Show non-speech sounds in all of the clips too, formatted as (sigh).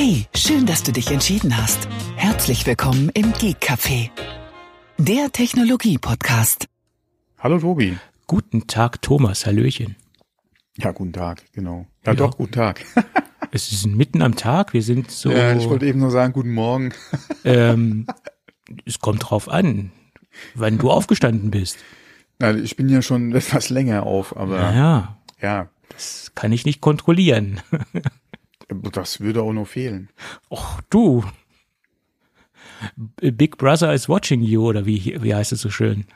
Hey, schön, dass du dich entschieden hast. Herzlich willkommen im Geek Café, der Technologie-Podcast. Hallo Tobi. Guten Tag, Thomas. Hallöchen. Ja, guten Tag, genau. Ja, ja. doch, guten Tag. (laughs) es ist mitten am Tag. Wir sind so. Ja, ich wollte eben nur sagen, guten Morgen. (laughs) ähm, (laughs) es kommt drauf an, wann du aufgestanden bist. Na, ich bin ja schon etwas länger auf, aber. Ja. Ja. Das kann ich nicht kontrollieren. Das würde auch noch fehlen. Och, du. Big Brother is watching you, oder wie, wie heißt es so schön?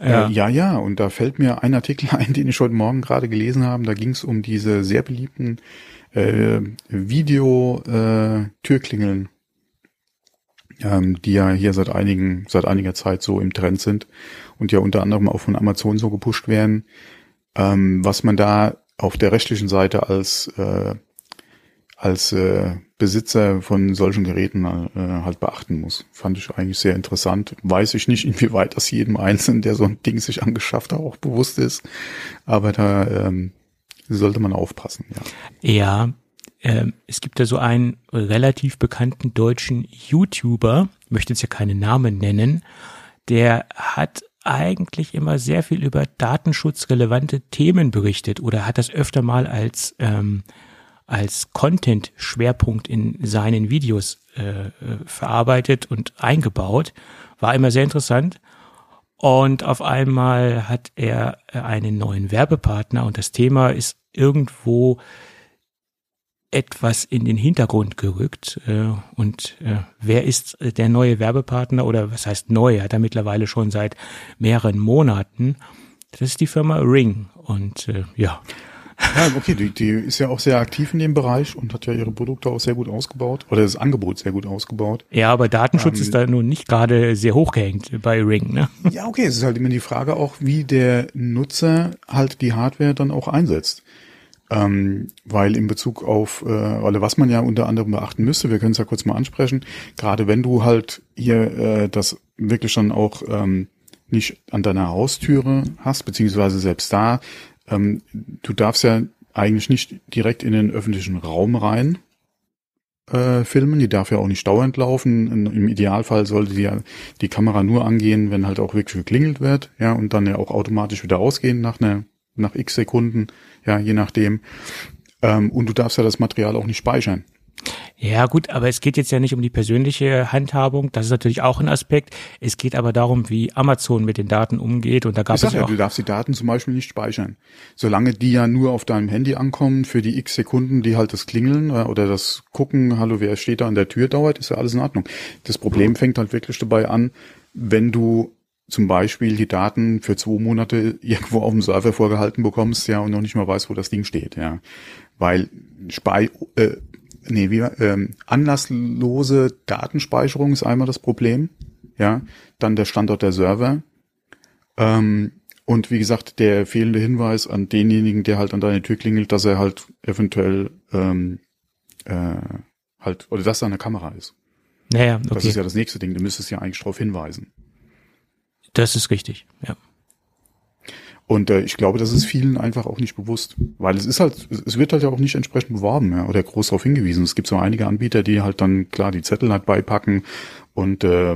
Ja. Äh, ja, ja, und da fällt mir ein Artikel (laughs) ein, den ich heute Morgen gerade gelesen habe. Da ging es um diese sehr beliebten äh, Video-Türklingeln, äh, ähm, die ja hier seit einigen, seit einiger Zeit so im Trend sind und ja unter anderem auch von Amazon so gepusht werden. Ähm, was man da auf der rechtlichen Seite als äh, als äh, Besitzer von solchen Geräten äh, halt beachten muss. Fand ich eigentlich sehr interessant. Weiß ich nicht, (laughs) inwieweit das jedem Einzelnen, der so ein Ding sich angeschafft hat, auch bewusst ist. Aber da ähm, sollte man aufpassen. Ja, ja äh, es gibt ja so einen relativ bekannten deutschen YouTuber, möchte jetzt ja keine Namen nennen, der hat eigentlich immer sehr viel über datenschutzrelevante Themen berichtet oder hat das öfter mal als ähm, als Content-Schwerpunkt in seinen Videos äh, äh, verarbeitet und eingebaut. War immer sehr interessant. Und auf einmal hat er einen neuen Werbepartner und das Thema ist irgendwo etwas in den Hintergrund gerückt. Äh, und äh, wer ist der neue Werbepartner oder was heißt neu? Hat er mittlerweile schon seit mehreren Monaten. Das ist die Firma Ring. Und äh, ja. Ja, okay, die, die ist ja auch sehr aktiv in dem Bereich und hat ja ihre Produkte auch sehr gut ausgebaut oder das Angebot sehr gut ausgebaut. Ja, aber Datenschutz ähm, ist da nun nicht gerade sehr hochgehängt bei Ring, ne? Ja, okay, es ist halt immer die Frage auch, wie der Nutzer halt die Hardware dann auch einsetzt. Ähm, weil in Bezug auf, äh, oder was man ja unter anderem beachten müsste, wir können es ja kurz mal ansprechen, gerade wenn du halt hier äh, das wirklich schon auch ähm, nicht an deiner Haustüre hast, beziehungsweise selbst da, ähm, du darfst ja eigentlich nicht direkt in den öffentlichen Raum rein äh, filmen, die darf ja auch nicht dauernd laufen. Im Idealfall sollte die, die Kamera nur angehen, wenn halt auch wirklich geklingelt wird, ja, und dann ja auch automatisch wieder ausgehen nach einer nach x Sekunden, ja, je nachdem. Ähm, und du darfst ja das Material auch nicht speichern. Ja, gut, aber es geht jetzt ja nicht um die persönliche Handhabung. Das ist natürlich auch ein Aspekt. Es geht aber darum, wie Amazon mit den Daten umgeht. Und da gab ich es ja, auch. Du darfst die Daten zum Beispiel nicht speichern. Solange die ja nur auf deinem Handy ankommen für die x Sekunden, die halt das Klingeln äh, oder das Gucken, hallo, wer steht da an der Tür dauert, ist ja alles in Ordnung. Das Problem fängt halt wirklich dabei an, wenn du zum Beispiel die Daten für zwei Monate irgendwo auf dem Server vorgehalten bekommst, ja, und noch nicht mal weißt, wo das Ding steht, ja. Weil Spei äh, nee, wie, ähm, anlasslose Datenspeicherung ist einmal das Problem, ja, dann der Standort der Server, ähm, und wie gesagt, der fehlende Hinweis an denjenigen, der halt an deine Tür klingelt, dass er halt eventuell ähm, äh, halt, oder dass da eine Kamera ist. Naja, okay. Das ist ja das nächste Ding, du müsstest ja eigentlich darauf hinweisen. Das ist richtig, ja. Und äh, ich glaube, das ist vielen einfach auch nicht bewusst, weil es ist halt, es wird halt ja auch nicht entsprechend beworben ja, oder groß darauf hingewiesen. Es gibt so einige Anbieter, die halt dann klar die Zettel halt beipacken und äh,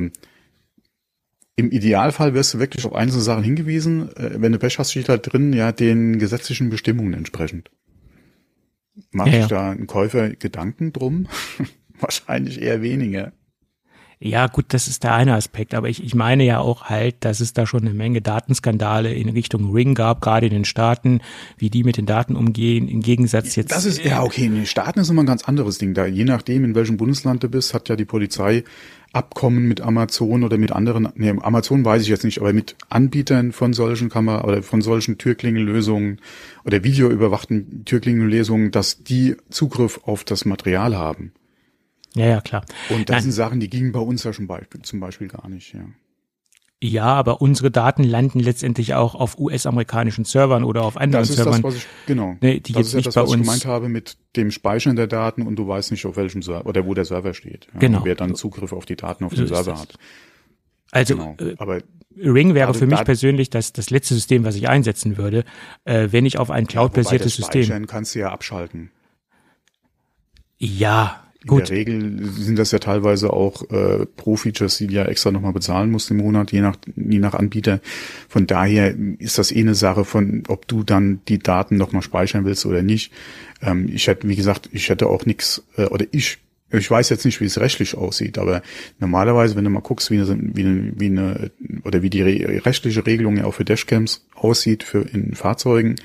im Idealfall wirst du wirklich auf einzelne Sachen hingewiesen. Äh, wenn du Pech hast, steht halt drin, ja, den gesetzlichen Bestimmungen entsprechend. Macht ja, ja. da ein Käufer Gedanken drum? (laughs) Wahrscheinlich eher weniger. Ja, gut, das ist der eine Aspekt, aber ich, ich meine ja auch halt, dass es da schon eine Menge Datenskandale in Richtung Ring gab, gerade in den Staaten, wie die mit den Daten umgehen, im Gegensatz jetzt. Das ist, ja, okay, in den Staaten ist immer ein ganz anderes Ding. Da, je nachdem, in welchem Bundesland du bist, hat ja die Polizei Abkommen mit Amazon oder mit anderen, nee, Amazon weiß ich jetzt nicht, aber mit Anbietern von solchen Kamera oder von solchen Türklingellösungen oder videoüberwachten Türklingellösungen, dass die Zugriff auf das Material haben. Ja, ja, klar. Und das Nein. sind Sachen, die gingen bei uns ja schon Beispiel, zum Beispiel gar nicht, ja. Ja, aber unsere Daten landen letztendlich auch auf US-amerikanischen Servern oder auf anderen das ist Servern. Das, was ich, genau. Ne, die das jetzt ist nicht das, bei was uns ich gemeint habe mit dem Speichern der Daten und du weißt nicht, auf welchem Server oder wo der Server steht. Ja, genau. Wer dann Zugriff auf die Daten auf so dem Server hat. Also genau. äh, aber Ring wäre also für mich persönlich das, das letzte System, was ich einsetzen würde, äh, wenn ich auf ein cloud-basiertes ja, System. kannst du ja abschalten. Ja, In gut. der Regel sind das ja teilweise auch äh, Pro-Features, die du ja extra nochmal bezahlen musst im Monat, je nach, je nach Anbieter. Von daher ist das eh eine Sache von, ob du dann die Daten nochmal speichern willst oder nicht. Ähm, ich hätte, wie gesagt, ich hätte auch nichts, äh, oder ich, ich weiß jetzt nicht, wie es rechtlich aussieht, aber normalerweise, wenn du mal guckst, wie eine, wie eine, wie eine oder wie die re rechtliche Regelung ja auch für Dashcams aussieht für in Fahrzeugen,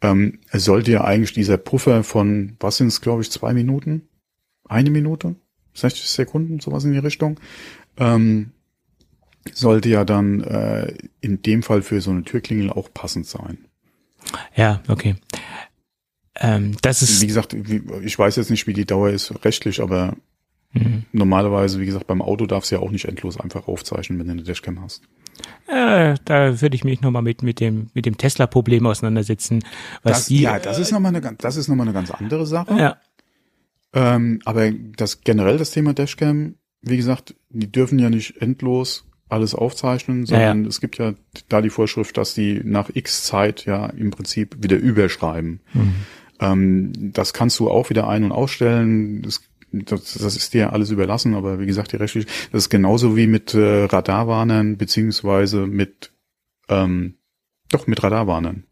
ähm, sollte ja eigentlich dieser Puffer von, was sind es, glaube ich, zwei Minuten? Eine Minute? 60 Sekunden, sowas in die Richtung. Ähm, sollte ja dann äh, in dem Fall für so eine Türklingel auch passend sein. Ja, okay. Ähm, das ist Wie gesagt, ich weiß jetzt nicht, wie die Dauer ist rechtlich, aber Mhm. normalerweise, wie gesagt, beim Auto darfst du ja auch nicht endlos einfach aufzeichnen, wenn du eine Dashcam hast. Äh, da würde ich mich nochmal mit, mit dem, mit dem Tesla-Problem auseinandersetzen. Was Das, die, ja, das ist nochmal eine, ganz- das ist noch mal eine ganz andere Sache. ja, Ähm, aber das generell das Thema Dashcam, wie gesagt, die dürfen ja nicht endlos alles aufzeichnen, sondern Ja, es gibt ja da die Vorschrift, dass die nach X Zeit ja im Prinzip wieder überschreiben. Mhm. Ähm, das kannst du auch wieder ein- und ausstellen. Das, das, das ist dir alles überlassen, aber wie gesagt, die rechtlich, das ist genauso wie mit äh, Radarwarnern beziehungsweise mit ähm, doch mit Radarwarnern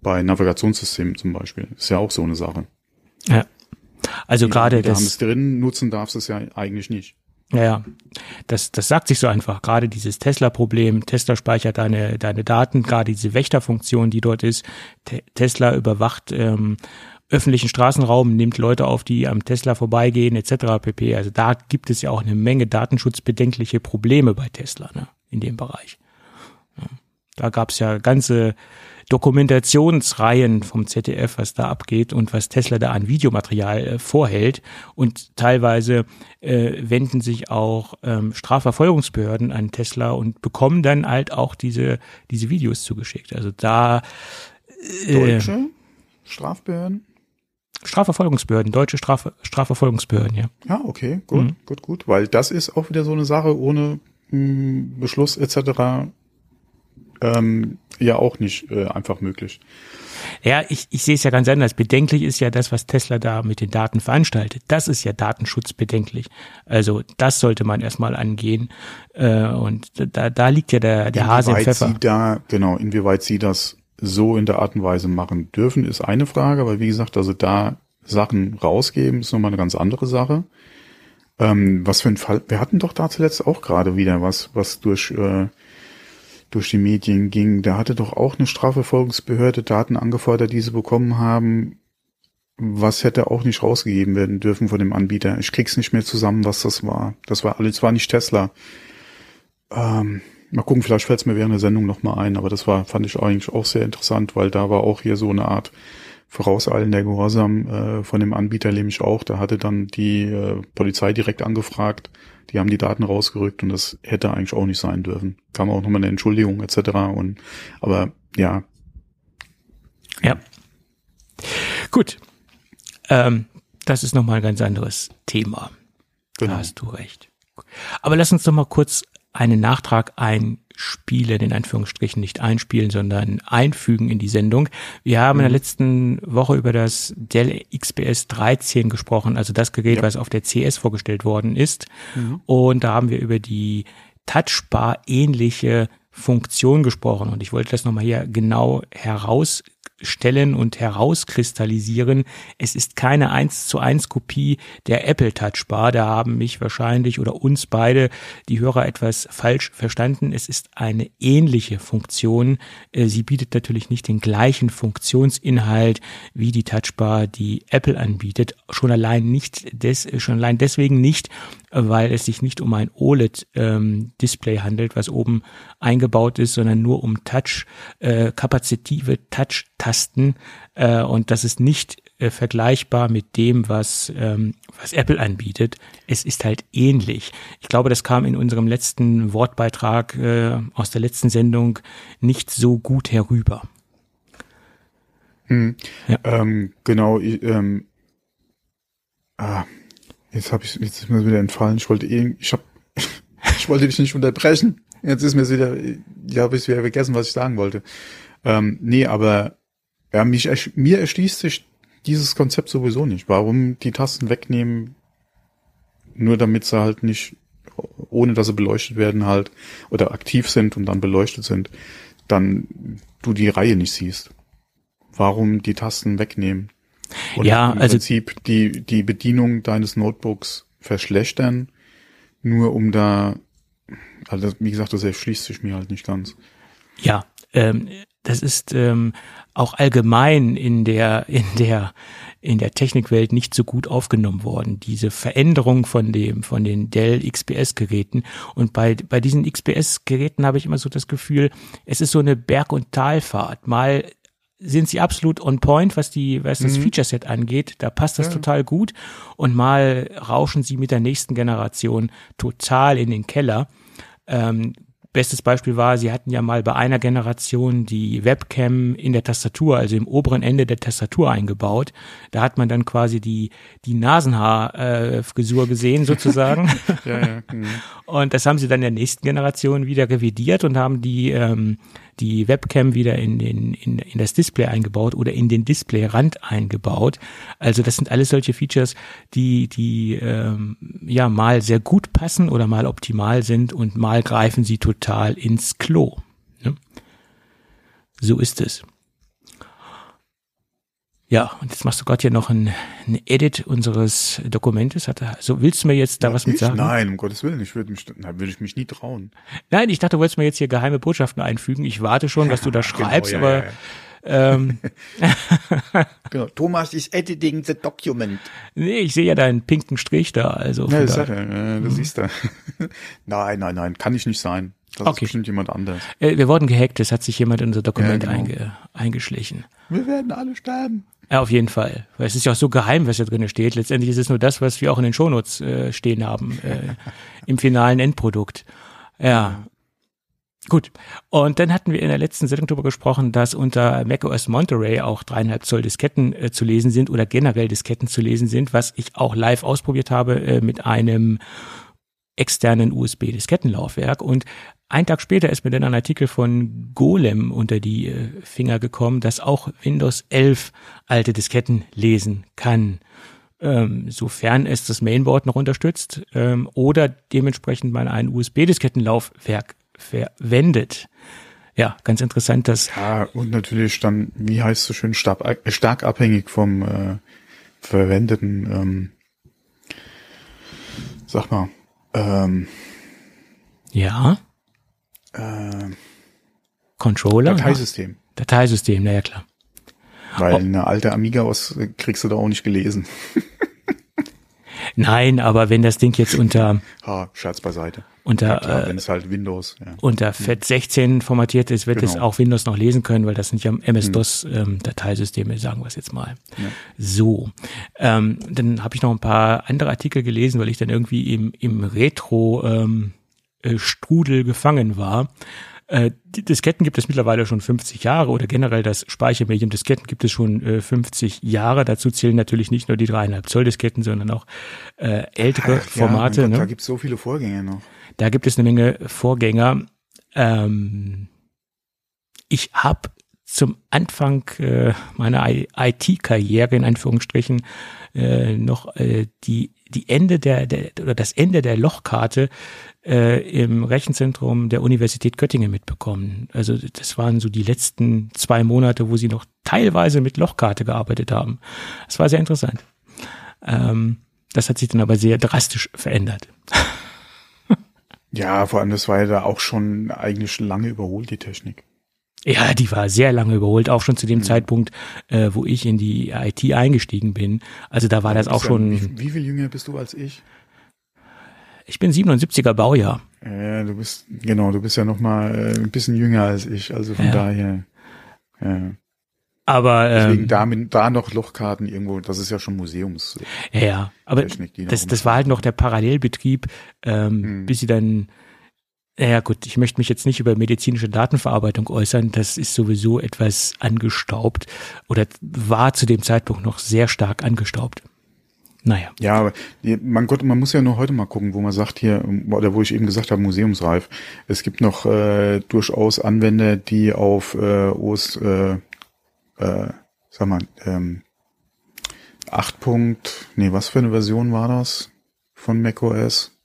bei Navigationssystemen zum Beispiel. Ist ja auch so eine Sache. ja. Also gerade Anbieter haben das, es drin, nutzen darfst es ja eigentlich nicht. Ja, ja, das, das sagt sich so einfach. Gerade dieses Tesla-Problem, Tesla speichert deine, deine Daten, gerade diese Wächterfunktion, die dort ist. Te Tesla überwacht ähm, öffentlichen Straßenraum, nimmt Leute auf, die am Tesla vorbeigehen, etc. pp. Also da gibt es ja auch eine Menge datenschutzbedenkliche Probleme bei Tesla ne, in dem Bereich. Ja. Da gab es ja ganze Dokumentationsreihen vom ZDF, was da abgeht und was Tesla da an Videomaterial äh, vorhält. Und teilweise äh, wenden sich auch ähm, Strafverfolgungsbehörden an Tesla und bekommen dann halt auch diese, diese Videos zugeschickt. Also da äh, Deutsche Strafbehörden? Strafverfolgungsbehörden, deutsche Straf Strafverfolgungsbehörden, ja. Ja, okay, gut, Mhm. gut, gut. Weil das ist auch wieder so eine Sache ohne mh, Beschluss etc. Ähm, ja auch nicht äh, einfach möglich. Ja, ich, ich sehe es ja ganz anders. Bedenklich ist ja das, was Tesla da mit den Daten veranstaltet. Das ist ja datenschutzbedenklich. Also das sollte man erstmal angehen. Äh, und da, da liegt ja der, der Hase im Pfeffer. Sie da, genau, inwieweit Sie das so in der Art und Weise machen dürfen, ist eine Frage, aber wie gesagt, also da Sachen rausgeben, ist nochmal eine ganz andere Sache. Ähm, was für ein Fall, wir hatten doch da zuletzt auch gerade wieder was, was durch, äh, durch die Medien ging. Da hatte doch auch eine Strafverfolgungsbehörde Daten angefordert, die sie bekommen haben. Was hätte auch nicht rausgegeben werden dürfen von dem Anbieter. Ich krieg's nicht mehr zusammen, was das war. Das war alles, war nicht Tesla. Ähm, mal gucken, vielleicht fällt's mir während der Sendung nochmal ein, aber das war, fand ich eigentlich auch sehr interessant, weil da war auch hier so eine Art vorauseilender Gehorsam äh, von dem Anbieter nämlich auch. Da hatte dann die äh, Polizei direkt angefragt, die haben die Daten rausgerückt und das hätte eigentlich auch nicht sein dürfen. Kam auch nochmal eine Entschuldigung etc. Und aber ja, Ja. Gut. Ähm, das ist nochmal ein ganz anderes Thema. Da genau. hast du recht. Aber lass uns doch mal kurz einen Nachtrag einspielen, in Anführungsstrichen nicht einspielen, sondern einfügen in die Sendung. Wir haben in der letzten Woche über das Dell XPS 13 gesprochen, also das Gerät, Ja. was auf der CS vorgestellt worden ist. Und da haben wir über die Touchbar ähnliche Funktion gesprochen. Und ich wollte das nochmal hier genau herausstellen und herauskristallisieren. Es ist keine 1 zu 1 Kopie der Apple Touch Bar. Da haben mich wahrscheinlich oder uns beide die Hörer etwas falsch verstanden. Es ist eine ähnliche Funktion. Äh, Sie bietet natürlich nicht den gleichen Funktionsinhalt wie die Touchbar, die Apple anbietet. Schon allein nicht des, schon allein deswegen nicht, weil es sich nicht um ein OLED-Display handelt, was oben eingebaut ist, sondern nur um Touch, äh, kapazitive Touch-Tasten. Äh, und das ist nicht äh, vergleichbar mit dem, was, ähm, was Apple anbietet. Es ist halt ähnlich. Ich glaube, das kam in unserem letzten Wortbeitrag äh, aus der letzten Sendung nicht so gut herüber. Ja. Ähm, genau, ich, ähm, ah, jetzt habe ich, jetzt ist mir wieder entfallen. Ich wollte irgend, ich hab, (laughs) ich wollte dich nicht unterbrechen. Jetzt ist mir wieder, ja, habe ich wieder vergessen, was ich sagen wollte. Ähm, nee, aber ja, mich, mir erschließt sich dieses Konzept sowieso nicht. Warum die Tasten wegnehmen, nur damit sie halt nicht, ohne dass sie beleuchtet werden halt, oder aktiv sind und dann beleuchtet sind, dann du die Reihe nicht siehst. Warum die Tasten wegnehmen? Oder Ja, im also- Prinzip die, die Bedienung deines Notebooks verschlechtern, nur um da, also das, wie gesagt, das erschließt sich mir halt nicht ganz. Ja, ähm, das ist ähm, auch allgemein in der in der in der Technikwelt nicht so gut aufgenommen worden. Diese Veränderung von dem von den Dell XPS Geräten und bei bei diesen XPS Geräten habe ich immer so das Gefühl, es ist so eine Berg- und Talfahrt. Mal sind sie absolut on point, was die, was das Feature Set angeht. Da passt das total gut. Und mal rauschen sie mit der nächsten Generation total in den Keller. Ähm, bestes Beispiel war, sie hatten ja mal bei einer Generation die Webcam in der Tastatur, also im oberen Ende der Tastatur eingebaut. Da hat man dann quasi die, die Nasenhaarfrisur äh, gesehen (laughs) sozusagen. Ja, ja. mhm. Und das haben sie dann der nächsten Generation wieder revidiert und haben die, ähm, die Webcam wieder in, den, in, in das Display eingebaut oder in den Displayrand eingebaut. Also das sind alles solche Features, die, die ähm, ja mal sehr gut passen oder mal optimal sind und mal greifen sie total ins Klo. Ne? So ist es. Ja, und jetzt machst du gerade hier noch ein, ein Edit unseres Dokumentes. Hat er, so willst du mir jetzt da was mit Ich? sagen? Nein, um Gottes Willen, ich würde mich, da würde ich mich nie trauen. Nein, ich dachte, du wolltest mir jetzt hier geheime Botschaften einfügen. Ich warte schon, was du da (laughs) schreibst, Genau, ja, aber ja, Ähm, (laughs) Genau. Thomas is editing the document. nee, ich sehe ja deinen pinken Strich da. Also Ja, das, da, ich, äh, das siehst du. (laughs) nein, nein, nein, kann ich nicht sein. Das Okay. ist bestimmt jemand anders. äh, wir wurden gehackt, es hat sich jemand in unser Dokument Ja, genau. einge, eingeschlichen. Wir werden alle sterben. Ja, auf jeden Fall. Weil es ist ja auch so geheim, was da drin steht. Letztendlich ist es nur das, was wir auch in den Shownotes äh, stehen haben, äh, (laughs) im finalen Endprodukt. Ja. Gut. Und dann hatten wir in der letzten Sendung darüber gesprochen, dass unter macOS Monterey auch dreieinhalb Zoll Disketten äh, zu lesen sind oder generell Disketten zu lesen sind, was ich auch live ausprobiert habe äh, mit einem externen USB-Diskettenlaufwerk. Und ein Tag später ist mir dann ein Artikel von Golem unter die äh, Finger gekommen, dass auch Windows 11 alte Disketten lesen kann. Ähm, sofern es das Mainboard noch unterstützt ähm, oder dementsprechend man ein USB-Diskettenlaufwerk verwendet. Ja, ganz interessant, dass Ja, und natürlich dann, wie heißt es so schön, stark, äh, stark abhängig vom äh, verwendeten, ähm, sag mal, ähm, ja äh, Controller, Dateisystem. Dateisystem, na ja klar. Weil Oh. eine alte Amiga aus kriegst du da auch nicht gelesen. (laughs) Nein, aber wenn das Ding jetzt unter Ha, Scherz beiseite. unter Ja, klar, äh, wenn es halt Windows, ja. unter FAT16 formatiert ist, wird es Genau. auch Windows noch lesen können, weil das sind ja MS-DOS ähm, sagen wir es jetzt mal. So, ähm, dann habe ich noch ein paar andere Artikel gelesen, weil ich dann irgendwie im, im Retro ähm, äh, Strudel gefangen war. Äh, Disketten gibt es mittlerweile schon 50 Jahre oder generell das Speichermedium Disketten gibt es schon äh, 50 Jahre. Dazu zählen natürlich nicht nur die dreieinhalb Zoll Disketten, sondern auch äh, ältere Ach, ja, Formate. mein Gott, ne? Da gibt's so viele Vorgänge noch. Da gibt es eine Menge Vorgänger. Ähm, ich habe zum Anfang äh, meiner IT-Karriere in Anführungsstrichen äh, noch äh, die die Ende der, der oder das Ende der Lochkarte äh, im Rechenzentrum der Universität Göttingen mitbekommen. Also das waren so die letzten zwei Monate, wo sie noch teilweise mit Lochkarte gearbeitet haben. Das war sehr interessant. Ähm, das hat sich dann aber sehr drastisch verändert. (laughs) Ja, vor allem, das war ja da auch schon eigentlich lange überholt, die Technik. Ja, die war sehr lange überholt, auch schon zu dem Zeitpunkt, äh, wo ich in die IT eingestiegen bin. Also da war das auch ja- schon, Wie, wie viel jünger bist du als ich? Ich bin 77er Baujahr. Ja, du bist, genau, du bist ja noch mal äh, ein bisschen jünger als ich, also von Ja. daher. Ja. Aber Deswegen ähm, da, mit- da noch Lochkarten irgendwo, das ist ja schon Museums. ja, aber das, das war halt noch der Parallelbetrieb, ähm, Hm. bis sie dann, ja gut, ich möchte mich jetzt nicht über medizinische Datenverarbeitung äußern, das ist sowieso etwas angestaubt oder war zu dem Zeitpunkt noch sehr stark angestaubt. Naja, Ja, aber man Gott, man muss ja nur heute mal gucken, wo man sagt hier, oder wo ich eben gesagt habe, museumsreif. Es gibt noch äh, durchaus Anwender, die auf äh, OS, äh, äh, sag mal, ähm, 8. Punkt, nee, was für eine Version war das von macOS?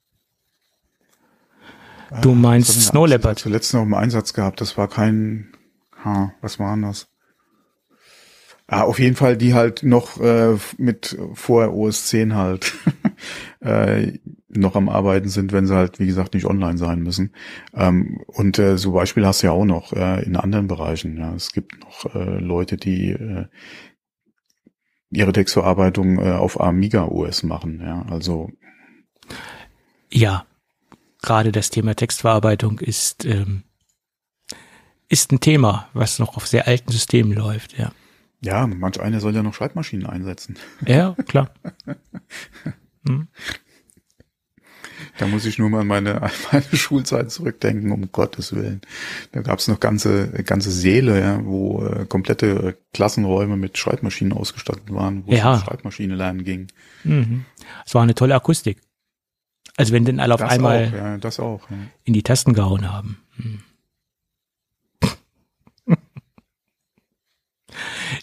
Du meinst Snow Leopard? Zuletzt noch im Einsatz gehabt. Das war kein, ha, was war denn das? Ah, auf jeden Fall die halt noch äh, mit vor OS 10 halt (laughs) äh, noch am Arbeiten sind, wenn sie halt, wie gesagt, nicht online sein müssen. Ähm, und äh, so Beispiel hast du ja auch noch äh, in anderen Bereichen. Ja, es gibt noch äh, Leute, die äh, ihre Textverarbeitung äh, auf Amiga OS machen. Ja, also Ja, gerade das Thema Textverarbeitung ist, ähm, ist ein Thema, was noch auf sehr alten Systemen läuft, ja. Ja, manch einer soll ja noch Schreibmaschinen einsetzen. Ja, klar. (laughs) Da muss ich nur mal an meine, an meine Schulzeit zurückdenken, um Gottes Willen. Da gab es noch ganze, ganze Säle, ja, wo äh, komplette Klassenräume mit Schreibmaschinen ausgestattet waren, wo Ja. es um Schreibmaschine lernen ging. Mhm. Es war eine tolle Akustik. Also wenn denn alle auf Das einmal auch, ja, das auch. Ja. in die Tasten gehauen haben. Hm.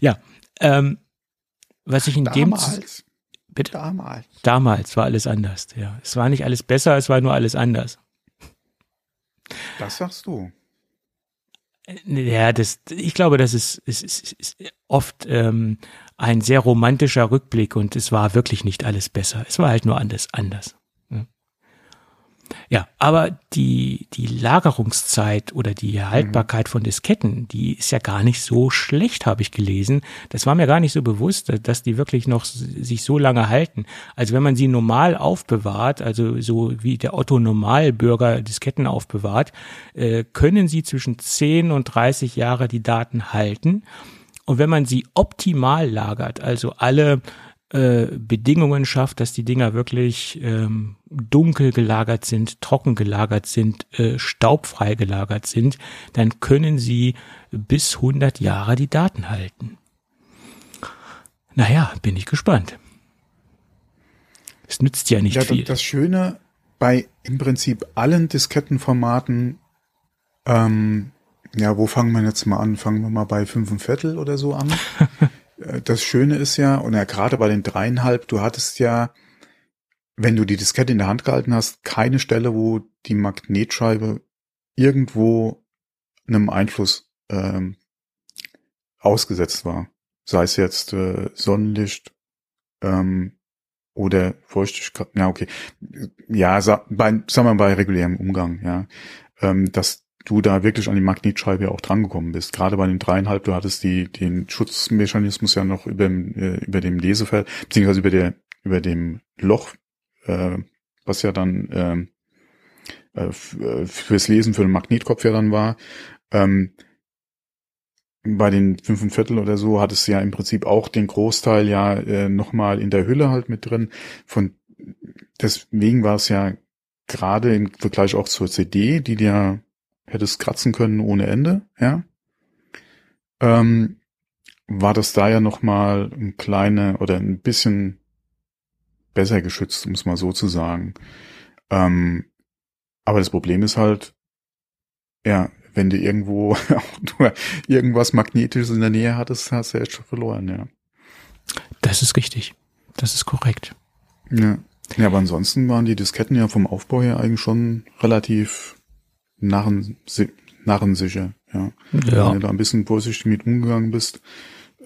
Ja, ähm, was ich in dem Damals, bitte damals. damals war alles anders. Ja, es war nicht alles besser, es war nur alles anders. Das sagst du. Ja, das, ich glaube, das ist, ist, ist, ist oft ähm, ein sehr romantischer Rückblick und es war wirklich nicht alles besser. Es war halt nur anders, anders. Ja. Aber die, die Lagerungszeit oder die Haltbarkeit von Disketten, die ist ja gar nicht so schlecht, habe ich gelesen. Das war mir gar nicht so bewusst, dass die wirklich noch sich so lange halten. Also wenn man sie normal aufbewahrt, also so wie der Otto Normalbürger Disketten aufbewahrt, äh, können sie zwischen 10 und 30 Jahre die Daten halten. Und wenn man sie optimal lagert, also alle äh, Bedingungen schafft, dass die Dinger wirklich ähm, dunkel gelagert sind, trocken gelagert sind, äh, staubfrei gelagert sind, dann können sie bis 100 Jahre die Daten halten. Naja, bin ich gespannt. Es nützt ja nicht Ja, viel. das Schöne bei im Prinzip allen Diskettenformaten, ähm, ja, wo fangen wir jetzt mal an? Fangen wir mal bei fünf und Viertel oder so an. (laughs) Äh, das Schöne ist ja, und ja gerade bei den dreieinhalb, du hattest ja, wenn du die Diskette in der Hand gehalten hast, keine Stelle, wo die Magnetscheibe irgendwo einem Einfluss ähm, ausgesetzt war. Sei es jetzt äh, Sonnenlicht ähm, oder Feuchtigkeit. Ja, okay. Ja, sa bei, sagen wir mal bei regulärem Umgang, ja. Ähm, dass du da wirklich an die Magnetscheibe auch drangekommen bist. Gerade bei den dreieinhalb, du hattest die, den Schutzmechanismus ja noch über, dem, äh, über dem Lesefeld, beziehungsweise über der, über dem Loch, äh, was ja dann ähm, äh, äh, fürs Lesen für den Magnetkopf ja dann war. Ähm, bei den fünf und Viertel oder so hattest du ja im Prinzip auch den Großteil ja äh, nochmal in der Hülle halt mit drin. Von deswegen war es ja gerade im Vergleich auch zur CD, die dir hättest kratzen können ohne Ende, ja. Ähm, war das da ja nochmal ein kleine oder ein bisschen besser geschützt, um es mal so zu sagen. Ähm, aber das Problem ist halt, ja, wenn du irgendwo (laughs) auch nur irgendwas Magnetisches in der Nähe hattest, hast du echt schon verloren, ja. Das ist richtig. Das ist korrekt. Ja. Ja, aber ansonsten waren die Disketten ja vom Aufbau her eigentlich schon relativ narren, narrensicher, ja. Ja. Wenn du da ein bisschen vorsichtig mit umgegangen bist.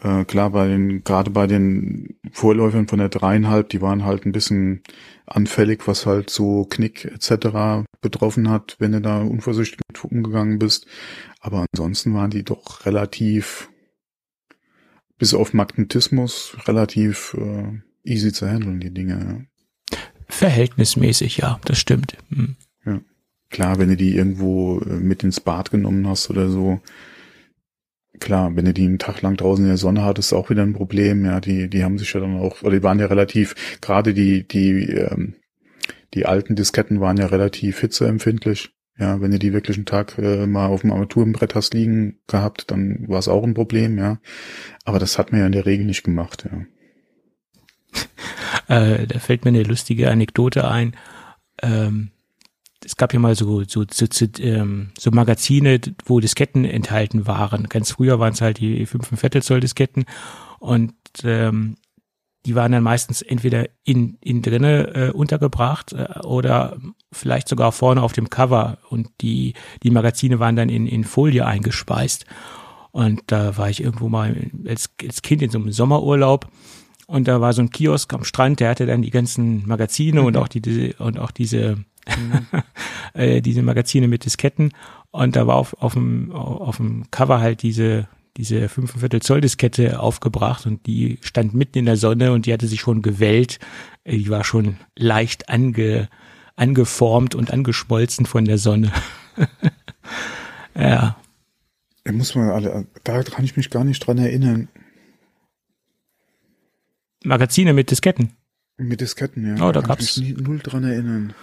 Äh, klar, bei den, gerade bei den Vorläufern von der dreieinhalb, die waren halt ein bisschen anfällig, was halt so Knick etc. betroffen hat, wenn du da unvorsichtig mit umgegangen bist. Aber ansonsten waren die doch relativ, bis auf Magnetismus, relativ äh, easy zu handeln, die Dinge. Verhältnismäßig, ja, das stimmt. Hm. Klar, wenn du die irgendwo äh, mit ins Bad genommen hast oder so, klar, wenn du die einen Tag lang draußen in der Sonne hattest, auch wieder ein Problem. Ja, die, die haben sich ja dann auch, oder die waren ja relativ, gerade die, die, ähm, die alten Disketten waren ja relativ hitzeempfindlich. Ja, wenn du die wirklich einen Tag äh, mal auf dem Armaturenbrett hast liegen gehabt, dann war es auch ein Problem, ja. Aber das hat man ja in der Regel nicht gemacht, ja. (laughs) Äh, da fällt mir eine lustige Anekdote ein. Ähm, es gab ja mal so, so, so, so, ähm, so Magazine, wo Disketten enthalten waren. Ganz früher waren es halt die 5 Viertel Zoll Disketten und ähm, die waren dann meistens entweder in, in drinne äh, untergebracht äh, oder vielleicht sogar vorne auf dem Cover und die, die Magazine waren dann in, in Folie eingespeist. Und da war ich irgendwo mal als, als Kind in so einem Sommerurlaub und da war so ein Kiosk am Strand, der hatte dann die ganzen Magazine mhm. und auch die, die und auch diese mhm. (laughs) äh, diese Magazine mit Disketten und da war auf, auf dem auf dem Cover halt diese diese 5 Zoll Diskette aufgebracht und die stand mitten in der Sonne und die hatte sich schon gewellt. Die war schon leicht ange, angeformt und angeschmolzen von der Sonne. (laughs) ja. Da muss man alle, da kann ich mich gar nicht dran erinnern. Magazine mit Disketten. Mit Disketten, ja. Oh, da, da gab's mich null dran erinnern.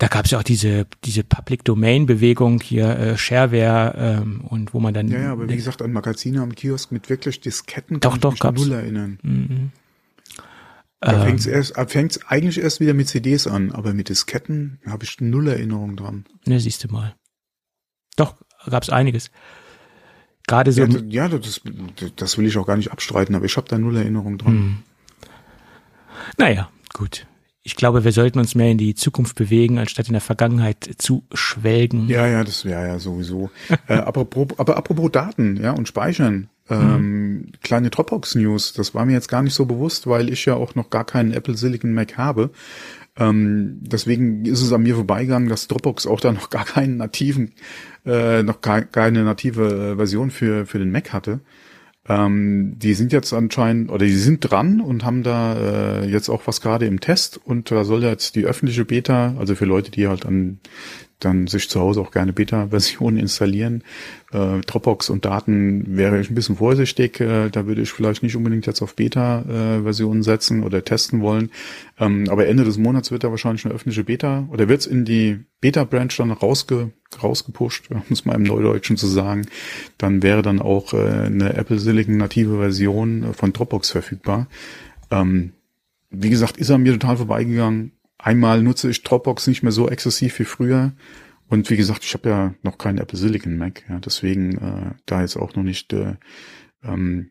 Da gab es ja auch diese diese Public Domain Bewegung hier äh, Shareware ähm, und wo man dann ja ja aber wie gesagt an Magazine am Kiosk mit wirklich Disketten kann doch, doch, ich mich null erinnern. Mhm. Da ähm, fängt's erst fängt's eigentlich erst wieder mit CDs an, aber mit Disketten habe ich null Erinnerung dran. Ne, siehst du mal. Doch gab's einiges. Gerade so. Ja, ja, das, das will ich auch gar nicht abstreiten, aber ich habe da null Erinnerung dran. Mhm. Naja, gut ich glaube, wir sollten uns mehr in die Zukunft bewegen, anstatt in der Vergangenheit zu schwelgen. Ja, ja, das wäre ja sowieso. (laughs) äh, apropos, aber apropos Daten, ja, und Speichern. Ähm, mhm. Kleine Dropbox-News, das war mir jetzt gar nicht so bewusst, weil ich ja auch noch gar keinen Apple Silicon Mac habe. Ähm, deswegen ist es an mir vorbeigegangen, dass Dropbox auch da noch gar keinen nativen, äh, noch gar, keine native Version für, für den Mac hatte. Ähm, die sind jetzt anscheinend, oder die sind dran und haben da äh, jetzt auch was gerade im Test und da soll jetzt die öffentliche Beta, also für Leute, die halt an dann sich zu Hause auch gerne Beta-Versionen installieren. Äh, Dropbox und Daten wäre ich ein bisschen vorsichtig. Äh, da würde ich vielleicht nicht unbedingt jetzt auf Beta-Versionen setzen oder testen wollen. Ähm, aber Ende des Monats wird da wahrscheinlich eine öffentliche Beta oder wird es in die Beta-Branch dann rausge rausgepusht, (laughs) um es mal im Neudeutschen zu sagen. Dann wäre dann auch äh, eine Apple Silicon native Version von Dropbox verfügbar. Ähm, wie gesagt, ist er mir total vorbeigegangen Einmal nutze ich Dropbox nicht mehr so exzessiv wie früher. Und wie gesagt, ich habe ja noch keinen Apple Silicon Mac, ja, deswegen äh, da jetzt auch noch nicht äh, ähm,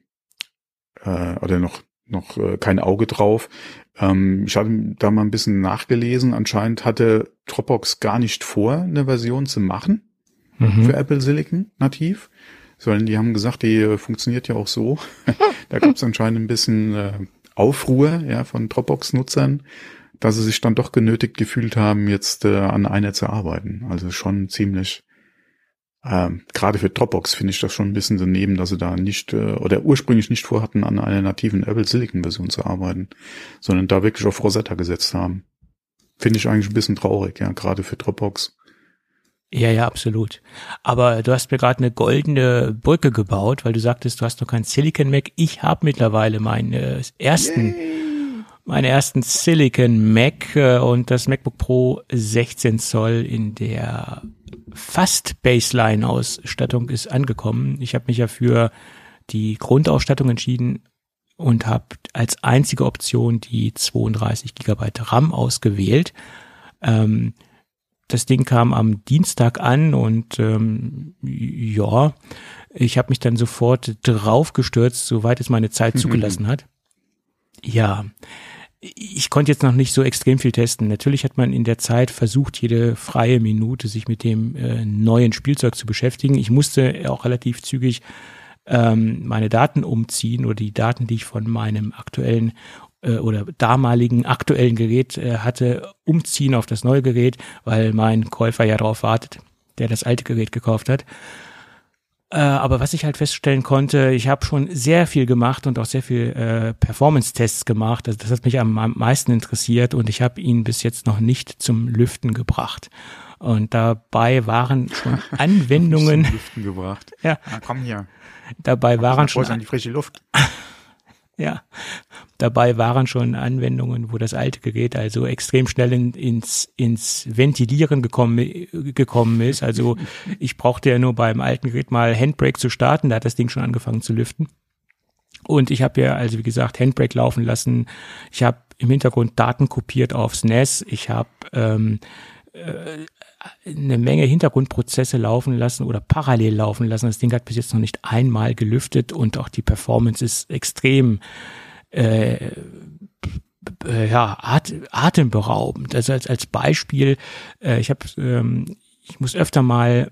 äh, oder noch noch äh, kein Auge drauf. Ähm, ich hatte da mal ein bisschen nachgelesen. Anscheinend hatte Dropbox gar nicht vor, eine Version zu machen mhm. für Apple Silicon nativ, sondern die haben gesagt, die äh, funktioniert ja auch so. (laughs) da gab es anscheinend ein bisschen äh, Aufruhr ja von Dropbox-Nutzern dass sie sich dann doch genötigt gefühlt haben, jetzt äh, an einer zu arbeiten. Also schon ziemlich, äh, gerade für Dropbox finde ich das schon ein bisschen daneben, dass sie da nicht äh, oder ursprünglich nicht vorhatten, an einer nativen Apple Silicon Version zu arbeiten, sondern da wirklich auf Rosetta gesetzt haben. Finde ich eigentlich ein bisschen traurig, ja, gerade für Dropbox. Ja, ja, absolut. Aber du hast mir gerade eine goldene Brücke gebaut, weil du sagtest, du hast noch keinen Silicon Mac. Ich habe mittlerweile meinen äh, ersten Yay meinen ersten Silicon Mac äh, und das MacBook Pro 16 Zoll in der fast Baseline-Ausstattung ist angekommen. Ich habe mich ja für die Grundausstattung entschieden und habe als einzige Option die 32 Gigabyte RAM ausgewählt. Ähm, das Ding kam am Dienstag an und ähm, ja, ich habe mich dann sofort draufgestürzt, soweit es meine Zeit (laughs) zugelassen hat. Ja, ich konnte jetzt noch nicht so extrem viel testen. Natürlich hat man in der Zeit versucht, jede freie Minute sich mit dem äh, neuen Spielzeug zu beschäftigen. Ich musste auch relativ zügig ähm, meine Daten umziehen oder die Daten, die ich von meinem aktuellen äh, oder damaligen aktuellen Gerät äh, hatte, umziehen auf das neue Gerät, weil mein Käufer ja darauf wartet, der das alte Gerät gekauft hat. Äh, aber was ich halt feststellen konnte, ich habe schon sehr viel gemacht und auch sehr viel äh, Performance-Tests gemacht. Also das hat mich am, am meisten interessiert und ich habe ihn bis jetzt noch nicht zum Lüften gebracht. Und dabei waren schon (laughs) Anwendungen. zum Lüften gebracht. (laughs) Ja. Na, komm hier. Dabei waren schon. An die frische Luft. (laughs) Ja, dabei waren schon Anwendungen, wo das alte Gerät also extrem schnell in, ins, ins Ventilieren gekommen, gekommen ist. Also (laughs) ich brauchte ja nur beim alten Gerät mal Handbrake zu starten, da hat das Ding schon angefangen zu lüften. Und ich habe ja, also wie gesagt, Handbrake laufen lassen. Ich habe im Hintergrund Daten kopiert aufs NES. Ich habe ähm, äh, eine Menge Hintergrundprozesse laufen lassen oder parallel laufen lassen. Das Ding hat bis jetzt noch nicht einmal gelüftet und auch die Performance ist extrem äh, ja, at, atemberaubend. Also als, als Beispiel, äh, ich habe, ähm, ich muss öfter mal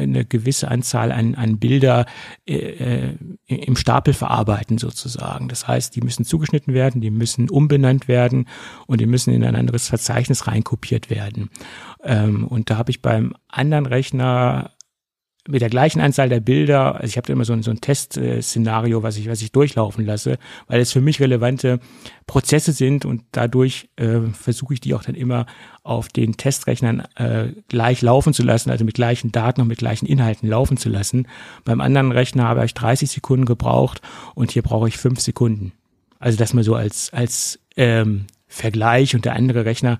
eine gewisse Anzahl an, an Bilder äh, äh, im Stapel verarbeiten sozusagen. Das heißt, die müssen zugeschnitten werden, die müssen umbenannt werden und die müssen in ein anderes Verzeichnis reinkopiert werden. Ähm, und da habe ich beim anderen Rechner mit der gleichen Anzahl der Bilder, also ich habe da immer so ein, so ein Testszenario, was ich, was ich durchlaufen lasse, weil es für mich relevante Prozesse sind und dadurch äh, versuche ich die auch dann immer auf den Testrechnern äh, gleich laufen zu lassen, also mit gleichen Daten und mit gleichen Inhalten laufen zu lassen. Beim anderen Rechner habe ich 30 Sekunden gebraucht und hier brauche ich fünf Sekunden. Also das mal so als, als ähm, Vergleich und der andere Rechner,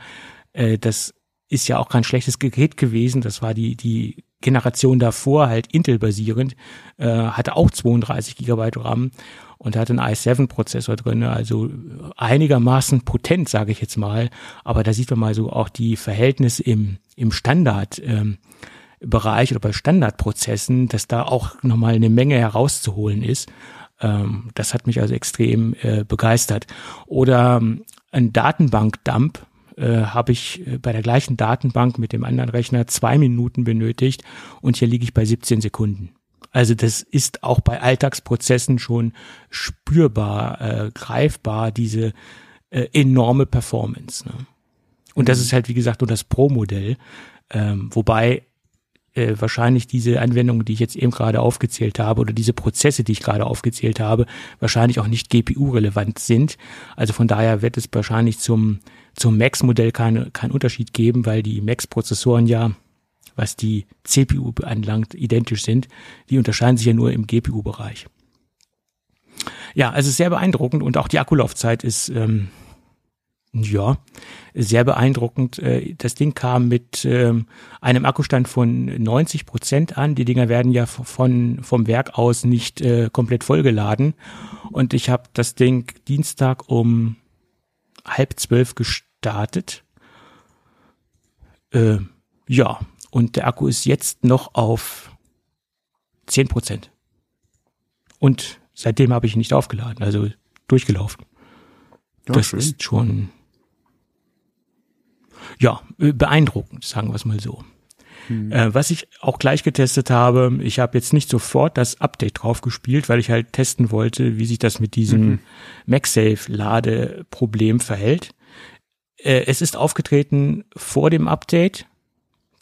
äh, das ist ja auch kein schlechtes Gerät gewesen. Das war die, die Generation davor, halt Intel-basierend, äh, hatte auch 32 Gigabyte RAM und hatte einen i7-Prozessor drin, also einigermaßen potent, sage ich jetzt mal. Aber da sieht man mal so auch die Verhältnisse im, im Standard. Ähm, Bereich oder bei Standardprozessen, dass da auch nochmal eine Menge herauszuholen ist. Ähm, das hat mich also extrem äh, begeistert. Oder ähm, ein Datenbank-Dump, äh, habe ich äh, bei der gleichen Datenbank mit dem anderen Rechner zwei Minuten benötigt und hier liege ich bei 17 Sekunden. Also das ist auch bei Alltagsprozessen schon spürbar, äh, greifbar, diese äh, enorme Performance. Ne? Und das mhm. ist halt, wie gesagt, nur das Pro-Modell. Ähm, wobei äh, wahrscheinlich diese Anwendungen, die ich jetzt eben gerade aufgezählt habe, oder diese Prozesse, die ich gerade aufgezählt habe, wahrscheinlich auch nicht GPU-relevant sind. Also von daher wird es wahrscheinlich zum zum Max-Modell keinen kein Unterschied geben, weil die Max-Prozessoren ja, was die CPU anlangt, identisch sind. Die unterscheiden sich ja nur im GPU-Bereich. Ja, also sehr beeindruckend und auch die Akkulaufzeit ist ähm, ja sehr beeindruckend. Äh, das Ding kam mit ähm, einem Akkustand von 90 Prozent an. Die Dinger werden ja von vom Werk aus nicht äh, komplett vollgeladen und ich habe das Ding Dienstag um halb zwölf gestartet. Äh, ja, und der Akku ist jetzt noch auf zehn Prozent. Und seitdem habe ich ihn nicht aufgeladen, also durchgelaufen. Ja, das schön. ist schon ja beeindruckend, sagen wir es mal so. Mhm. Äh, was ich auch gleich getestet habe, ich habe jetzt nicht sofort das Update drauf gespielt, weil ich halt testen wollte, wie sich das mit diesem mhm. MagSafe-Ladeproblem verhält. Äh, es ist aufgetreten vor dem Update,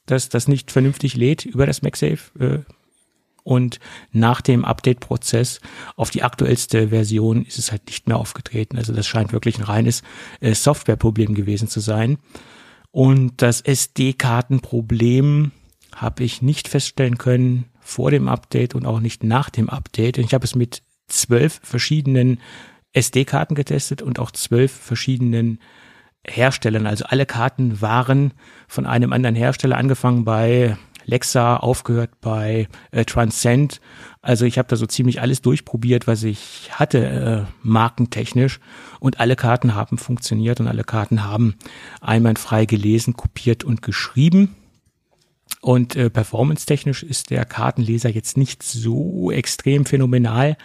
dass das nicht vernünftig lädt über das MagSafe. Äh, und nach dem Update-Prozess auf die aktuellste Version ist es halt nicht mehr aufgetreten. Also das scheint wirklich ein reines äh, Softwareproblem gewesen zu sein. Und das SD-Kartenproblem habe ich nicht feststellen können vor dem Update und auch nicht nach dem Update. Ich habe es mit zwölf verschiedenen SD-Karten getestet und auch zwölf verschiedenen Herstellern. Also alle Karten waren von einem anderen Hersteller angefangen bei Lexa, aufgehört bei äh, Transcend. Also ich habe da so ziemlich alles durchprobiert, was ich hatte, äh, markentechnisch. Und alle Karten haben funktioniert und alle Karten haben einwandfrei gelesen, kopiert und geschrieben. Und äh, performance-technisch ist der Kartenleser jetzt nicht so extrem phänomenal.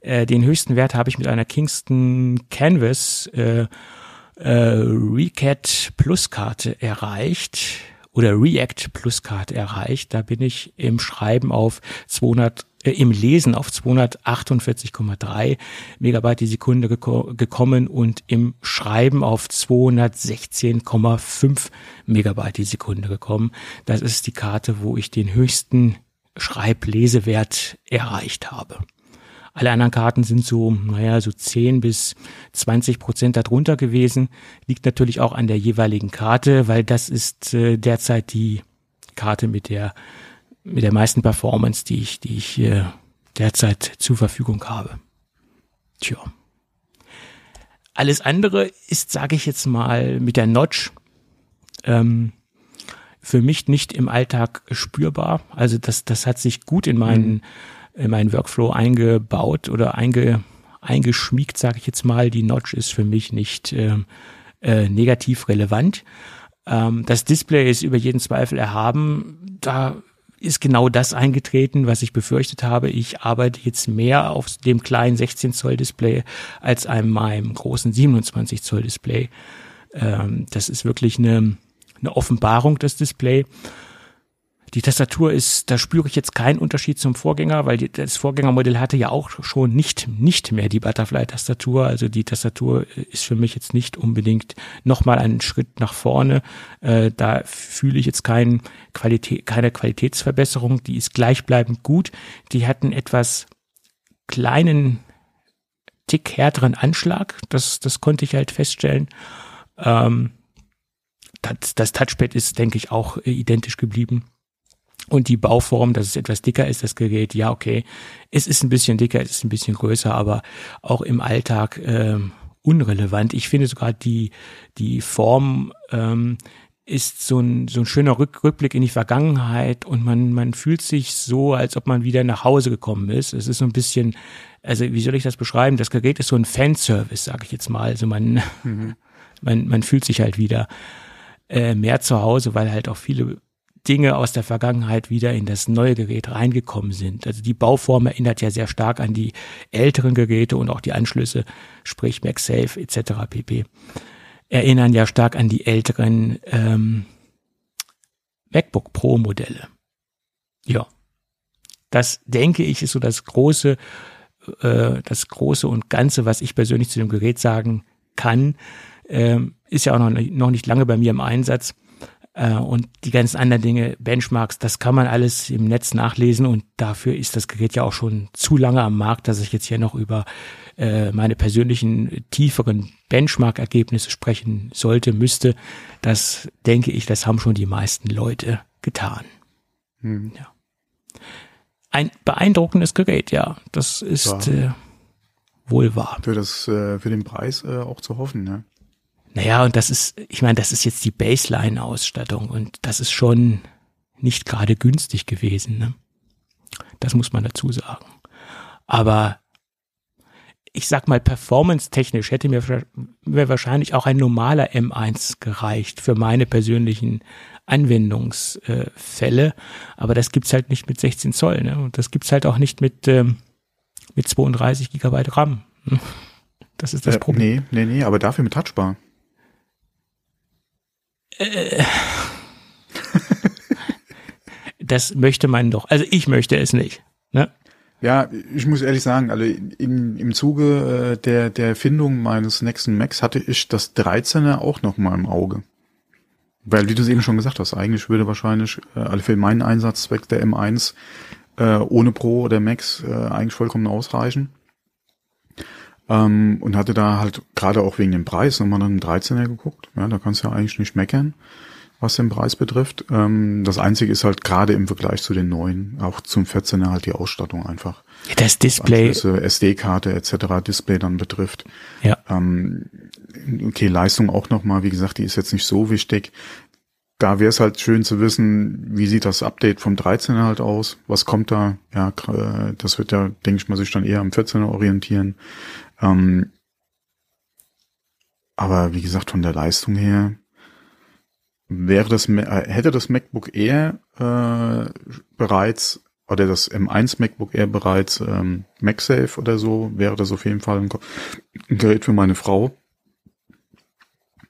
Äh, den höchsten Wert habe ich mit einer Kingston Canvas äh, äh, Recat Plus Karte erreicht oder React Plus Karte erreicht. Da bin ich im Schreiben auf 200 äh, im Lesen auf 248,3 Megabyte die Sekunde geko gekommen und im Schreiben auf 216,5 Megabyte die Sekunde gekommen. Das ist die Karte, wo ich den höchsten Schreiblesewert erreicht habe. Alle anderen Karten sind so, naja, so 10 bis 20 Prozent darunter gewesen. Liegt natürlich auch an der jeweiligen Karte, weil das ist äh, derzeit die Karte mit der mit der meisten Performance, die ich, die ich äh, derzeit zur Verfügung habe. Tja. Alles andere ist, sage ich jetzt mal, mit der Notch ähm, für mich nicht im Alltag spürbar. Also das, das hat sich gut in meinen, mhm. in meinen Workflow eingebaut oder einge, eingeschmiegt, sage ich jetzt mal. Die Notch ist für mich nicht äh, äh, negativ relevant. Ähm, das Display ist über jeden Zweifel erhaben. Da ist genau das eingetreten, was ich befürchtet habe. Ich arbeite jetzt mehr auf dem kleinen 16 Zoll Display als an meinem großen 27 Zoll Display. Ähm, das ist wirklich eine, eine Offenbarung, das Display. Die Tastatur ist, da spüre ich jetzt keinen Unterschied zum Vorgänger, weil die, das Vorgängermodell hatte ja auch schon nicht, nicht mehr die Butterfly-Tastatur. Also die Tastatur ist für mich jetzt nicht unbedingt nochmal einen Schritt nach vorne. Äh, da fühle ich jetzt kein Qualität, keine Qualitätsverbesserung. Die ist gleichbleibend gut. Die hatten etwas kleinen, tick härteren Anschlag. Das, das konnte ich halt feststellen. Ähm, das, das Touchpad ist, denke ich, auch identisch geblieben. Und die Bauform, dass es etwas dicker ist, das Gerät, ja, okay. Es ist ein bisschen dicker, es ist ein bisschen größer, aber auch im Alltag ähm, unrelevant. Ich finde sogar die, die Form ähm, ist so ein, so ein schöner Rück, Rückblick in die Vergangenheit und man, man fühlt sich so, als ob man wieder nach Hause gekommen ist. Es ist so ein bisschen, also wie soll ich das beschreiben? Das Gerät ist so ein Fanservice, sage ich jetzt mal. Also man, mhm. (laughs) man, man fühlt sich halt wieder äh, mehr zu Hause, weil halt auch viele Dinge aus der Vergangenheit wieder in das neue Gerät reingekommen sind. Also die Bauform erinnert ja sehr stark an die älteren Geräte und auch die Anschlüsse, sprich MagSafe etc. pp. Erinnern ja stark an die älteren ähm, MacBook Pro Modelle. Ja, das denke ich ist so das große, äh, das große und ganze, was ich persönlich zu dem Gerät sagen kann. Ähm, ist ja auch noch, noch nicht lange bei mir im Einsatz äh, und die ganzen anderen Dinge, Benchmarks, das kann man alles im Netz nachlesen und dafür ist das Gerät ja auch schon zu lange am Markt, dass ich jetzt hier noch über äh, meine persönlichen tieferen Benchmark-Ergebnisse sprechen sollte, müsste. Das denke ich, das haben schon die meisten Leute getan. Hm. Ja. Ein beeindruckendes Gerät, ja. Das ist ja. Äh, wohl wahr. Für das, äh, für den Preis äh, auch zu hoffen, ne? Naja, und das ist, ich meine, das ist jetzt die Baseline-Ausstattung und das ist schon nicht gerade günstig gewesen. Ne? Das muss man dazu sagen. Aber ich sag mal, performance-technisch hätte mir, mir wahrscheinlich auch ein normaler M1 gereicht für meine persönlichen Anwendungsfälle. Aber das gibt's halt nicht mit 16 Zoll. Ne? Und das gibt's halt auch nicht mit, ähm, mit 32 Gigabyte RAM. (laughs) Das ist das äh, Problem. Nee, nee, nee, aber dafür mit Touchbar. Äh, (laughs) das möchte man doch. Also ich möchte es nicht. Ne? Ja, ich muss ehrlich sagen, also im, im Zuge äh, der, der Erfindung meines nächsten Macs hatte ich das 13er auch noch mal im Auge. Weil, wie du es eben schon gesagt hast, eigentlich würde wahrscheinlich, äh, also für meinen Einsatzzweck der M1 äh, ohne Pro oder Max äh, eigentlich vollkommen ausreichen. Ähm, und hatte da halt gerade auch wegen dem Preis nochmal dann einen 13er geguckt. Ja, da kannst du ja eigentlich nicht meckern, was den Preis betrifft. Ähm, das Einzige ist halt gerade im Vergleich zu den neuen, auch zum 14er halt die Ausstattung einfach. Das Display. SD-Karte etc. Display dann betrifft. Ja. Ähm, okay, Leistung auch nochmal, wie gesagt, die ist jetzt nicht so wichtig da wäre es halt schön zu wissen, wie sieht das Update vom 13er halt aus? Was kommt da? Ja, das wird ja, denke ich mal, sich dann eher am 14er orientieren. Ähm, aber wie gesagt, von der Leistung her wäre das, äh, hätte das MacBook Air äh, bereits oder das M1 MacBook Air bereits ähm, MagSafe oder so, wäre das auf jeden Fall ein, ein Gerät für meine Frau.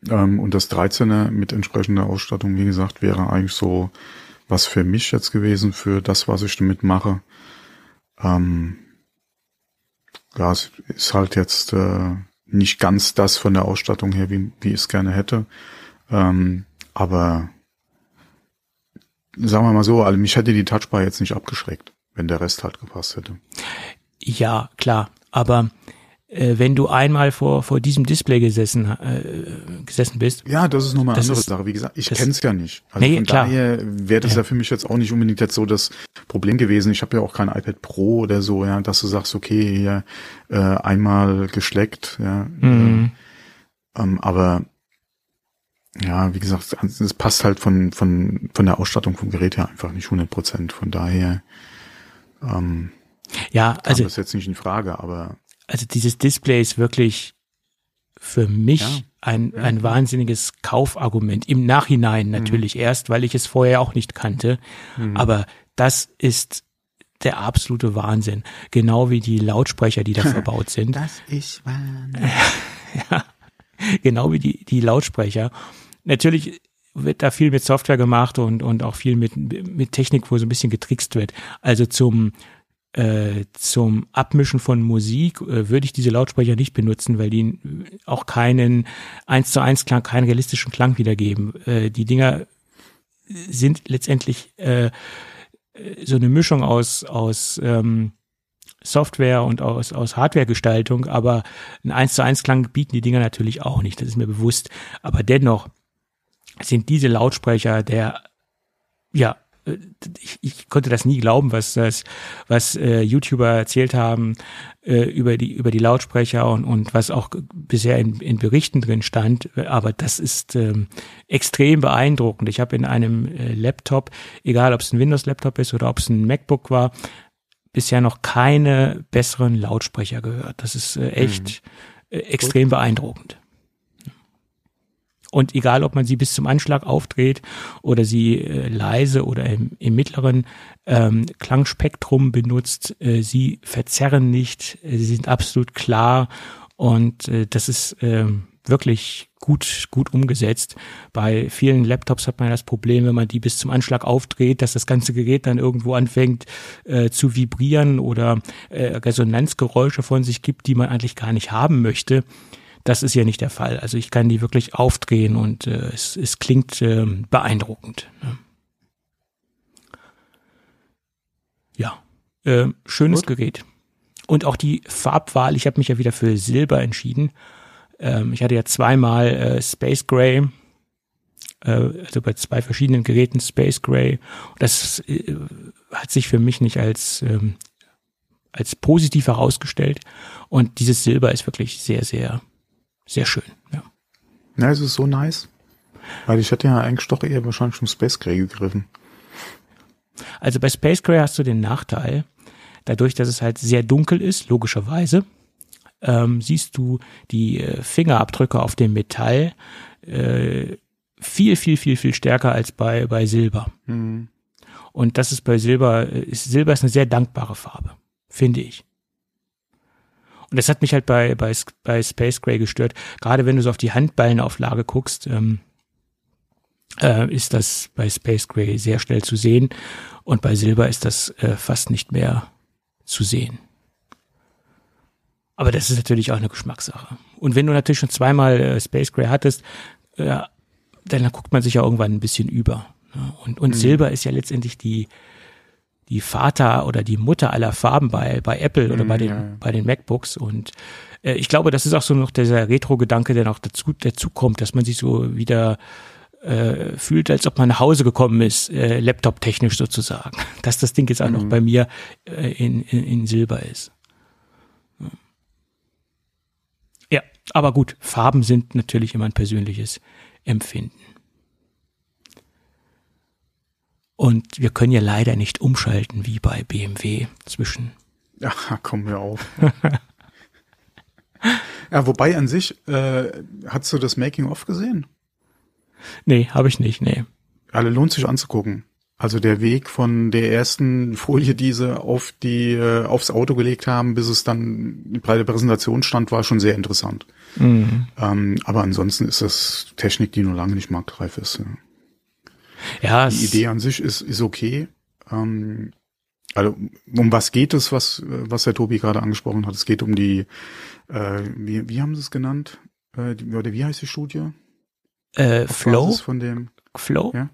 Ähm, und das 13er mit entsprechender Ausstattung, wie gesagt, wäre eigentlich so was für mich jetzt gewesen, für das, was ich damit mache. Ähm, ja, es ist halt jetzt äh, nicht ganz das von der Ausstattung her, wie, wie ich es gerne hätte. Ähm, aber sagen wir mal so, also mich hätte die Touchbar jetzt nicht abgeschreckt, wenn der Rest halt gepasst hätte. Ja, klar. Aber wenn du einmal vor, vor diesem Display gesessen, äh, gesessen bist. Ja, das ist nochmal eine andere ist, Sache. Wie gesagt, ich kenne es ja nicht. Also nee, von klar. daher wäre das ja. ja. für mich jetzt auch nicht unbedingt jetzt so das Problem gewesen. Ich habe ja auch kein iPad Pro oder so, ja, dass du sagst, okay, hier äh, einmal geschleckt, ja. Mhm. Äh, ähm, aber ja, wie gesagt, es passt halt von, von, von der Ausstattung vom Gerät her einfach nicht 100 Prozent. Von daher, ähm, ja, also das jetzt nicht in Frage, aber also dieses Display ist wirklich für mich ja. ein, ja. ein wahnsinniges Kaufargument. Im Nachhinein mhm. natürlich mhm. erst, weil ich es vorher auch nicht kannte. Mhm. Aber das ist der absolute Wahnsinn. Genau wie die Lautsprecher, die da (laughs) verbaut sind. Das ist Wahnsinn. (laughs) ja, genau wie die, die Lautsprecher. Natürlich wird da viel mit Software gemacht und, und auch viel mit, mit Technik, wo so ein bisschen getrickst wird. Also zum, äh, zum Abmischen von Musik äh, würde ich diese Lautsprecher nicht benutzen, weil die auch keinen eins zu eins Klang, keinen realistischen Klang wiedergeben. Äh, die Dinger sind letztendlich äh, so eine Mischung aus aus ähm, Software und aus, aus Hardwaregestaltung, aber ein 1 zu 1 Klang bieten die Dinger natürlich auch nicht, das ist mir bewusst. Aber dennoch sind diese Lautsprecher der, ja, ich, ich konnte das nie glauben, was das, was äh, YouTuber erzählt haben äh, über die über die Lautsprecher und und was auch bisher in, in Berichten drin stand. Aber das ist ähm, extrem beeindruckend. Ich habe in einem äh, Laptop, egal ob es ein Windows-Laptop ist oder ob es ein MacBook war, bisher noch keine besseren Lautsprecher gehört. Das ist äh, echt mhm. äh, extrem Gut. beeindruckend. Und egal, ob man sie bis zum Anschlag aufdreht oder sie äh, leise oder im, im mittleren ähm, Klangspektrum benutzt, äh, sie verzerren nicht, äh, sie sind absolut klar und äh, das ist äh, wirklich gut, gut umgesetzt. Bei vielen Laptops hat man das Problem, wenn man die bis zum Anschlag aufdreht, dass das ganze Gerät dann irgendwo anfängt äh, zu vibrieren oder äh, Resonanzgeräusche von sich gibt, die man eigentlich gar nicht haben möchte. Das ist ja nicht der Fall. Also ich kann die wirklich aufdrehen und äh, es, es klingt äh, beeindruckend. Ne? Ja, äh, schönes Gut. Gerät. Und auch die Farbwahl, ich habe mich ja wieder für Silber entschieden. Ähm, ich hatte ja zweimal äh, Space Gray, äh, also bei zwei verschiedenen Geräten Space Gray. Das äh, hat sich für mich nicht als ähm, als positiv herausgestellt. Und dieses Silber ist wirklich sehr, sehr sehr schön. Ja. Ja, es ist so nice. Weil ich hätte ja eigentlich doch eher wahrscheinlich schon Space Gray gegriffen. Also bei Space Gray hast du den Nachteil, dadurch, dass es halt sehr dunkel ist, logischerweise, ähm, siehst du die äh, Fingerabdrücke auf dem Metall äh, viel, viel, viel, viel stärker als bei, bei Silber. Mhm. Und das ist bei Silber, äh, ist, Silber ist eine sehr dankbare Farbe, finde ich. Und das hat mich halt bei, bei, bei Space Gray gestört. Gerade wenn du so auf die Handballenauflage guckst, ähm, äh, ist das bei Space Gray sehr schnell zu sehen. Und bei Silber ist das äh, fast nicht mehr zu sehen. Aber das ist natürlich auch eine Geschmackssache. Und wenn du natürlich schon zweimal äh, Space Gray hattest, äh, dann guckt man sich ja irgendwann ein bisschen über. Ne? Und, und mhm. Silber ist ja letztendlich die, die Vater oder die Mutter aller Farben bei, bei Apple oder bei mhm, den, ja. bei den MacBooks. Und äh, ich glaube, das ist auch so noch dieser Retro-Gedanke, der noch dazu, dazu kommt, dass man sich so wieder äh, fühlt, als ob man nach Hause gekommen ist, äh, Laptop-technisch sozusagen. (laughs) Dass das Ding jetzt auch mhm. noch bei mir äh, in, in, in Silber ist. Ja, aber gut, Farben sind natürlich immer ein persönliches Empfinden. Und wir können ja leider nicht umschalten wie bei BMW zwischen. Ja, (laughs) kommen wir auf. (laughs) ja, wobei an sich, äh, hast du das Making-of gesehen? Nee, habe ich nicht, nee. Alle lohnt sich anzugucken. Also der Weg von der ersten Folie, die sie auf die, äh, aufs Auto gelegt haben, bis es dann bei der Präsentation stand, war schon sehr interessant. Mhm. Ähm, aber ansonsten ist das Technik, die nur lange nicht marktreif ist. Ja. Ja, die Idee an sich ist, ist okay. Ähm, also um was geht es, was, was der Tobi gerade angesprochen hat? Es geht um die, äh, wie, wie haben sie es genannt? Äh, die, oder wie heißt die Studie? Äh, Flow? Von dem, Flow? Ja.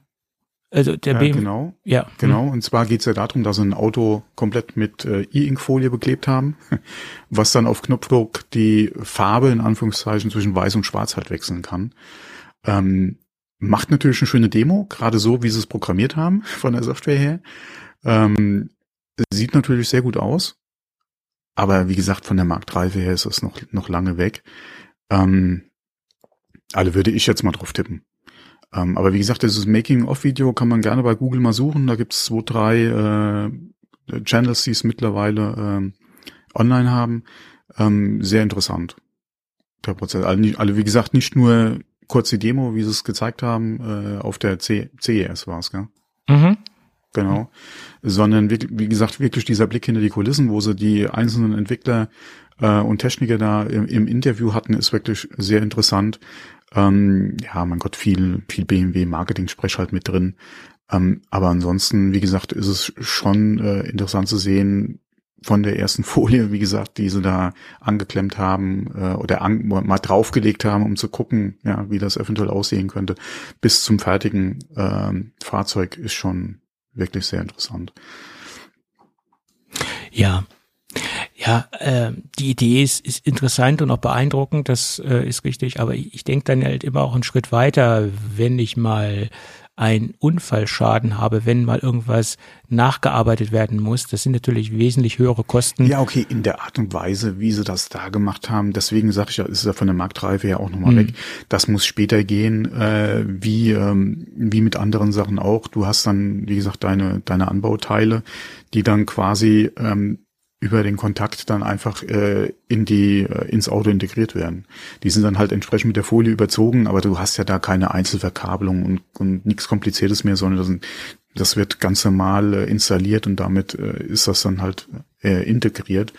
Also der BMW. Genau. Ja. Genau. Und zwar geht es ja darum, dass sie ein Auto komplett mit äh, E-Ink-Folie beklebt haben, (laughs) was dann auf Knopfdruck die Farbe in Anführungszeichen zwischen Weiß und Schwarz halt wechseln kann. Ähm, Macht natürlich eine schöne Demo, gerade so, wie sie es programmiert haben (laughs) von der Software her. Ähm, sieht natürlich sehr gut aus. Aber wie gesagt, von der Marktreife her ist es noch, noch lange weg. Ähm, also würde ich jetzt mal drauf tippen. Ähm, aber wie gesagt, dieses Making-of-Video kann man gerne bei Google mal suchen. Da gibt es zwei, drei äh, Channels, die es mittlerweile äh, online haben. Ähm, sehr interessant. Der Prozess. Also, nicht, also wie gesagt, nicht nur kurze Demo, wie sie es gezeigt haben, äh, auf der C CES war es, gell? Mhm. genau, sondern wie, wie gesagt wirklich dieser Blick hinter die Kulissen, wo sie die einzelnen Entwickler äh, und Techniker da im, im Interview hatten, ist wirklich sehr interessant. Ähm, ja, mein Gott, viel, viel BMW-Marketing-Sprech halt mit drin. Ähm, aber ansonsten, wie gesagt, ist es schon äh, interessant zu sehen, von der ersten (laughs) Folie, wie gesagt, die sie da angeklemmt haben äh, oder an, mal draufgelegt haben, um zu gucken, ja, wie das eventuell aussehen könnte, bis zum fertigen ähm, Fahrzeug ist schon wirklich sehr interessant. Ja, ja, äh, die Idee ist, ist interessant und auch beeindruckend, das äh, ist richtig, aber ich, ich denke dann halt immer auch einen Schritt weiter, wenn ich mal einen Unfallschaden habe, wenn mal irgendwas nachgearbeitet werden muss. Das sind natürlich wesentlich höhere Kosten. Ja, okay, in der Art und Weise, wie sie das da gemacht haben. Deswegen sage ich ja, ist es ja von der Marktreife ja auch nochmal mhm. weg. Das muss später gehen, äh, wie, ähm, wie mit anderen Sachen auch. Du hast dann, wie gesagt, deine, deine Anbauteile, die dann quasi ähm, über den Kontakt dann einfach äh, in die äh, ins Auto integriert werden. Die sind dann halt entsprechend mit der Folie überzogen, aber du hast ja da keine Einzelverkabelung und, und nichts Kompliziertes mehr, sondern das, sind, das wird ganz normal äh, installiert und damit äh, ist das dann halt äh, integriert.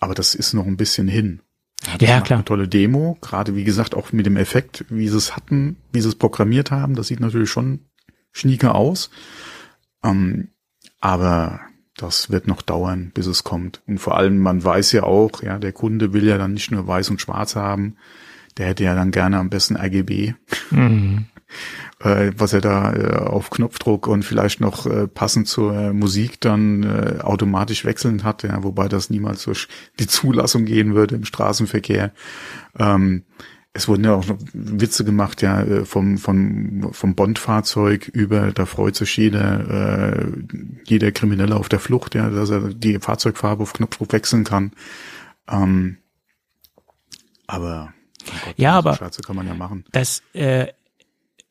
Aber das ist noch ein bisschen hin. Ja, ja klar. Eine tolle Demo, gerade wie gesagt auch mit dem Effekt, wie sie es hatten, wie sie es programmiert haben. Das sieht natürlich schon schnieke aus. Ähm, aber das wird noch dauern, bis es kommt. Und vor allem, man weiß ja auch, ja, der Kunde will ja dann nicht nur weiß und schwarz haben, der hätte ja dann gerne am besten RGB. Mhm. (laughs) äh, was er da äh, auf Knopfdruck und vielleicht noch äh, passend zur äh, Musik dann äh, automatisch wechselnd hat, ja, wobei das niemals durch die Zulassung gehen würde im Straßenverkehr. Ähm, es wurden ja auch noch Witze gemacht, ja, äh, vom, vom, vom Bondfahrzeug über, da freut sich jeder, äh, jeder Kriminelle auf der Flucht, ja, dass er die Fahrzeugfarbe auf Knopfdruck wechseln kann. Ähm, aber Gott, ja, aber kann man ja machen. Das äh,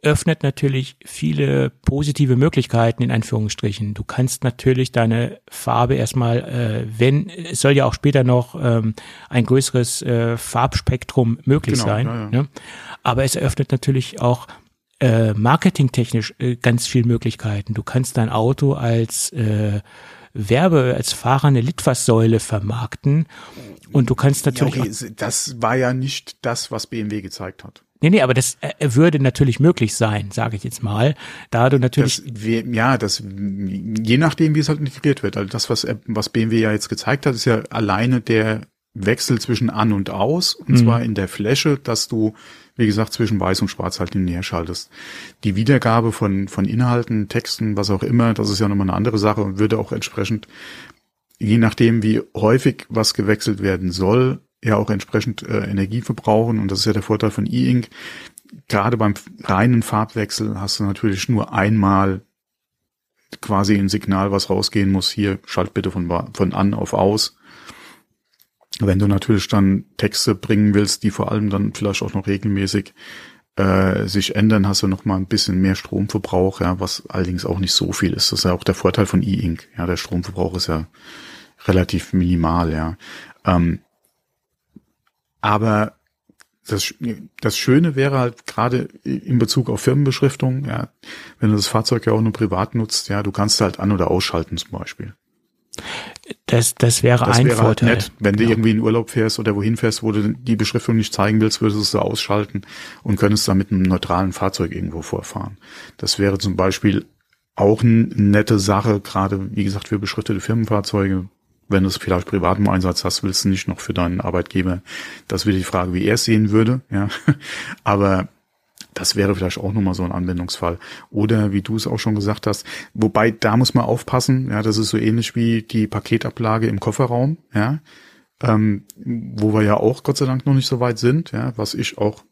öffnet natürlich viele positive Möglichkeiten in Anführungsstrichen. Du kannst natürlich deine Farbe erstmal, äh, wenn, es soll ja auch später noch ähm, ein größeres äh, Farbspektrum möglich genau, sein. Ja, ja. Ne? Aber es eröffnet natürlich auch äh, marketingtechnisch äh, ganz viel Möglichkeiten. Du kannst dein Auto als äh, Werbe, als fahrende Litfaßsäule vermarkten und du kannst natürlich. Ja, okay, das war ja nicht das, was BMW gezeigt hat. Nee, nee, aber das äh, würde natürlich möglich sein, sage ich jetzt mal. Da du natürlich. Das, ja, das je nachdem, wie es halt integriert wird. Also das, was, äh, was BMW ja jetzt gezeigt hat, ist ja alleine der Wechsel zwischen an und aus, und mhm. zwar in der Fläche, dass du, wie gesagt, zwischen weiß und schwarz halt linear schaltest. Die Wiedergabe von, von Inhalten, Texten, was auch immer, das ist ja nochmal eine andere Sache und würde auch entsprechend, je nachdem, wie häufig was gewechselt werden soll, ja auch entsprechend äh, Energie verbrauchen und das ist ja der Vorteil von E-Ink. Gerade beim reinen Farbwechsel hast du natürlich nur einmal quasi ein Signal, was rausgehen muss. Hier schalt bitte von, von an auf aus. Wenn du natürlich dann Texte bringen willst, die vor allem dann vielleicht auch noch regelmäßig äh, sich ändern, hast du noch mal ein bisschen mehr Stromverbrauch, ja, was allerdings auch nicht so viel ist. Das ist ja auch der Vorteil von E-Ink. Ja, der Stromverbrauch ist ja relativ minimal, ja. Ähm, aber das, das Schöne wäre halt gerade in Bezug auf Firmenbeschriftung, ja, wenn du das Fahrzeug ja auch nur privat nutzt, ja, du kannst halt an- oder ausschalten zum Beispiel. Das, das wäre das ein wäre halt Vorteil. Halt nett, wenn genau. du irgendwie in Urlaub fährst oder wohin fährst, wo du die Beschriftung nicht zeigen willst, würdest du es ausschalten und könntest dann mit einem neutralen Fahrzeug irgendwo vorfahren. Das wäre zum Beispiel auch eine nette Sache, gerade wie gesagt für beschriftete Firmenfahrzeuge, wenn du es vielleicht privat im Einsatz hast, willst du nicht noch für deinen Arbeitgeber. Das wäre die Frage, wie er es sehen würde, ja. (laughs) Aber das wäre vielleicht auch nochmal so ein Anwendungsfall. Oder wie du es auch schon gesagt hast, wobei da muss man aufpassen, ja, das ist so ähnlich wie die Paketablage im Kofferraum, ja, ähm, wo wir ja auch Gott sei Dank noch nicht so weit sind, ja, was ich auch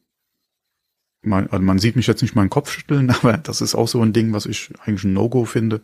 man, also man sieht mich jetzt nicht meinen Kopf schütteln, (laughs) aber das ist auch so ein Ding, was ich eigentlich ein No-Go finde.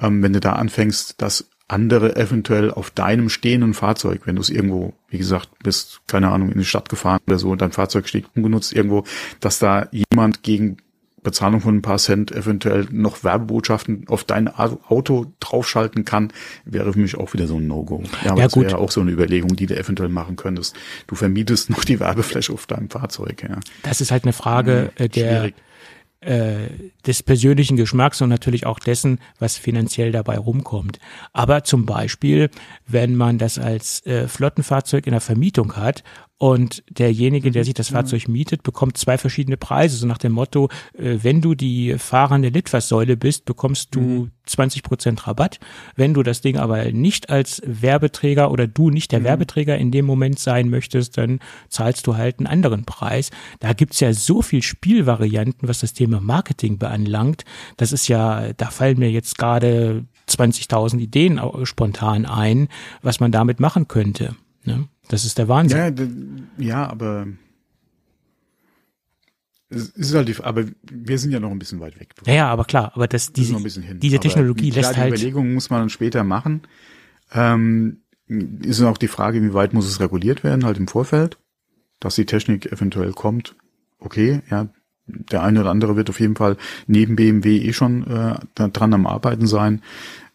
Ähm, wenn du da anfängst, das andere eventuell auf deinem stehenden Fahrzeug, wenn du es irgendwo, wie gesagt, bist, keine Ahnung, in die Stadt gefahren oder so und dein Fahrzeug steht ungenutzt irgendwo, dass da jemand gegen Bezahlung von ein paar Cent eventuell noch Werbebotschaften auf dein Auto draufschalten kann, wäre für mich auch wieder so ein No-Go. Ja, aber ja, das wäre auch so eine Überlegung, die du eventuell machen könntest. Du vermietest noch die Werbefläche auf deinem Fahrzeug, ja. Das ist halt eine Frage hm, der, äh, des persönlichen Geschmacks und natürlich auch dessen, was finanziell dabei rumkommt. Aber zum Beispiel, wenn man das als äh, Flottenfahrzeug in der Vermietung hat und derjenige, der sich das mhm. Fahrzeug mietet, bekommt zwei verschiedene Preise. So nach dem Motto, äh, wenn du die fahrende Litfaßsäule bist, bekommst du 20 mhm. Prozent Rabatt. Wenn du das Ding aber nicht als Werbeträger oder du nicht der mhm. Werbeträger in dem Moment sein möchtest, dann zahlst du halt einen anderen Preis. Da gibt's ja so viel Spielvarianten, was das Thema Marketing beanlangt. Das ist ja, da fallen mir jetzt gerade 20.000 Ideen spontan ein, was man damit machen könnte. Ne? Das ist der Wahnsinn. Ja, ja, aber es ist halt die, aber wir sind ja noch ein bisschen weit weg. Ja, ja, aber klar, aber das, diese, diese Technologie aber, lässt klar, halt. Die Überlegung muss man dann später machen. Ähm, ist auch die Frage, wie weit muss es reguliert werden, halt im Vorfeld, dass die Technik eventuell kommt. Okay, ja, der eine oder andere wird auf jeden Fall neben BMW eh schon äh, dran am Arbeiten sein.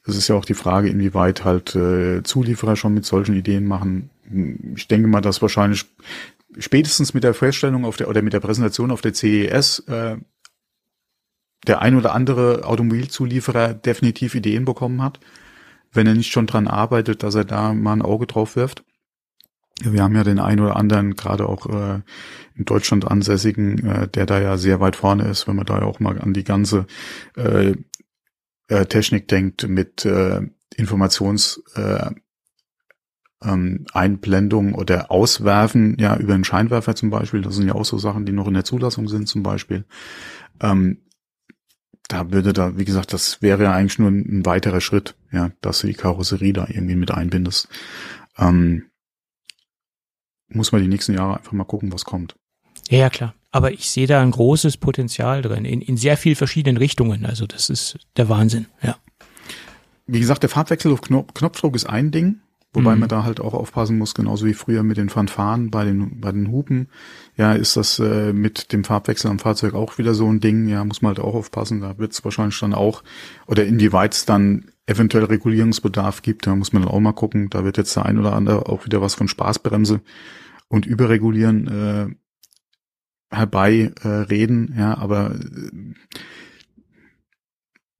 Es ist ja auch die Frage, inwieweit halt äh, Zulieferer schon mit solchen Ideen machen. Ich denke mal, dass wahrscheinlich spätestens mit der Vorstellung auf der oder mit der Präsentation auf der CES äh, der ein oder andere Automobilzulieferer definitiv Ideen bekommen hat, wenn er nicht schon dran arbeitet, dass er da mal ein Auge drauf wirft. Wir haben ja den einen oder anderen, gerade auch äh, in Deutschland ansässigen, äh, der da ja sehr weit vorne ist, wenn man da ja auch mal an die ganze äh, äh, Technik denkt mit äh, Informations äh, ähm, Einblendung oder Auswerfen, ja, über einen Scheinwerfer zum Beispiel, das sind ja auch so Sachen, die noch in der Zulassung sind zum Beispiel. Ähm, da würde da, wie gesagt, das wäre ja eigentlich nur ein, weiterer Schritt, ja, dass du die Karosserie da irgendwie mit einbindest. Ähm, muss man die nächsten Jahre einfach mal gucken, was kommt. Ja, ja, klar. Aber ich sehe da ein großes Potenzial drin, in, in sehr viel verschiedenen Richtungen. Also das ist der Wahnsinn, ja. Wie gesagt, der Farbwechsel auf Knopfdruck ist ein Ding. Wobei mhm. man da halt auch aufpassen muss, genauso wie früher mit den Fanfaren bei den, bei den Hupen. Ja, ist das äh, mit dem Farbwechsel am Fahrzeug auch wieder so ein Ding. Ja, muss man halt auch aufpassen. Da wird es wahrscheinlich dann auch, oder inwieweit es dann eventuell Regulierungsbedarf gibt, da muss man dann auch mal gucken. Da wird jetzt der ein oder andere auch wieder was von Spaßbremse und Überregulieren äh, herbei äh, reden. Ja, aber äh,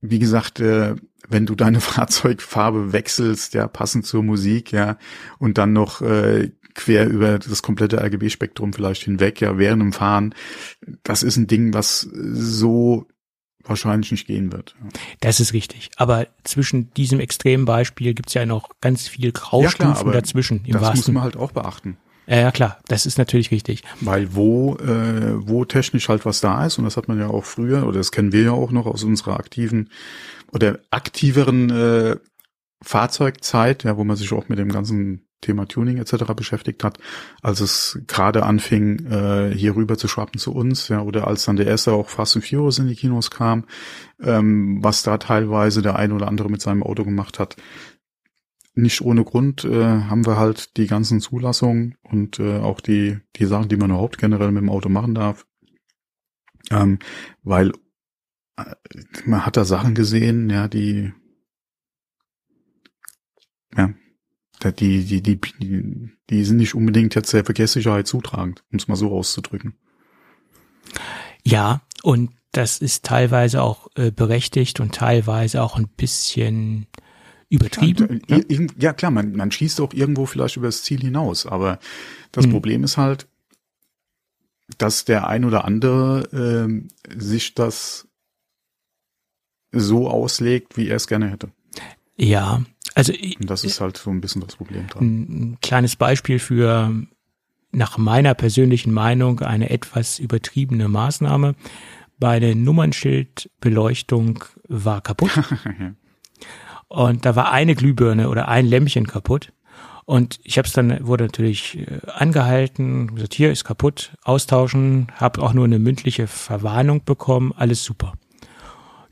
wie gesagt, äh, wenn du deine (laughs) Fahrzeugfarbe wechselst, ja, passend zur Musik, ja, und dann noch äh, quer über das komplette RGB-Spektrum vielleicht hinweg, ja, während dem Fahren, das ist ein Ding, was so wahrscheinlich nicht gehen wird. Das ist richtig. Aber zwischen diesem extremen Beispiel gibt's ja noch ganz viel Graustufen ja, klar, dazwischen. Im das wahrsten. muss man halt auch beachten. Ja, ja, klar, das ist natürlich richtig. Weil wo, äh, wo technisch halt was da ist, und das hat man ja auch früher, oder das kennen wir ja auch noch aus unserer aktiven oder aktiveren äh, Fahrzeugzeit, ja, wo man sich auch mit dem ganzen Thema Tuning etc. beschäftigt hat, als es gerade anfing, äh, hier rüber zu schwappen zu uns, ja, oder als dann der erste auch Fast and Furious in die Kinos kam, ähm, was da teilweise der eine oder andere mit seinem Auto gemacht hat, nicht ohne Grund äh, haben wir halt die ganzen Zulassungen und äh, auch die, die Sachen, die man überhaupt generell mit dem Auto machen darf. Ähm, weil man hat da Sachen gesehen, ja, die ja, die, die, die, die, die sind nicht unbedingt jetzt der Verkehrssicherheit zutragend, um es mal so auszudrücken. Ja, und das ist teilweise auch äh, berechtigt und teilweise auch ein bisschen übertrieben. Ja, ja? ja klar, man, man schießt auch irgendwo vielleicht über das Ziel hinaus, aber das hm. Problem ist halt, dass der ein oder andere äh, sich das so auslegt, wie er es gerne hätte. Ja, also Und das ist halt so ein bisschen das Problem dran. Ein kleines Beispiel für nach meiner persönlichen Meinung eine etwas übertriebene Maßnahme. Bei der Nummernschildbeleuchtung war kaputt. (laughs) Und da war eine Glühbirne oder ein Lämpchen kaputt. Und ich habe es dann, wurde natürlich äh, angehalten, gesagt, hier ist kaputt, austauschen, habe auch nur eine mündliche Verwarnung bekommen, alles super.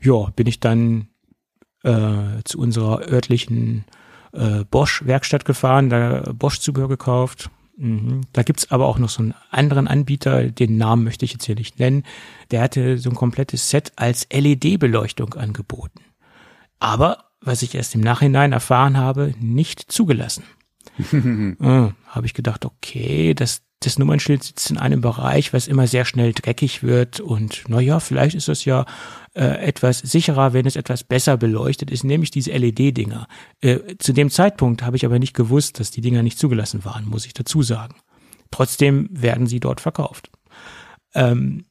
Ja, bin ich dann äh, zu unserer örtlichen äh, Bosch-Werkstatt gefahren, da Bosch-Zubehör gekauft. Mhm. Da gibt's aber auch noch so einen anderen Anbieter, den Namen möchte ich jetzt hier nicht nennen, der hatte so ein komplettes Set als LED-Beleuchtung angeboten. Aber was ich erst im Nachhinein erfahren habe, nicht zugelassen. (laughs) äh, Habe ich gedacht, okay, das, das Nummernschild sitzt in einem Bereich, was immer sehr schnell dreckig wird und naja, vielleicht ist es ja äh, etwas sicherer, wenn es etwas besser beleuchtet ist, nämlich diese LED-Dinger. Äh, zu dem Zeitpunkt habe ich aber nicht gewusst, dass die Dinger nicht zugelassen waren, muss ich dazu sagen. Trotzdem werden sie dort verkauft. Ähm,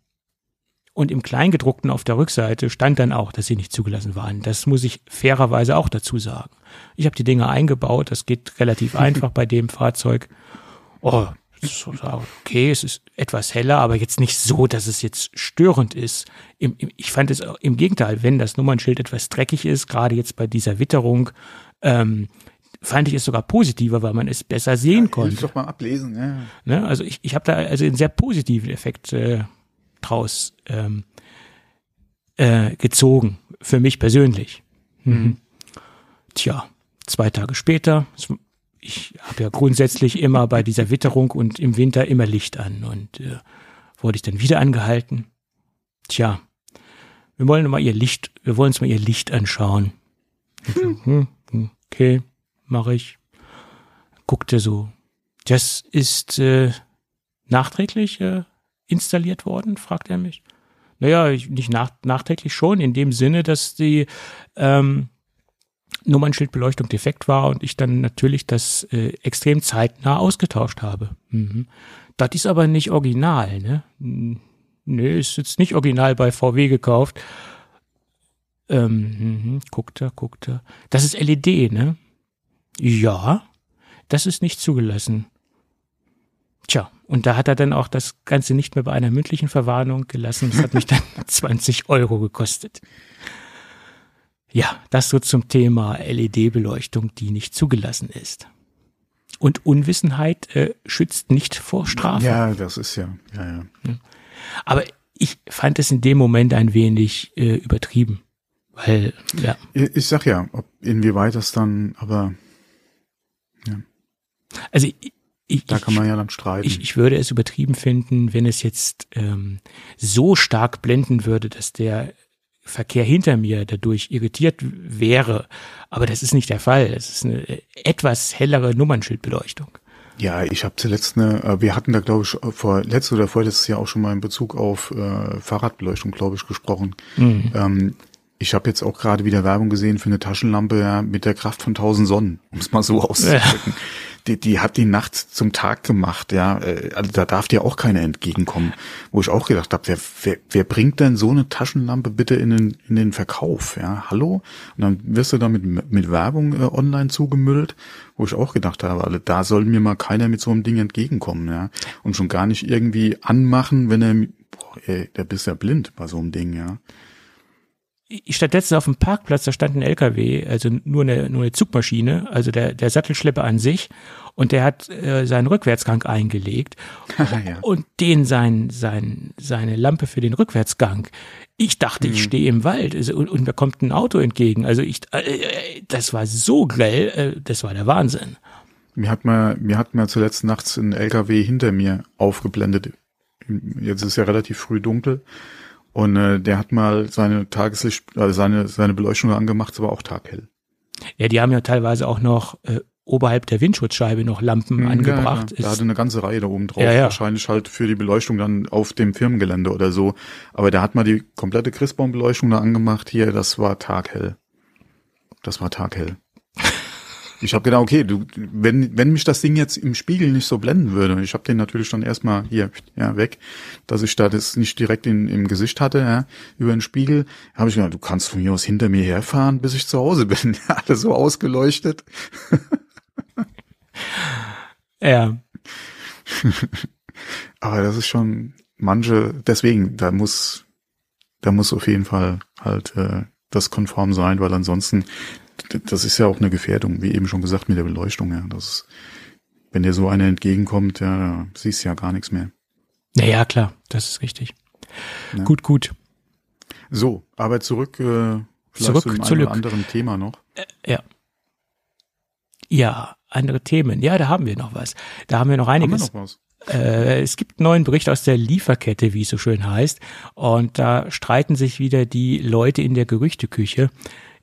und im Kleingedruckten auf der Rückseite stand dann auch, dass sie nicht zugelassen waren. Das muss ich fairerweise auch dazu sagen. Ich habe die Dinger eingebaut, das geht relativ (laughs) einfach bei dem Fahrzeug. Oh, okay, es ist etwas heller, aber jetzt nicht so, dass es jetzt störend ist. Im, im, ich fand es im Gegenteil, wenn das Nummernschild etwas dreckig ist, gerade jetzt bei dieser Witterung, ähm, fand ich es sogar positiver, weil man es besser sehen ja, konnte. doch mal ablesen. Ja. Ne? Also ich, ich habe da also einen sehr positiven Effekt äh, draus ähm, äh, gezogen, für mich persönlich. Mhm. Tja, zwei Tage später, ich habe ja grundsätzlich immer bei dieser Witterung und im Winter immer Licht an und äh, wurde ich dann wieder angehalten. Tja, wir wollen mal ihr Licht, wir wollen uns mal ihr Licht anschauen. Hm. Okay, mache ich. Guckte so. Das ist äh, nachträglich äh, installiert worden, fragt er mich. Naja, nicht nach, nachträglich schon, in dem Sinne, dass die ähm, Nummernschildbeleuchtung defekt war und ich dann natürlich das äh, extrem zeitnah ausgetauscht habe. Mhm. Das ist aber nicht original, ne? Nö, ist jetzt nicht original bei VW gekauft. Ähm, mh, guckt er, guckt er. Das ist LED, ne? Ja, das ist nicht zugelassen. Tja, und da hat er dann auch das Ganze nicht mehr bei einer mündlichen Verwarnung gelassen. Das hat mich dann (laughs) 20 Euro gekostet. Ja, das so zum Thema LED-Beleuchtung, die nicht zugelassen ist. Und Unwissenheit äh, schützt nicht vor Strafe. Ja, das ist ja, ja, ja. Aber ich fand es in dem Moment ein wenig äh, übertrieben. Weil, ja. Ich sag ja, ob inwieweit das dann, aber ja. Also ich, ich, da kann man ja dann streiten. Ich, ich würde es übertrieben finden, wenn es jetzt ähm, so stark blenden würde, dass der Verkehr hinter mir dadurch irritiert wäre. Aber das ist nicht der Fall. Es ist eine etwas hellere Nummernschildbeleuchtung. Ja, ich habe zuletzt eine, äh, wir hatten da glaube ich vor letztes oder vorletztes Jahr auch schon mal in Bezug auf äh, Fahrradbeleuchtung, glaube ich, gesprochen. Mhm. Ähm, ich habe jetzt auch gerade wieder Werbung gesehen für eine Taschenlampe ja, mit der Kraft von 1000 Sonnen, um es mal so (laughs) auszudrücken. Ja. Die, die hat die Nacht zum Tag gemacht, ja. Äh, also da darf dir auch keiner entgegenkommen. Wo ich auch gedacht habe, wer, wer, wer bringt denn so eine Taschenlampe bitte in den, in den Verkauf, ja? Hallo? Und dann wirst du damit mit Werbung äh, online zugemüllt, wo ich auch gedacht habe, also da soll mir mal keiner mit so einem Ding entgegenkommen, ja. Und schon gar nicht irgendwie anmachen, wenn er, boah, ey, der bist ja blind bei so einem Ding, ja ich stand letztens auf dem Parkplatz, da stand ein LKW, also nur eine, nur eine Zugmaschine, also der, der Sattelschlepper an sich, und der hat äh, seinen Rückwärtsgang eingelegt (laughs) ja. und den sein, sein, seine Lampe für den Rückwärtsgang. Ich dachte, mhm. ich stehe im Wald also, und, und mir kommt ein Auto entgegen. Also ich, äh, das war so grell, äh, das war der Wahnsinn. Mir hat mal, mir hat mal zuletzt nachts ein LKW hinter mir aufgeblendet. Jetzt ist ja relativ früh dunkel und äh, der hat mal seine Tageslicht, also seine, seine Beleuchtung angemacht, es war auch taghell. Ja, die haben ja teilweise auch noch äh, oberhalb der Windschutzscheibe noch Lampen ja, angebracht. Ja, da hatte eine ganze Reihe da oben drauf. Ja, ja. Wahrscheinlich halt für die Beleuchtung dann auf dem Firmengelände oder so. Aber der hat mal die komplette Christbaumbeleuchtung da angemacht. Hier, das war taghell. Das war taghell. Ich habe gedacht, okay, du, wenn, wenn mich das Ding jetzt im Spiegel nicht so blenden würde, ich habe den natürlich dann erstmal hier ja, weg, dass ich da das nicht direkt in, im Gesicht hatte, ja, über den Spiegel, habe ich gedacht, du kannst von mir aus hinter mir herfahren, bis ich zu Hause bin. Ja, (laughs) alles so ausgeleuchtet. ja. (laughs) Aber das ist schon manche, deswegen, da muss, da muss auf jeden Fall halt äh, das konform sein, weil ansonsten das ist ja auch eine Gefährdung, wie eben schon gesagt mit der Beleuchtung. Ja, das ist, wenn dir so einer entgegenkommt, ja, siehst du ja gar nichts mehr. Naja, klar, das ist richtig. Ja. Gut, gut. So, aber zurück, äh, vielleicht zurück zu einem anderen Thema noch. Äh, ja. Ja, andere Themen. Ja, da haben wir noch was. Da haben wir noch einiges. Haben wir noch was? Äh, es gibt einen neuen Bericht aus der Lieferkette, wie es so schön heißt. Und da streiten sich wieder die Leute in der Gerüchteküche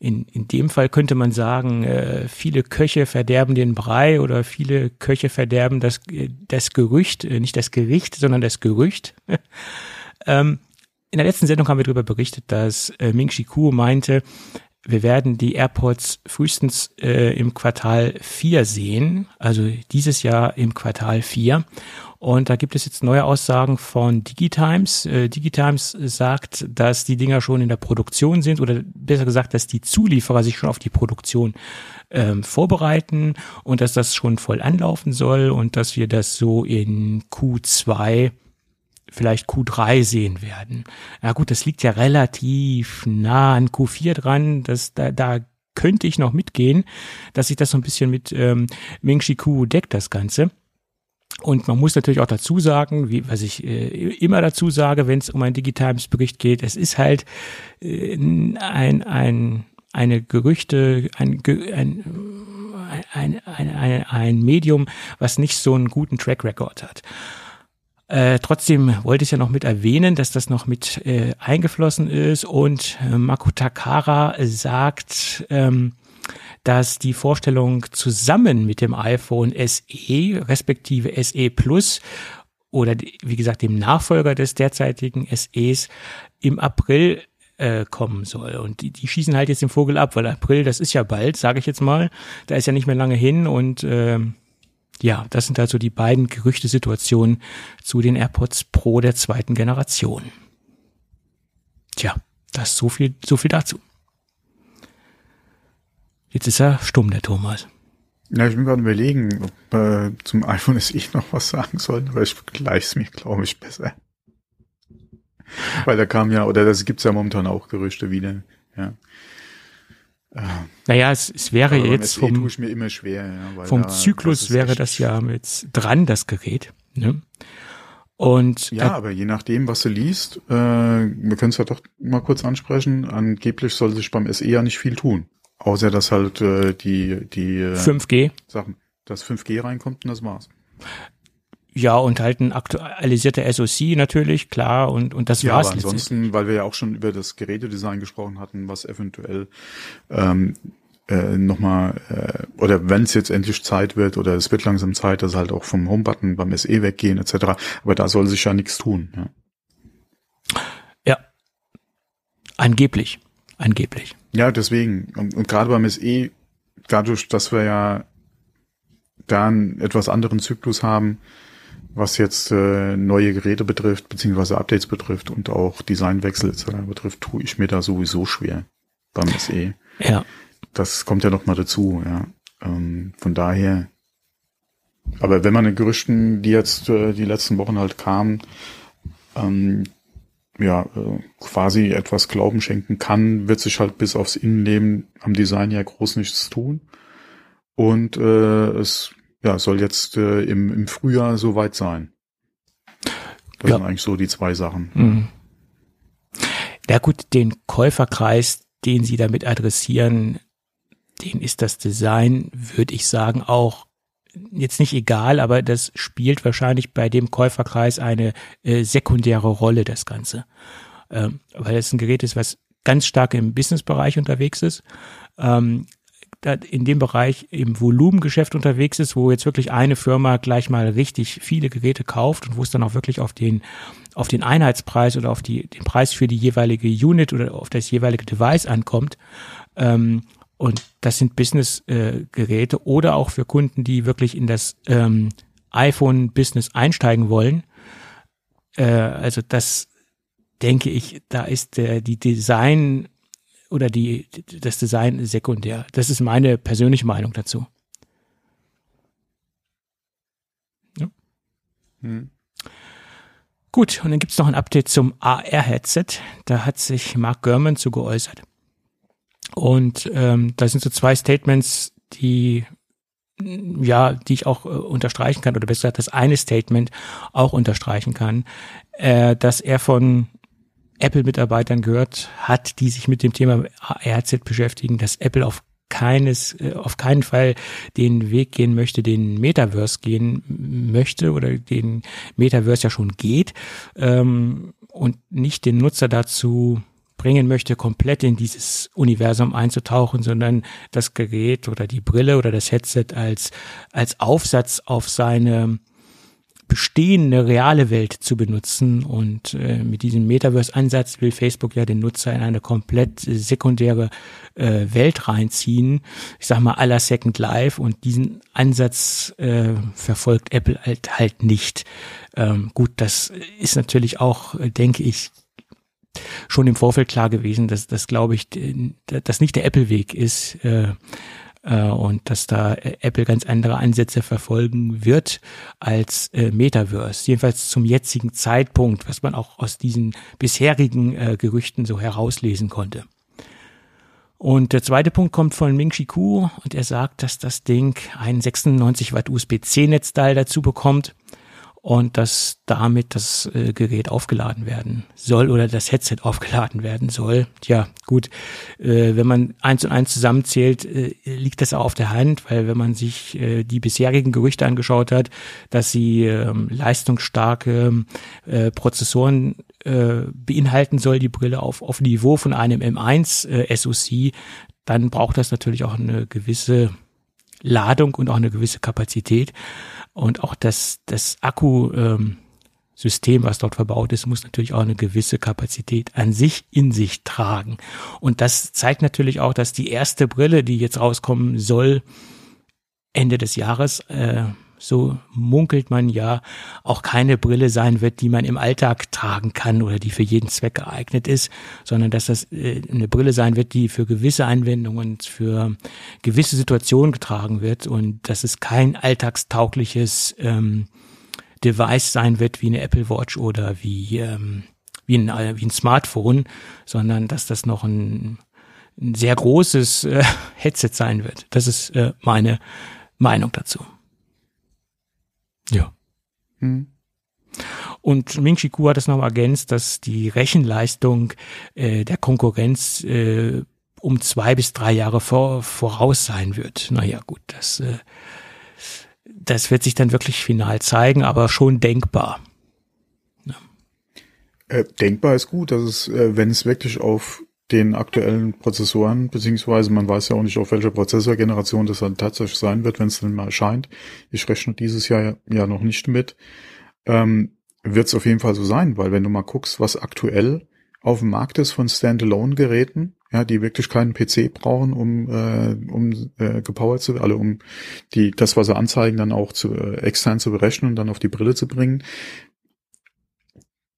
in, in dem Fall könnte man sagen, äh, viele Köche verderben den Brei oder viele Köche verderben das, äh, das Gerücht, äh, nicht das Gericht, sondern das Gerücht. (laughs) ähm, in der letzten Sendung haben wir darüber berichtet, dass äh, Ming Chi Kuo meinte, wir werden die AirPods frühestens äh, im Quartal 4 sehen, also dieses Jahr im Quartal 4. Und da gibt es jetzt neue Aussagen von Digitimes. Äh, Digitimes sagt, dass die Dinger schon in der Produktion sind oder besser gesagt, dass die Zulieferer sich schon auf die Produktion ähm, vorbereiten und dass das schon voll anlaufen soll und dass wir das so in Q2 vielleicht Q3 sehen werden. Ja gut, das liegt ja relativ nah an Q4 dran. Das, da, da könnte ich noch mitgehen, dass sich das so ein bisschen mit ähm, Ming Chi Ku deckt, das Ganze. Und man muss natürlich auch dazu sagen, wie, was ich äh, immer dazu sage, wenn es um einen Digitimes-Bericht geht, es ist halt äh, ein, ein, eine Gerüchte, ein, ein, ein, ein, ein, ein Medium, was nicht so einen guten Track Record hat. Äh, trotzdem wollte ich ja noch mit erwähnen, dass das noch mit äh, eingeflossen ist und äh, Makutakara sagt, ähm, dass die Vorstellung zusammen mit dem iPhone SE respektive SE Plus oder wie gesagt dem Nachfolger des derzeitigen SEs im April äh, kommen soll. Und die, die schießen halt jetzt den Vogel ab, weil April, das ist ja bald, sage ich jetzt mal. Da ist ja nicht mehr lange hin und äh, ja, das sind also die beiden Gerüchtesituationen zu den AirPods Pro der zweiten Generation. Tja, das ist so viel, so viel dazu. Jetzt ist er stumm, der Thomas. Ja, ich bin gerade überlegen, ob äh, zum iPhone (laughs) SE noch was sagen soll, aber ich vergleiche es mir, glaube ich, besser. Weil da kam ja, oder das gibt's ja momentan auch Gerüchte wieder, ja. Äh, naja, es, es wäre jetzt vom, tue ich mir immer schwer, ja, vom da, Zyklus das wäre das ja jetzt dran, das Gerät. Ne? Und ja, aber je nachdem, was du liest, äh, wir können es ja doch mal kurz ansprechen, angeblich soll sich beim SE ja nicht viel tun. Außer dass halt äh, die, die 5G. Sachen, dass 5G reinkommt und das war's. Ja, und halt ein aktualisierter SoC natürlich, klar, und, und das ja, war's. Aber ansonsten, weil wir ja auch schon über das Gerätedesign gesprochen hatten, was eventuell ähm, äh, nochmal, äh, oder wenn es jetzt endlich Zeit wird, oder es wird langsam Zeit, dass halt auch vom Homebutton beim SE weggehen, etc. Aber da soll sich ja nichts tun. Ja. ja. Angeblich. Angeblich. Ja, deswegen. Und, und gerade beim SE, dadurch, dass wir ja da einen etwas anderen Zyklus haben, was jetzt äh, neue Geräte betrifft, beziehungsweise Updates betrifft und auch Designwechsel etc. betrifft, tue ich mir da sowieso schwer beim SE. Ja. Das kommt ja noch mal dazu, ja. Ähm, von daher, aber wenn man den Gerüchten, die jetzt äh, die letzten Wochen halt kamen, ähm, ja, äh, quasi etwas Glauben schenken kann, wird sich halt bis aufs Innenleben am Design ja groß nichts tun. Und äh, es ja, soll jetzt äh, im, im Frühjahr soweit sein. Das ja. sind eigentlich so die zwei Sachen. Mhm. Ja gut, den Käuferkreis, den Sie damit adressieren, den ist das Design, würde ich sagen, auch jetzt nicht egal, aber das spielt wahrscheinlich bei dem Käuferkreis eine äh, sekundäre Rolle, das Ganze. Ähm, weil es ein Gerät ist, was ganz stark im Businessbereich unterwegs ist. Ähm, in dem Bereich im Volumengeschäft unterwegs ist, wo jetzt wirklich eine Firma gleich mal richtig viele Geräte kauft und wo es dann auch wirklich auf den auf den Einheitspreis oder auf die, den Preis für die jeweilige Unit oder auf das jeweilige Device ankommt. Ähm, und das sind Business-Geräte äh, oder auch für Kunden, die wirklich in das ähm, iPhone-Business einsteigen wollen. Äh, also das denke ich, da ist der, die Design oder die, das Design sekundär. Das ist meine persönliche Meinung dazu. Ja. Hm. Gut, und dann gibt es noch ein Update zum AR-Headset. Da hat sich Mark Gurman zu geäußert. Und ähm, da sind so zwei Statements, die ja, die ich auch äh, unterstreichen kann, oder besser gesagt, das eine Statement auch unterstreichen kann, äh, dass er von Apple-Mitarbeitern gehört hat, die sich mit dem Thema ARZ beschäftigen, dass Apple auf keines, äh, auf keinen Fall den Weg gehen möchte, den Metaverse gehen möchte oder den Metaverse ja schon geht ähm, und nicht den Nutzer dazu bringen möchte, komplett in dieses Universum einzutauchen, sondern das Gerät oder die Brille oder das Headset als, als Aufsatz auf seine bestehende reale Welt zu benutzen. Und äh, mit diesem Metaverse-Ansatz will Facebook ja den Nutzer in eine komplett sekundäre äh, Welt reinziehen. Ich sag mal aller Second Life. Und diesen Ansatz äh, verfolgt Apple halt, halt nicht. Ähm, gut, das ist natürlich auch, denke ich, schon im Vorfeld klar gewesen, dass das, glaube ich, das nicht der Apple-Weg ist. Äh, äh, und dass da äh, Apple ganz andere Ansätze verfolgen wird als äh, Metaverse. Jedenfalls zum jetzigen Zeitpunkt, was man auch aus diesen bisherigen äh, Gerüchten so herauslesen konnte. Und der zweite Punkt kommt von Ming Chi Ku und er sagt, dass das Ding ein 96 Watt USB-C-Netzteil dazu bekommt und dass damit das äh, Gerät aufgeladen werden soll oder das Headset aufgeladen werden soll. Tja, gut, äh, wenn man eins und eins zusammenzählt, äh, liegt das auch auf der Hand, weil wenn man sich äh, die bisherigen Gerüchte angeschaut hat, dass sie ähm, leistungsstarke äh, Prozessoren äh, beinhalten soll, die Brille auf, auf Niveau von einem M1 äh, SoC, dann braucht das natürlich auch eine gewisse Ladung und auch eine gewisse Kapazität. Und auch das, das Akku, ähm, System, was dort verbaut ist, muss natürlich auch eine gewisse Kapazität an sich in sich tragen. Und das zeigt natürlich auch, dass die erste Brille, die jetzt rauskommen soll, Ende des Jahres, äh, so munkelt man ja, auch keine Brille sein wird, die man im Alltag tragen kann oder die für jeden Zweck geeignet ist, sondern dass das äh, eine Brille sein wird, die für gewisse Anwendungen, für gewisse Situationen getragen wird und dass es kein alltagstaugliches ähm, Device sein wird wie eine Apple Watch oder wie, ähm, wie, ein, äh, wie ein Smartphone, sondern dass das noch ein, ein sehr großes äh, Headset sein wird. Das ist äh, meine Meinung dazu. Ja. Hm. Und Ming Chi Kuo hat es noch ergänzt, dass die Rechenleistung äh, der Konkurrenz äh, um zwei bis drei Jahre vor, voraus sein wird. Naja, gut, das, äh, das wird sich dann wirklich final zeigen, aber schon denkbar. Ja. Äh, denkbar ist gut, dass es, äh, wenn es wirklich auf den aktuellen Prozessoren, beziehungsweise man weiß ja auch nicht, auf welcher Prozessorgeneration das dann tatsächlich sein wird, wenn es dann mal erscheint. Ich rechne dieses Jahr ja noch nicht mit. Ähm, wird es auf jeden Fall so sein, weil wenn du mal guckst, was aktuell auf dem Markt ist von Standalone-Geräten, ja, die wirklich keinen PC brauchen, um, äh, um äh, gepowert zu, also um die das, was sie anzeigen, dann auch zu äh, extern zu berechnen und dann auf die Brille zu bringen.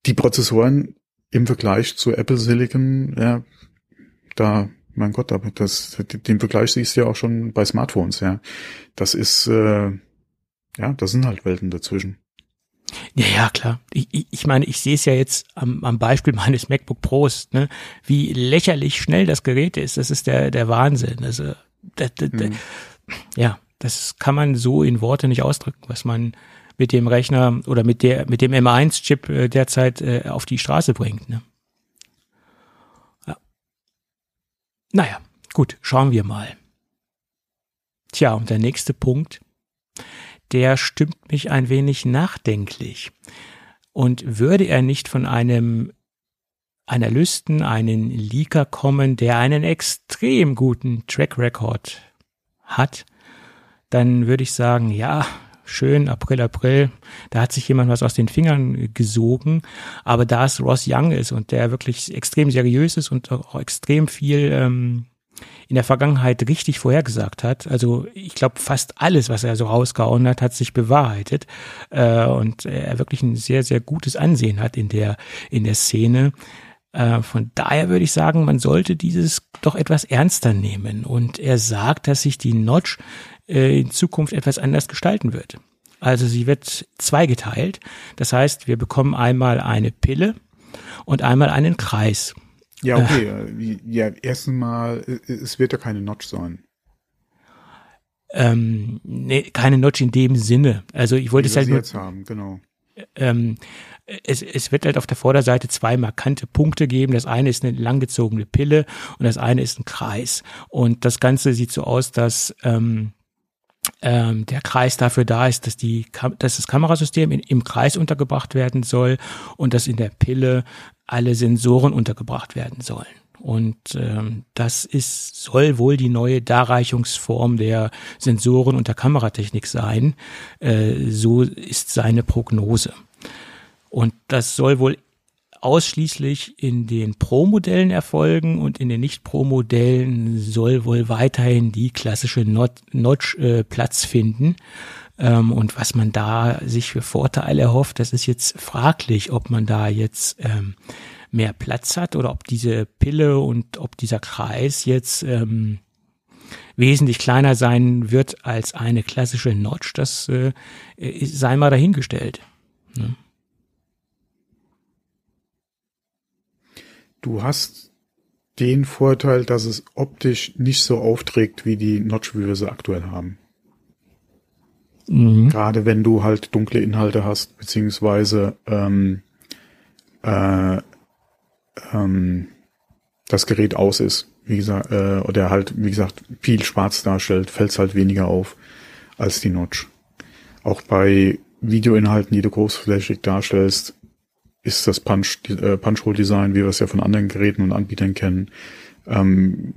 Die Prozessoren im Vergleich zu Apple Silicon, ja, da, mein Gott, aber das, den Vergleich siehst du ja auch schon bei Smartphones, ja. Das ist, äh, ja, das sind halt Welten dazwischen. Ja, ja, klar. Ich, ich meine, ich sehe es ja jetzt am, am Beispiel meines MacBook Pros, ne, wie lächerlich schnell das Gerät ist. Das ist der, der Wahnsinn. Also, das, das, mhm. ja, das kann man so in Worte nicht ausdrücken, was man mit dem Rechner oder mit der, mit dem M1-Chip äh, derzeit äh, auf die Straße bringt. Ne? Naja, gut, schauen wir mal. Tja, und der nächste Punkt, der stimmt mich ein wenig nachdenklich. Und würde er nicht von einem Analysten, einen Leaker kommen, der einen extrem guten Track Record hat, dann würde ich sagen, ja, schön, April, April, da hat sich jemand was aus den Fingern gesogen. Aber da es Ross Young ist und der wirklich extrem seriös ist und auch extrem viel ähm, in der Vergangenheit richtig vorhergesagt hat. Also ich glaube, fast alles, was er so rausgehauen hat, hat sich bewahrheitet äh, und er wirklich ein sehr, sehr gutes Ansehen hat in der, in der Szene. Äh, von daher würde ich sagen, man sollte dieses doch etwas ernster nehmen. Und er sagt, dass sich die Notch äh, in Zukunft etwas anders gestalten wird. Also sie wird zweigeteilt. Das heißt, wir bekommen einmal eine Pille und einmal einen Kreis. Ja, okay. Äh, ja, erstens mal, es wird ja keine Notch sein. Ähm, nee, keine Notch in dem Sinne. Also ich wollte es halt nur, jetzt haben, genau. Ähm, es, es wird halt auf der Vorderseite zwei markante Punkte geben. Das eine ist eine langgezogene Pille und das eine ist ein Kreis. Und das Ganze sieht so aus, dass ähm, ähm, der Kreis dafür da ist, dass, die, dass das Kamerasystem in, im Kreis untergebracht werden soll und dass in der Pille alle Sensoren untergebracht werden sollen. Und ähm, das ist, soll wohl die neue Darreichungsform der Sensoren und der Kameratechnik sein. Äh, so ist seine Prognose. Und das soll wohl ausschließlich in den Pro-Modellen erfolgen und in den Nicht-Pro-Modellen soll wohl weiterhin die klassische Notch äh, Platz finden. Ähm, und was man da sich für Vorteile erhofft, das ist jetzt fraglich, ob man da jetzt ähm, mehr Platz hat oder ob diese Pille und ob dieser Kreis jetzt ähm, wesentlich kleiner sein wird als eine klassische Notch. Das äh, sei mal dahingestellt. Ne? Du hast den Vorteil, dass es optisch nicht so aufträgt wie die Notch, wie wir sie aktuell haben. Mhm. Gerade wenn du halt dunkle Inhalte hast, beziehungsweise ähm, äh, ähm, das Gerät aus ist, wie gesagt, äh, oder halt, wie gesagt, viel schwarz darstellt, fällt es halt weniger auf als die Notch. Auch bei Videoinhalten, die du großflächig darstellst, ist das Punch, äh, Punch-Hole-Design, wie wir es ja von anderen Geräten und Anbietern kennen, ähm,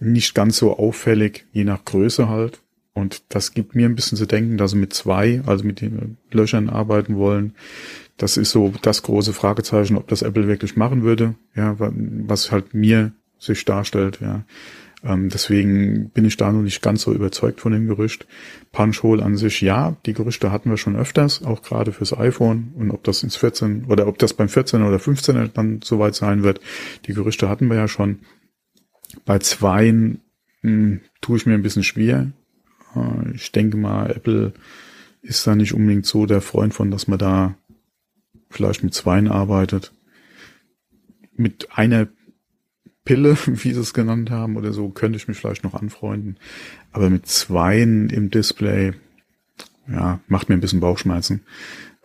nicht ganz so auffällig, je nach Größe halt. Und das gibt mir ein bisschen zu denken, dass sie mit zwei, also mit den Löchern arbeiten wollen. Das ist so das große Fragezeichen, ob das Apple wirklich machen würde, ja, was halt mir sich darstellt, ja. Ähm, deswegen bin ich da noch nicht ganz so überzeugt von dem Gerücht. Punch-Hole an sich, ja, die Gerüchte hatten wir schon öfters, auch gerade fürs iPhone. Und ob das ins 14 oder ob das beim 14 oder 15 dann soweit sein wird, die Gerüchte hatten wir ja schon. Bei zweien hm, tue ich mir ein bisschen schwer. Äh, ich denke mal, Apple ist da nicht unbedingt so der Freund von, dass man da vielleicht mit zweien arbeitet. Mit einer Pille, (laughs) wie sie es genannt haben oder so, könnte ich mich vielleicht noch anfreunden. Aber mit zweien im Display, ja, macht mir ein bisschen Bauchschmerzen.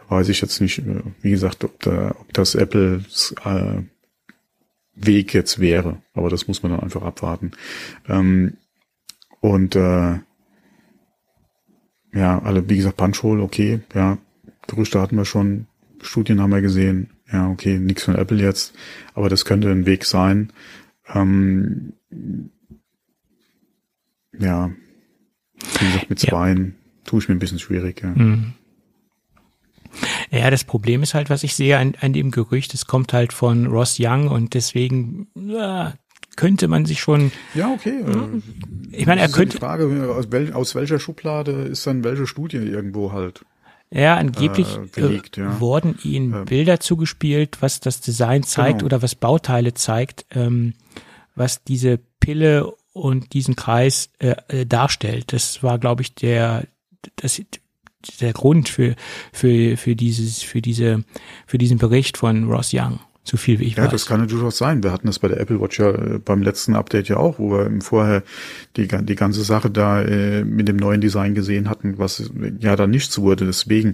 Weiß ich jetzt nicht, äh, wie gesagt, ob, da, ob das Apples äh, Weg jetzt wäre. Aber das muss man dann einfach abwarten. Ähm, und äh, ja, alle, wie gesagt, Punch-Hole, okay, ja, Gerüchte hatten wir schon, Studien haben wir gesehen, ja, okay, nichts von Apple jetzt, aber das könnte ein Weg sein. Ähm, ja, wie gesagt, mit Zweien ja. tue ich mir ein bisschen schwierig. Ja. Mhm. Ja, das Problem ist halt, was ich sehe an, an dem Gerücht, es kommt halt von Ross Young und deswegen ja, könnte man sich schon. Ja, okay. Hm? Ich meine, er könnte. Die Frage, aus, wel, aus welcher Schublade ist dann welche Studie irgendwo halt? Ja, angeblich äh, gelegt, ja. wurden ihnen ähm. Bilder zugespielt, was das Design zeigt genau. oder was Bauteile zeigt, ähm, was diese Pille und diesen Kreis äh, äh darstellt. Das war, glaube ich, der, das, der Grund für, für, für dieses, für diese, für diesen Bericht von Ross Young so viel wie ich ja, weiß. Ja, das kann ja durchaus sein. Wir hatten das bei der Apple Watch ja äh, beim letzten Update ja auch, wo wir vorher die, die ganze Sache da äh, mit dem neuen Design gesehen hatten, was ja da nichts wurde. Deswegen,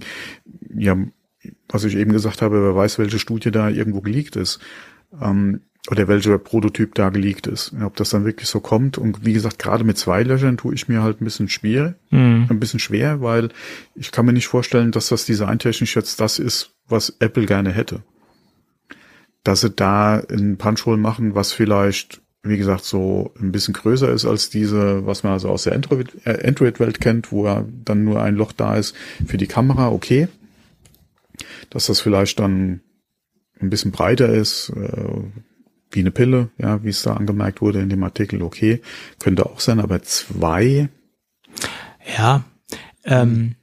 ja, was ich eben gesagt habe, wer weiß, welche Studie da irgendwo geleakt ist. Ähm, oder welcher Prototyp da geleakt ist. Ob das dann wirklich so kommt. Und wie gesagt, gerade mit zwei Löchern tue ich mir halt ein bisschen schwer, mhm. ein bisschen schwer, weil ich kann mir nicht vorstellen, dass das designtechnisch jetzt das ist, was Apple gerne hätte dass sie da ein Punch-Hole machen, was vielleicht, wie gesagt, so ein bisschen größer ist als diese, was man also aus der äh, Android-Welt kennt, wo ja dann nur ein Loch da ist für die Kamera, okay. Dass das vielleicht dann ein bisschen breiter ist, äh, wie eine Pille, ja, wie es da angemerkt wurde in dem Artikel, okay. Könnte auch sein, aber zwei. Ja, ähm,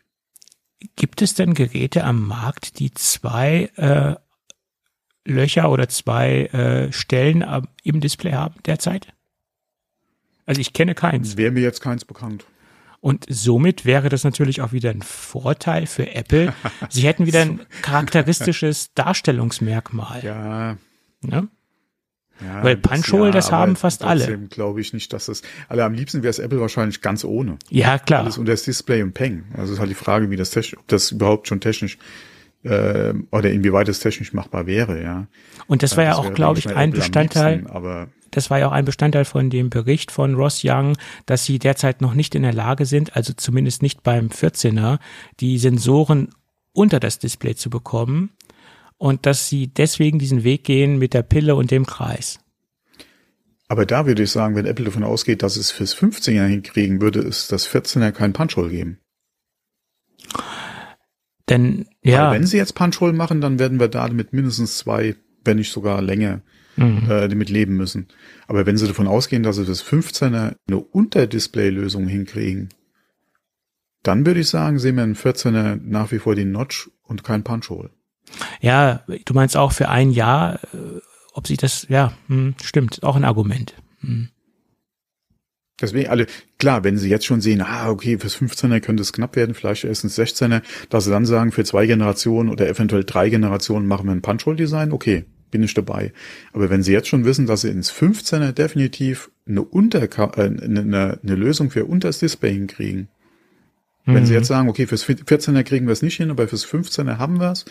gibt es denn Geräte am Markt, die zwei äh, Löcher oder zwei äh, Stellen im Display haben derzeit? Also ich kenne keins. Wäre mir jetzt keins bekannt. Und somit wäre das natürlich auch wieder ein Vorteil für Apple. (laughs) Sie hätten wieder ein charakteristisches Darstellungsmerkmal. Ja. Ne? Ja, Weil Punch-Hole, das, ja, das haben fast alle. glaube ich nicht, dass das, alle am liebsten wäre es Apple wahrscheinlich ganz ohne. Ja, klar. Alles unter das Display und Peng. Also ist halt die Frage, wie das technisch, ob das überhaupt schon technisch äh, oder inwieweit es technisch machbar wäre, ja. Und das war ja das auch, glaube ich, ein Bestandteil. aber das war ja auch ein Bestandteil von dem Bericht von Ross Young, dass sie derzeit noch nicht in der Lage sind, also zumindest nicht beim 14er, die Sensoren unter das Display zu bekommen und dass sie deswegen diesen Weg gehen mit der Pille und dem Kreis. Aber da würde ich sagen, wenn Apple davon ausgeht, dass es fürs 15er hinkriegen, würde es das 14er kein Punch-Hole geben. Denn, ja. Weil wenn sie jetzt Punch-Hole machen, dann werden wir da mit mindestens zwei, wenn nicht sogar länger, mhm. äh, damit leben müssen. Aber wenn sie davon ausgehen, dass sie das 15er eine Unterdisplay-Lösung hinkriegen, dann würde ich sagen, sehen wir im 14er nach wie vor den Notch und kein Punch-Hole. Ja, du meinst auch für ein Jahr, äh, ob sich das, ja, hm, stimmt, auch ein Argument. Hm. Deswegen alle, klar, wenn sie jetzt schon sehen, ah, okay, fürs 15er könnte es knapp werden, vielleicht erst ins 16er, dass sie dann sagen, für zwei Generationen oder eventuell drei Generationen machen wir ein Punch-Hole-Design, okay, bin ich dabei. Aber wenn sie jetzt schon wissen, dass sie ins 15er definitiv eine, Unter äh, eine, eine Lösung für unters Display hinkriegen, wenn Sie mhm. jetzt sagen, okay, fürs 14er kriegen wir es nicht hin, aber fürs 15er haben wir es,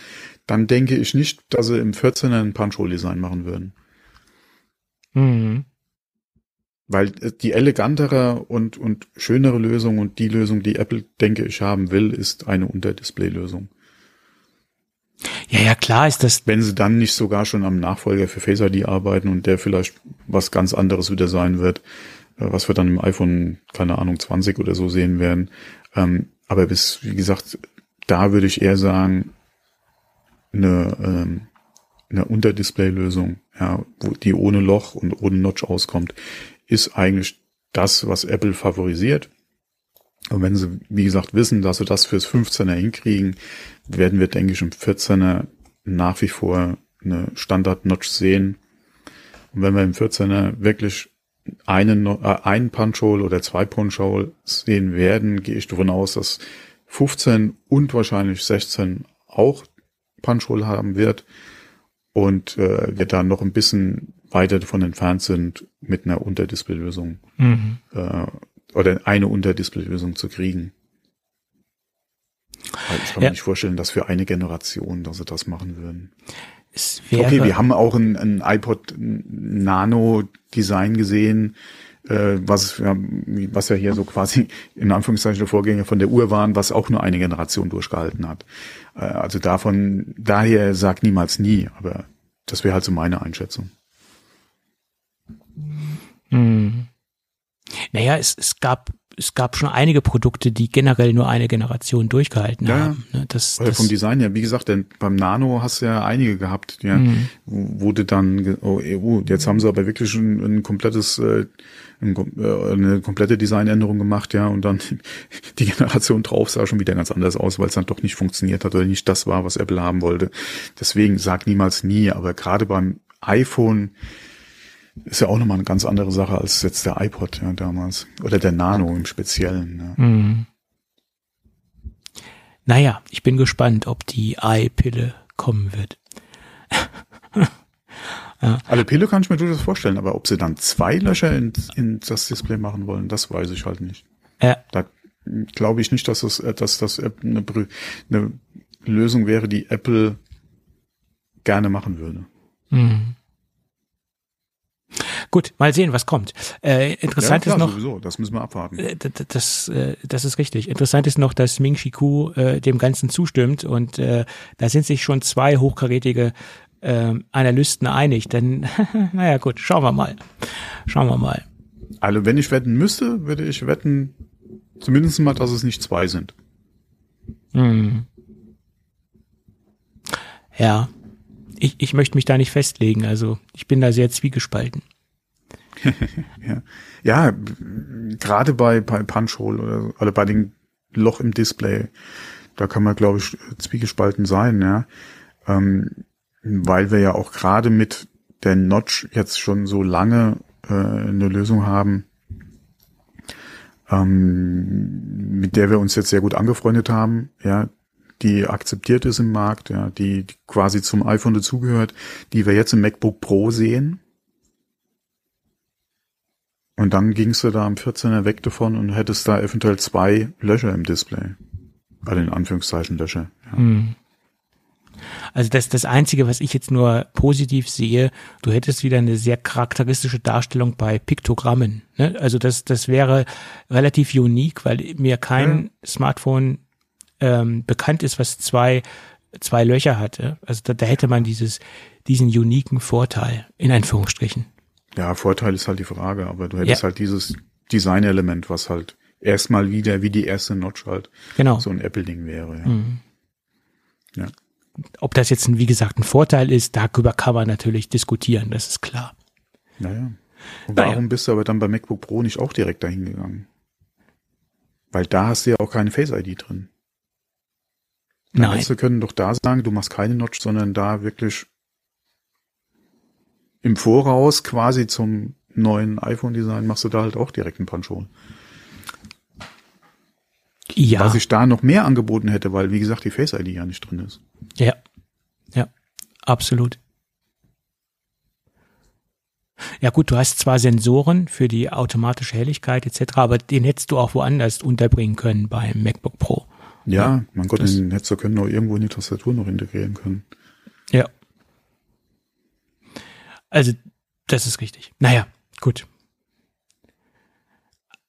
dann denke ich nicht, dass Sie im 14er ein Punch-Hole-Design machen würden. Mhm. Weil äh, die elegantere und, und schönere Lösung und die Lösung, die Apple, denke ich, haben will, ist eine Unterdisplay-Lösung. Ja, ja, klar ist das. Wenn sie dann nicht sogar schon am Nachfolger für Face ID arbeiten und der vielleicht was ganz anderes wieder sein wird, äh, was wir dann im iPhone, keine Ahnung, 20 oder so sehen werden. Ähm, aber bis, wie gesagt, da würde ich eher sagen, eine, ähm, eine Unterdisplay-Lösung, ja, wo die ohne Loch und ohne Notch auskommt, ist eigentlich das, was Apple favorisiert. Und wenn sie, wie gesagt, wissen, dass sie das fürs 15er hinkriegen, werden wir, denke ich, im 14er nach wie vor eine Standard-Notch sehen. Und wenn wir im 14er wirklich einen, äh, einen Punch-Hole oder zwei Punch-Hole sehen werden, gehe ich davon aus, dass 15 und wahrscheinlich 16 auch Punch-Hole haben wird und äh, wir da noch ein bisschen weiter davon entfernt sind, mit einer Unterdisplay-Lösung mhm. äh, oder eine Unterdisplay-Lösung zu kriegen. Weil ich kann ja. mir nicht vorstellen, dass für eine Generation, dass sie das machen würden. Okay, wir haben auch ein, ein iPod Nano Design gesehen, äh, was, ja, was ja hier so quasi in Anführungszeichen der Vorgänger von der Uhr waren, was auch nur eine Generation durchgehalten hat. Äh, also davon, daher sagt niemals nie, aber das wäre halt so meine Einschätzung. Hm. Naja, es, es gab es gab schon einige Produkte, die generell nur eine Generation durchgehalten ja, haben. Ne? Das, das vom Design her, wie gesagt, denn beim Nano hast du ja einige gehabt, ja, mhm. du dann, oh, oh, jetzt haben sie aber wirklich ein, ein komplettes, äh, äh, eine komplette Designänderung gemacht, ja, und dann (laughs) die Generation drauf sah schon wieder ganz anders aus, weil es dann doch nicht funktioniert hat oder nicht das war, was Apple haben wollte. Deswegen sag niemals nie, aber gerade beim iPhone ist ja auch nochmal eine ganz andere Sache als jetzt der iPod ja, damals. Oder der Nano im Speziellen. Ja. Mhm. Naja, ich bin gespannt, ob die Ei-Pille kommen wird. (laughs) ja. Alle Pille kann ich mir durchaus vorstellen, aber ob sie dann zwei Löcher in, in das Display machen wollen, das weiß ich halt nicht. Ja. Da glaube ich nicht, dass das, dass das eine, eine Lösung wäre, die Apple gerne machen würde. Mhm. Gut, mal sehen, was kommt. Äh, interessant ja, klar, ist noch. Sowieso, das müssen wir abwarten. Äh, das, äh, das ist richtig. Interessant ist noch, dass Ming Chi Ku äh, dem Ganzen zustimmt und äh, da sind sich schon zwei hochkarätige äh, Analysten einig. Denn, (laughs) naja, gut, schauen wir mal. Schauen wir mal. Also, wenn ich wetten müsste, würde ich wetten, zumindest mal, dass es nicht zwei sind. Hm. Ja, ich, ich möchte mich da nicht festlegen. Also ich bin da sehr zwiegespalten. (laughs) ja. ja, gerade bei, bei Punch-Hole oder, oder bei dem Loch im Display, da kann man, glaube ich, zwiegespalten sein, ja. Ähm, weil wir ja auch gerade mit der Notch jetzt schon so lange äh, eine Lösung haben, ähm, mit der wir uns jetzt sehr gut angefreundet haben, ja, die akzeptiert ist im Markt, ja, die, die quasi zum iPhone dazugehört, die wir jetzt im MacBook Pro sehen. Und dann gingst du da am 14er weg davon und hättest da eventuell zwei Löcher im Display. Bei den Anführungszeichen Löcher. Ja. Hm. Also das das Einzige, was ich jetzt nur positiv sehe, du hättest wieder eine sehr charakteristische Darstellung bei Piktogrammen. Ne? Also das, das wäre relativ unique, weil mir kein ja. Smartphone ähm, bekannt ist, was zwei, zwei Löcher hatte. Also da, da hätte man dieses, diesen uniken Vorteil, in Anführungsstrichen. Ja, Vorteil ist halt die Frage, aber du hättest ja. halt dieses Designelement, was halt erstmal wieder wie die erste Notch halt genau. so ein Apple-Ding wäre. Ja. Mhm. ja. Ob das jetzt, ein, wie gesagt, ein Vorteil ist, darüber kann man natürlich diskutieren, das ist klar. Naja. Und warum naja. bist du aber dann bei MacBook Pro nicht auch direkt dahin gegangen? Weil da hast du ja auch keine Face-ID drin. Dann Nein. Du können doch da sagen, du machst keine Notch, sondern da wirklich im Voraus quasi zum neuen iPhone-Design machst du da halt auch direkt einen Punch Hole. Ja. Was ich da noch mehr angeboten hätte, weil, wie gesagt, die Face ID ja nicht drin ist. Ja. Ja. Absolut. Ja gut, du hast zwar Sensoren für die automatische Helligkeit etc., aber den hättest du auch woanders unterbringen können beim MacBook Pro. Ja, ja mein Gott, den hättest du können auch irgendwo in die Tastatur noch integrieren können. Ja. Also, das ist richtig. Naja, gut.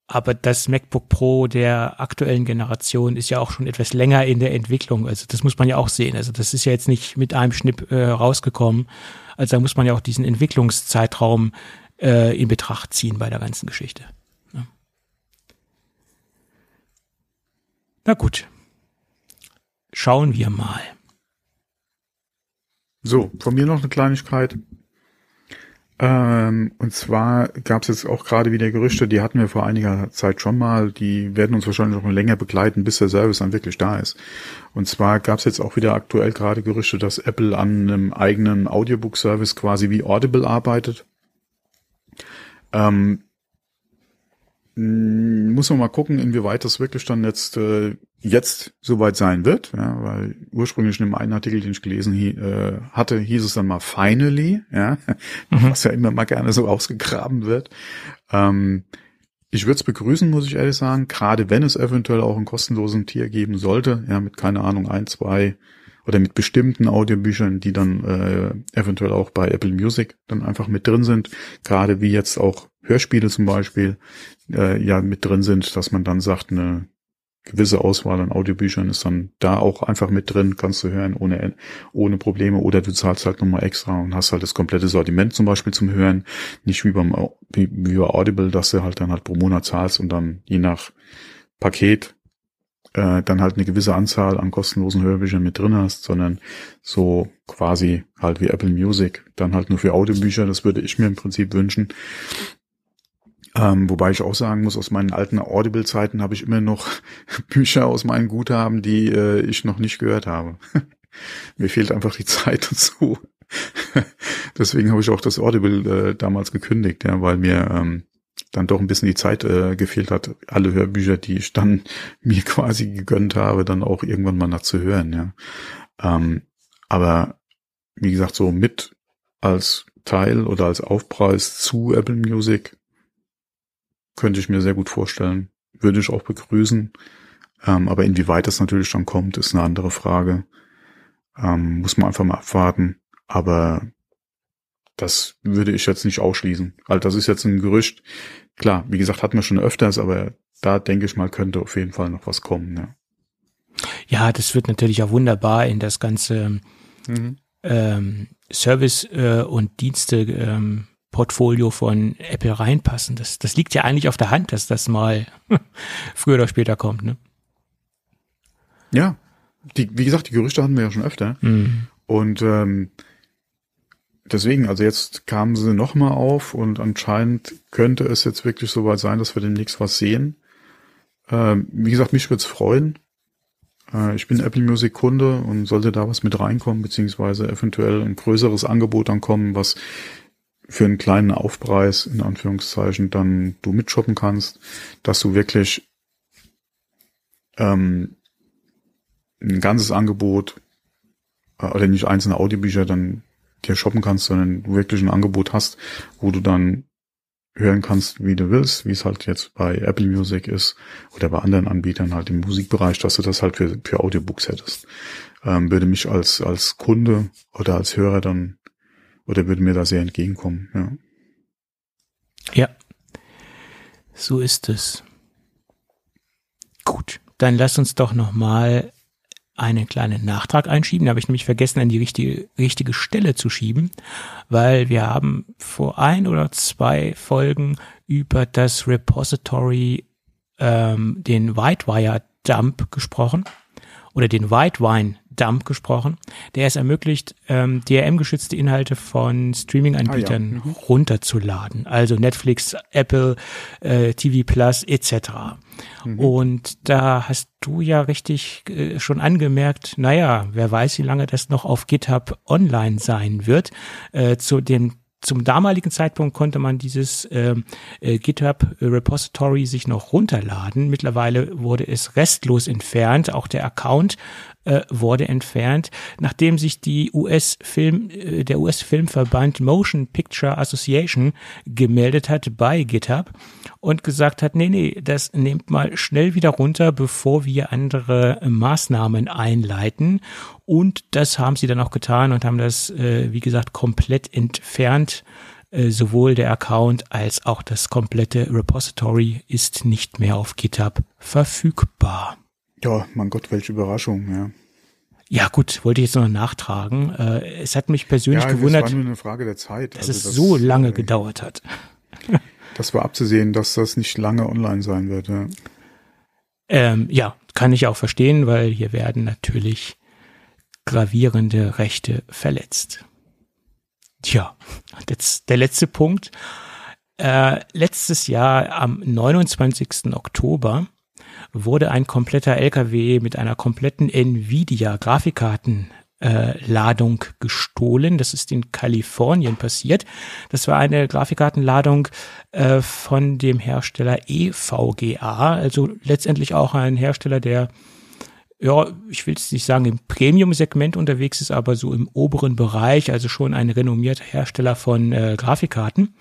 Aber das MacBook Pro der aktuellen Generation ist ja auch schon etwas länger in der Entwicklung. Also das muss man ja auch sehen. Also das ist ja jetzt nicht mit einem Schnipp äh, rausgekommen. Also da muss man ja auch diesen Entwicklungszeitraum äh, in Betracht ziehen bei der ganzen Geschichte. Ja. Na gut. Schauen wir mal. So, von mir noch eine Kleinigkeit. Ähm, und zwar gab es jetzt auch gerade wieder Gerüchte, die hatten wir vor einiger Zeit schon mal, die werden uns wahrscheinlich noch länger begleiten, bis der Service dann wirklich da ist. Und zwar gab es jetzt auch wieder aktuell gerade Gerüchte, dass Apple an einem eigenen Audiobook-Service quasi wie Audible arbeitet. Ähm, muss man mal gucken, inwieweit das wirklich dann jetzt äh, jetzt soweit sein wird, ja, weil ursprünglich in dem einen Artikel, den ich gelesen äh, hatte, hieß es dann mal finally, ja, (laughs) mhm. was ja immer mal gerne so ausgegraben wird. Ähm, ich würde es begrüßen, muss ich ehrlich sagen, gerade wenn es eventuell auch einen kostenlosen Tier geben sollte, ja, mit keine Ahnung ein, zwei oder mit bestimmten Audiobüchern, die dann äh, eventuell auch bei Apple Music dann einfach mit drin sind, gerade wie jetzt auch Hörspiele zum Beispiel äh, ja mit drin sind, dass man dann sagt, eine gewisse Auswahl an Audiobüchern ist dann da auch einfach mit drin, kannst du hören ohne, ohne Probleme. Oder du zahlst halt nochmal extra und hast halt das komplette Sortiment zum Beispiel zum Hören, nicht wie beim wie, wie bei Audible, dass du halt dann halt pro Monat zahlst und dann je nach Paket äh, dann halt eine gewisse Anzahl an kostenlosen Hörbüchern mit drin hast, sondern so quasi halt wie Apple Music, dann halt nur für Audiobücher, das würde ich mir im Prinzip wünschen. Ähm, wobei ich auch sagen muss, aus meinen alten Audible-Zeiten habe ich immer noch (laughs) Bücher aus meinen Guthaben, die äh, ich noch nicht gehört habe. (laughs) Mir fehlt einfach die Zeit (laughs) dazu. Deswegen habe ich auch das Audible äh, damals gekündigt, ja, weil mir ähm, dann doch ein bisschen die Zeit äh, gefehlt hat, alle Hörbücher, die ich dann mir quasi gegönnt habe, dann auch irgendwann mal nachzuhören, ja. Ähm, aber wie gesagt, so mit als Teil oder als Aufpreis zu Apple Music könnte ich mir sehr gut vorstellen. Würde ich auch begrüßen. Ähm, aber inwieweit das natürlich dann kommt, ist eine andere Frage. Ähm, muss man einfach mal abwarten. Aber das würde ich jetzt nicht ausschließen. Also das ist jetzt ein Gerücht. Klar, wie gesagt, hatten wir schon öfters, aber da denke ich mal, könnte auf jeden Fall noch was kommen. Ja, ja das wird natürlich auch wunderbar in das ganze mhm. ähm, Service äh, und Dienste ähm, Portfolio von Apple reinpassen. Das, das liegt ja eigentlich auf der Hand, dass das mal (laughs) früher oder später kommt. Ne? Ja, die, wie gesagt, die Gerüchte hatten wir ja schon öfter. Mhm. Und ähm, deswegen, also jetzt kamen sie nochmal auf und anscheinend könnte es jetzt wirklich soweit sein, dass wir demnächst was sehen. Ähm, wie gesagt, mich würde es freuen. Äh, ich bin Apple Music Kunde und sollte da was mit reinkommen, beziehungsweise eventuell ein größeres Angebot dann kommen, was für einen kleinen Aufpreis, in Anführungszeichen, dann du mitshoppen kannst, dass du wirklich ähm, ein ganzes Angebot äh, oder nicht einzelne Audiobücher dann dir shoppen kannst, sondern du wirklich ein Angebot hast, wo du dann hören kannst, wie du willst, wie es halt jetzt bei Apple Music ist oder bei anderen Anbietern halt im Musikbereich, dass du das halt für, für Audiobooks hättest. ähm, würde mich als, als Kunde oder als Hörer dann, oder würde mir da sehr entgegenkommen, ja. Ja, so ist es. Gut, dann lass uns doch noch mal einen kleinen Nachtrag einschieben. Da habe ich nämlich vergessen, an die richtige, richtige Stelle zu schieben, weil wir haben vor ein oder zwei Folgen über das Repository, ähm, den Whitewire Dump gesprochen oder den White Wine Dump gesprochen, der es ermöglicht, ähm, DRM-geschützte Inhalte von Streaming-Anbietern ah, ja. mhm. runterzuladen. Also Netflix, Apple, äh, TV Plus etc. Mhm. Und da hast du ja richtig äh, schon angemerkt, naja, wer weiß, wie lange das noch auf GitHub online sein wird. Äh, zu dem zum damaligen Zeitpunkt konnte man dieses ähm, äh, GitHub Repository sich noch runterladen. Mittlerweile wurde es restlos entfernt. Auch der Account äh, wurde entfernt, nachdem sich die US-Film, äh, der US-Filmverband Motion Picture Association gemeldet hat bei GitHub und gesagt hat, nee, nee, das nehmt mal schnell wieder runter, bevor wir andere Maßnahmen einleiten. Und das haben sie dann auch getan und haben das, äh, wie gesagt, komplett entfernt. Äh, sowohl der Account als auch das komplette Repository ist nicht mehr auf GitHub verfügbar. Ja, mein Gott, welche Überraschung, ja. Ja, gut, wollte ich jetzt noch nachtragen. Äh, es hat mich persönlich ja, gewundert, das war nur eine Frage der Zeit. dass also es das, so lange äh, gedauert hat. (laughs) Das war abzusehen, dass das nicht lange online sein wird. Ja. Ähm, ja, kann ich auch verstehen, weil hier werden natürlich gravierende Rechte verletzt. Tja, jetzt der letzte Punkt. Äh, letztes Jahr am 29. Oktober wurde ein kompletter LKW mit einer kompletten Nvidia Grafikkarten äh, Ladung gestohlen. Das ist in Kalifornien passiert. Das war eine Grafikkartenladung äh, von dem Hersteller EVGA, also letztendlich auch ein Hersteller, der ja, ich will es nicht sagen im Premium-Segment unterwegs ist, aber so im oberen Bereich, also schon ein renommierter Hersteller von äh, Grafikkarten.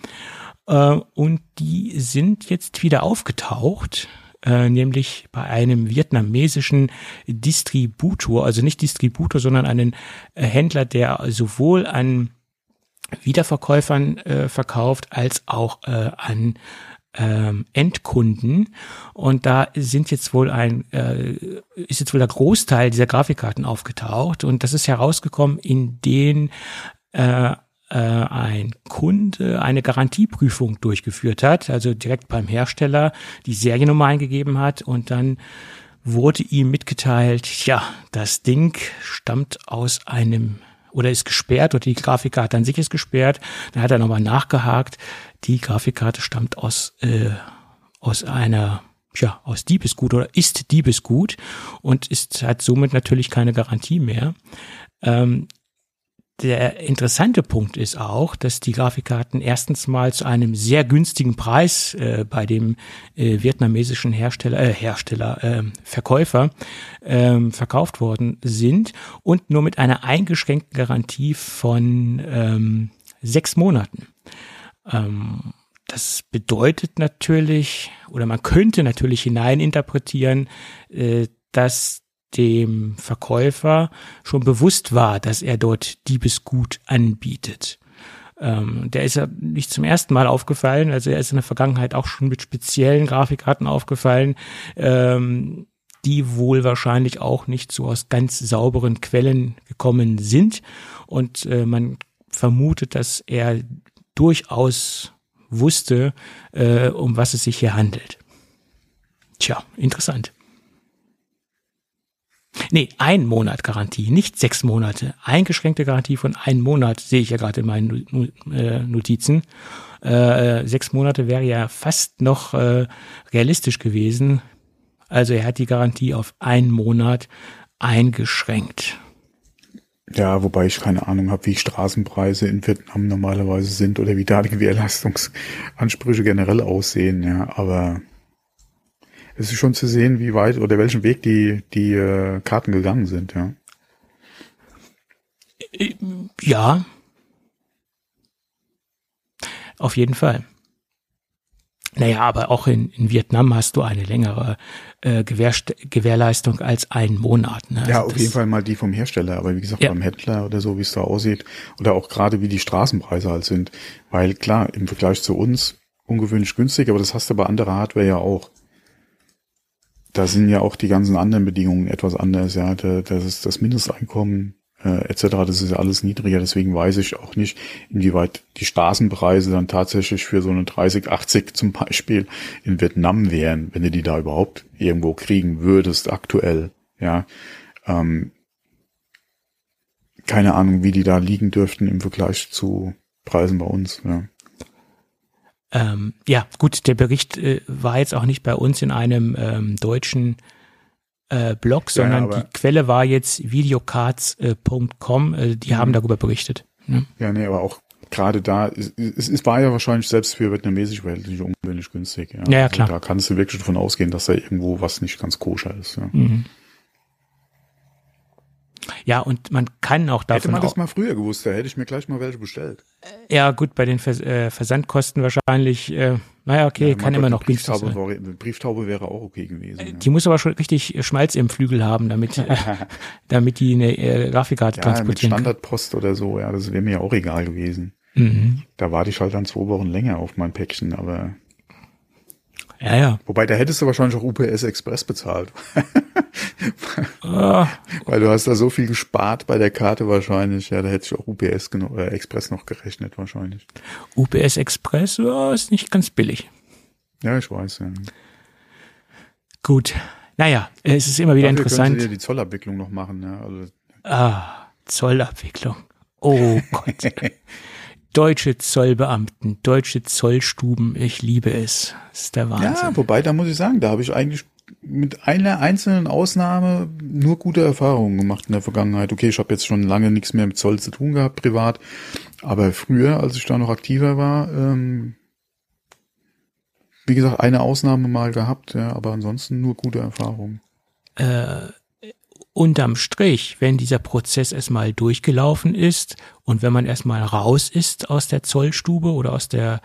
Äh, und die sind jetzt wieder aufgetaucht äh, nämlich bei einem vietnamesischen Distributor, also nicht Distributor, sondern einen äh, Händler, der sowohl an Wiederverkäufern äh, verkauft als auch äh, an ähm, Endkunden. Und da sind jetzt wohl ein äh, ist jetzt wohl der Großteil dieser Grafikkarten aufgetaucht. Und das ist herausgekommen in den äh, ein Kunde eine Garantieprüfung durchgeführt hat, also direkt beim Hersteller die Seriennummer eingegeben hat und dann wurde ihm mitgeteilt, ja, das Ding stammt aus einem oder ist gesperrt oder die Grafikkarte an sich ist gesperrt. Dann hat er nochmal nachgehakt. Die Grafikkarte stammt aus, äh, aus einer, ja, aus Diebesgut oder ist Diebesgut und ist, hat somit natürlich keine Garantie mehr. Ähm, der interessante Punkt ist auch, dass die Grafikkarten erstens mal zu einem sehr günstigen Preis äh, bei dem äh, vietnamesischen Hersteller, äh, Hersteller, äh, Verkäufer äh, verkauft worden sind und nur mit einer eingeschränkten Garantie von ähm, sechs Monaten. Ähm, das bedeutet natürlich, oder man könnte natürlich hineininterpretieren, äh, dass dem Verkäufer schon bewusst war, dass er dort Diebesgut anbietet. Ähm, der ist ja nicht zum ersten Mal aufgefallen, also er ist in der Vergangenheit auch schon mit speziellen Grafikkarten aufgefallen, ähm, die wohl wahrscheinlich auch nicht so aus ganz sauberen Quellen gekommen sind. Und äh, man vermutet, dass er durchaus wusste, äh, um was es sich hier handelt. Tja, interessant. Nee, ein Monat Garantie, nicht sechs Monate. Eingeschränkte Garantie von einem Monat sehe ich ja gerade in meinen äh, Notizen. Äh, sechs Monate wäre ja fast noch äh, realistisch gewesen. Also er hat die Garantie auf einen Monat eingeschränkt. Ja, wobei ich keine Ahnung habe, wie Straßenpreise in Vietnam normalerweise sind oder wie da die Gewährleistungsansprüche generell aussehen, ja, aber es ist schon zu sehen, wie weit oder welchen Weg die, die äh, Karten gegangen sind, ja. Ja. Auf jeden Fall. Naja, aber auch in, in Vietnam hast du eine längere äh, Gewähr, Gewährleistung als einen Monat. Ne? ja, also auf jeden Fall mal die vom Hersteller, aber wie gesagt, ja. beim Händler oder so, wie es da aussieht, oder auch gerade wie die Straßenpreise halt sind. Weil klar, im Vergleich zu uns ungewöhnlich günstig, aber das hast du bei anderer Hardware ja auch. Da sind ja auch die ganzen anderen Bedingungen etwas anders, ja. Das ist das Mindesteinkommen äh, etc. Das ist ja alles niedriger, deswegen weiß ich auch nicht, inwieweit die Straßenpreise dann tatsächlich für so eine 3080 zum Beispiel in Vietnam wären, wenn du die da überhaupt irgendwo kriegen würdest aktuell. Ja, ähm, keine Ahnung, wie die da liegen dürften im Vergleich zu Preisen bei uns. Ja. Ähm, ja, gut, der Bericht äh, war jetzt auch nicht bei uns in einem ähm, deutschen äh, Blog, sondern ja, die Quelle war jetzt videocards.com, äh, die mhm. haben darüber berichtet. Ne? Ja, nee, aber auch gerade da, es, es, es war ja wahrscheinlich selbst für vietnamesische Verhältnisse ungewöhnlich günstig. Ja, ja, ja klar. Also da kannst du wirklich davon ausgehen, dass da irgendwo was nicht ganz koscher ist. Ja. Mhm. Ja, und man kann auch davon. Hätte man das mal früher gewusst, da hätte ich mir gleich mal welche bestellt. Ja, gut, bei den Vers äh, Versandkosten wahrscheinlich, äh, naja, okay, ja, kann immer noch Brieftaube, sein. Brieftaube wäre auch okay gewesen. Äh, die ja. muss aber schon richtig Schmalz im Flügel haben, damit, (laughs) damit die eine äh, Grafikkarte ja, transportieren. Mit Standardpost oder so, ja, das wäre mir ja auch egal gewesen. Mhm. Da warte ich halt dann zwei Wochen länger auf mein Päckchen, aber ja, ja. Wobei, da hättest du wahrscheinlich auch UPS Express bezahlt. oh. (laughs) Weil du hast da so viel gespart bei der Karte wahrscheinlich. Ja, da hätte ich auch UPS oder Express noch gerechnet wahrscheinlich. UPS Express oh, ist nicht ganz billig. Ja, ich weiß, ja. Gut. Naja, es ist immer wieder Dafür interessant. Du die Zollabwicklung noch machen, ja. Also. Ah, Zollabwicklung. Oh Gott. (laughs) deutsche Zollbeamten, deutsche Zollstuben, ich liebe es. Das ist der Wahnsinn. Ja, wobei, da muss ich sagen, da habe ich eigentlich mit einer einzelnen Ausnahme nur gute Erfahrungen gemacht in der Vergangenheit. Okay, ich habe jetzt schon lange nichts mehr mit Zoll zu tun gehabt, privat. Aber früher, als ich da noch aktiver war, ähm, wie gesagt, eine Ausnahme mal gehabt, ja, aber ansonsten nur gute Erfahrungen. Äh, unterm Strich, wenn dieser Prozess erstmal durchgelaufen ist und wenn man erstmal raus ist aus der Zollstube oder aus der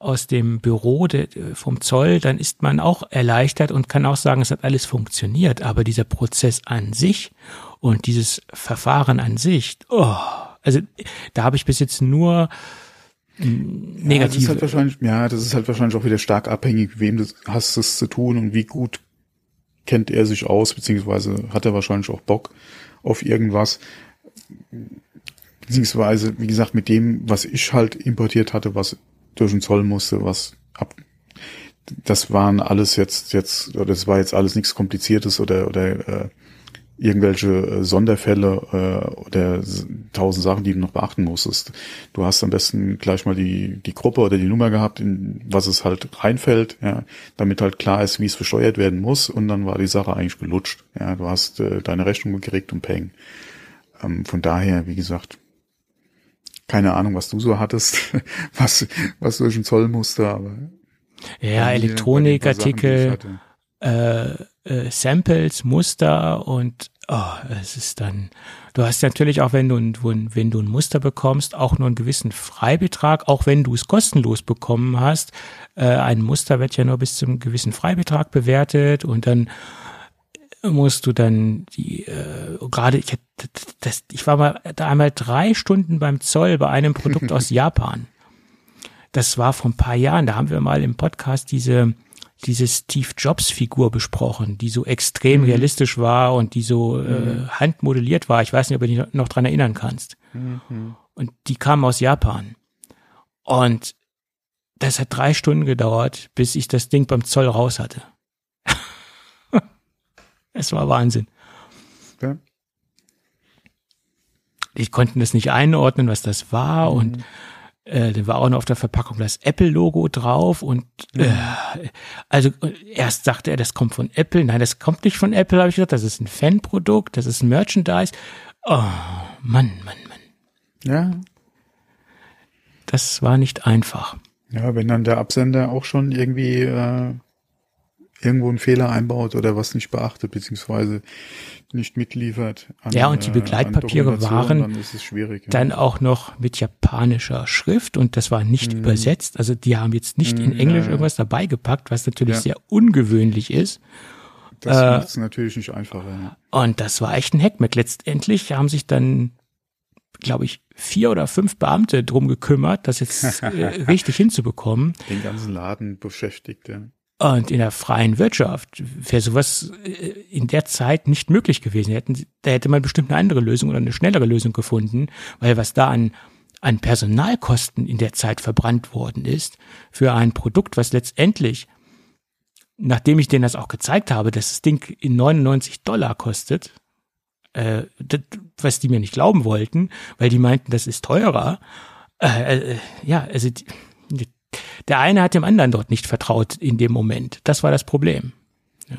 aus dem Büro de, vom Zoll, dann ist man auch erleichtert und kann auch sagen, es hat alles funktioniert. Aber dieser Prozess an sich und dieses Verfahren an sich, oh, also da habe ich bis jetzt nur negativ. Ja, das ist halt wahrscheinlich, ja, das ist halt wahrscheinlich auch wieder stark abhängig, wem du hast es zu tun und wie gut kennt er sich aus, beziehungsweise hat er wahrscheinlich auch Bock auf irgendwas. Beziehungsweise, wie gesagt, mit dem, was ich halt importiert hatte, was durch den Zoll musste, was ab, das waren alles jetzt, jetzt, oder das war jetzt alles nichts Kompliziertes oder, oder äh, irgendwelche äh, Sonderfälle äh, oder tausend Sachen, die du noch beachten musstest. Du hast am besten gleich mal die, die Gruppe oder die Nummer gehabt, in was es halt reinfällt, ja, damit halt klar ist, wie es versteuert werden muss und dann war die Sache eigentlich gelutscht. Ja, du hast äh, deine Rechnung gekriegt und peng. Ähm, von daher, wie gesagt, keine Ahnung, was du so hattest, (laughs) was, was durch den Zoll musste, aber. Ja, Elektronikartikel, äh, äh, Samples, Muster und oh, es ist dann, du hast natürlich auch, wenn du, ein, wenn du ein Muster bekommst, auch nur einen gewissen Freibetrag, auch wenn du es kostenlos bekommen hast. Äh, ein Muster wird ja nur bis zum gewissen Freibetrag bewertet und dann musst du dann die äh, gerade ich das ich war mal da einmal drei Stunden beim Zoll bei einem Produkt (laughs) aus Japan. Das war vor ein paar Jahren. Da haben wir mal im Podcast diese diese Steve Jobs Figur besprochen, die so extrem mhm. realistisch war und die so äh, mhm. handmodelliert war. Ich weiß nicht, ob du dich noch dran erinnern kannst. Mhm. Und die kam aus Japan. Und das hat drei Stunden gedauert, bis ich das Ding beim Zoll raus hatte. (laughs) es war Wahnsinn. Ja. Die konnten das nicht einordnen, was das war und mhm. Äh, da war auch noch auf der Verpackung das Apple-Logo drauf und äh, also erst sagte er, das kommt von Apple. Nein, das kommt nicht von Apple, habe ich gesagt. Das ist ein Fanprodukt, das ist ein Merchandise. Oh, Mann, Mann, Mann. Ja. Das war nicht einfach. Ja, wenn dann der Absender auch schon irgendwie äh, irgendwo einen Fehler einbaut oder was nicht beachtet, beziehungsweise nicht mitliefert. An, ja, und die äh, Begleitpapiere waren dann, ja. dann auch noch mit japanischer Schrift und das war nicht mhm. übersetzt. Also die haben jetzt nicht mhm, in Englisch ja, irgendwas dabei gepackt, was natürlich sehr ungewöhnlich ist. Das äh, macht es natürlich nicht einfacher. Und das war echt ein Hackmack. Letztendlich haben sich dann, glaube ich, vier oder fünf Beamte drum gekümmert, das jetzt (laughs) äh, richtig hinzubekommen. Den ganzen Laden beschäftigt, ja. Und in der freien Wirtschaft wäre sowas äh, in der Zeit nicht möglich gewesen. Da hätte man bestimmt eine andere Lösung oder eine schnellere Lösung gefunden, weil was da an, an Personalkosten in der Zeit verbrannt worden ist, für ein Produkt, was letztendlich, nachdem ich denen das auch gezeigt habe, dass das Ding in 99 Dollar kostet, äh, das, was die mir nicht glauben wollten, weil die meinten, das ist teurer. Äh, äh, ja, also die, der eine hat dem anderen dort nicht vertraut in dem Moment. Das war das Problem. Ja.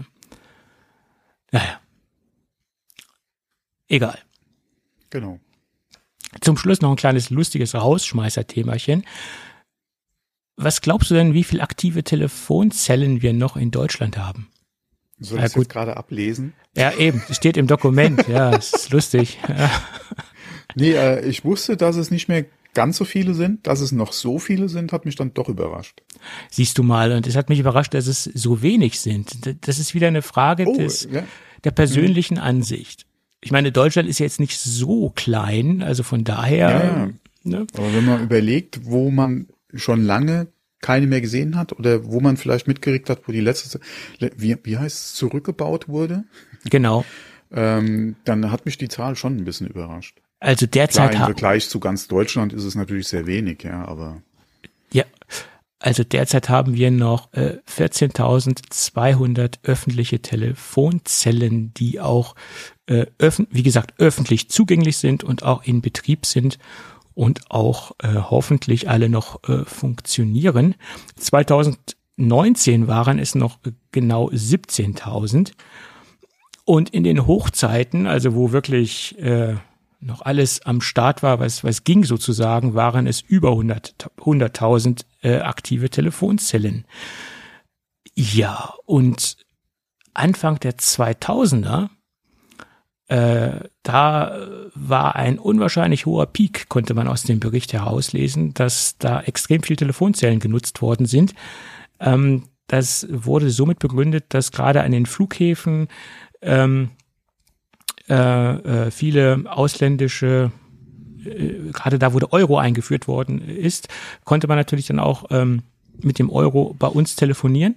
Naja. Egal. Genau. Zum Schluss noch ein kleines lustiges Rausschmeißer-Themachen. Was glaubst du denn, wie viele aktive Telefonzellen wir noch in Deutschland haben? Soll ich ja, das gerade ablesen? Ja, eben. Es steht im Dokument. ja, es ist lustig. (laughs) Nee, äh, ich wusste, dass es nicht mehr ganz so viele sind. Dass es noch so viele sind, hat mich dann doch überrascht. Siehst du mal, und es hat mich überrascht, dass es so wenig sind. Das ist wieder eine Frage oh, des, ja. der persönlichen mhm. Ansicht. Ich meine, Deutschland ist jetzt nicht so klein, also von daher. Ja. Ne? Aber wenn man überlegt, wo man schon lange keine mehr gesehen hat oder wo man vielleicht mitgekriegt hat, wo die letzte, wie, wie heißt es, zurückgebaut wurde. Genau. ähm, dann hat mich die Zahl schon ein bisschen überrascht. Also derzeit Klar, im Vergleich zu ganz Deutschland ist es natürlich sehr wenig, ja, aber. Ja, also derzeit haben wir noch äh, 14.200 öffentliche Telefonzellen, die auch, äh, wie gesagt, öffentlich zugänglich sind und auch in Betrieb sind und auch äh, hoffentlich alle noch äh, funktionieren. 2019 waren es noch genau 17.000. Und in den Hochzeiten, also wo wirklich äh, noch alles am Start war, was, was ging sozusagen, waren es über 100.000 100 äh, aktive Telefonzellen. Ja, und Anfang der 2000er, äh, da war ein unwahrscheinlich hoher Peak, konnte man aus dem Bericht herauslesen, dass da extrem viel Telefonzellen genutzt worden sind. Ähm, das wurde somit begründet, dass gerade an den Flughäfen ähm, äh, äh, viele ausländische äh, gerade da, wo der Euro eingeführt worden ist, konnte man natürlich dann auch ähm, mit dem Euro bei uns telefonieren.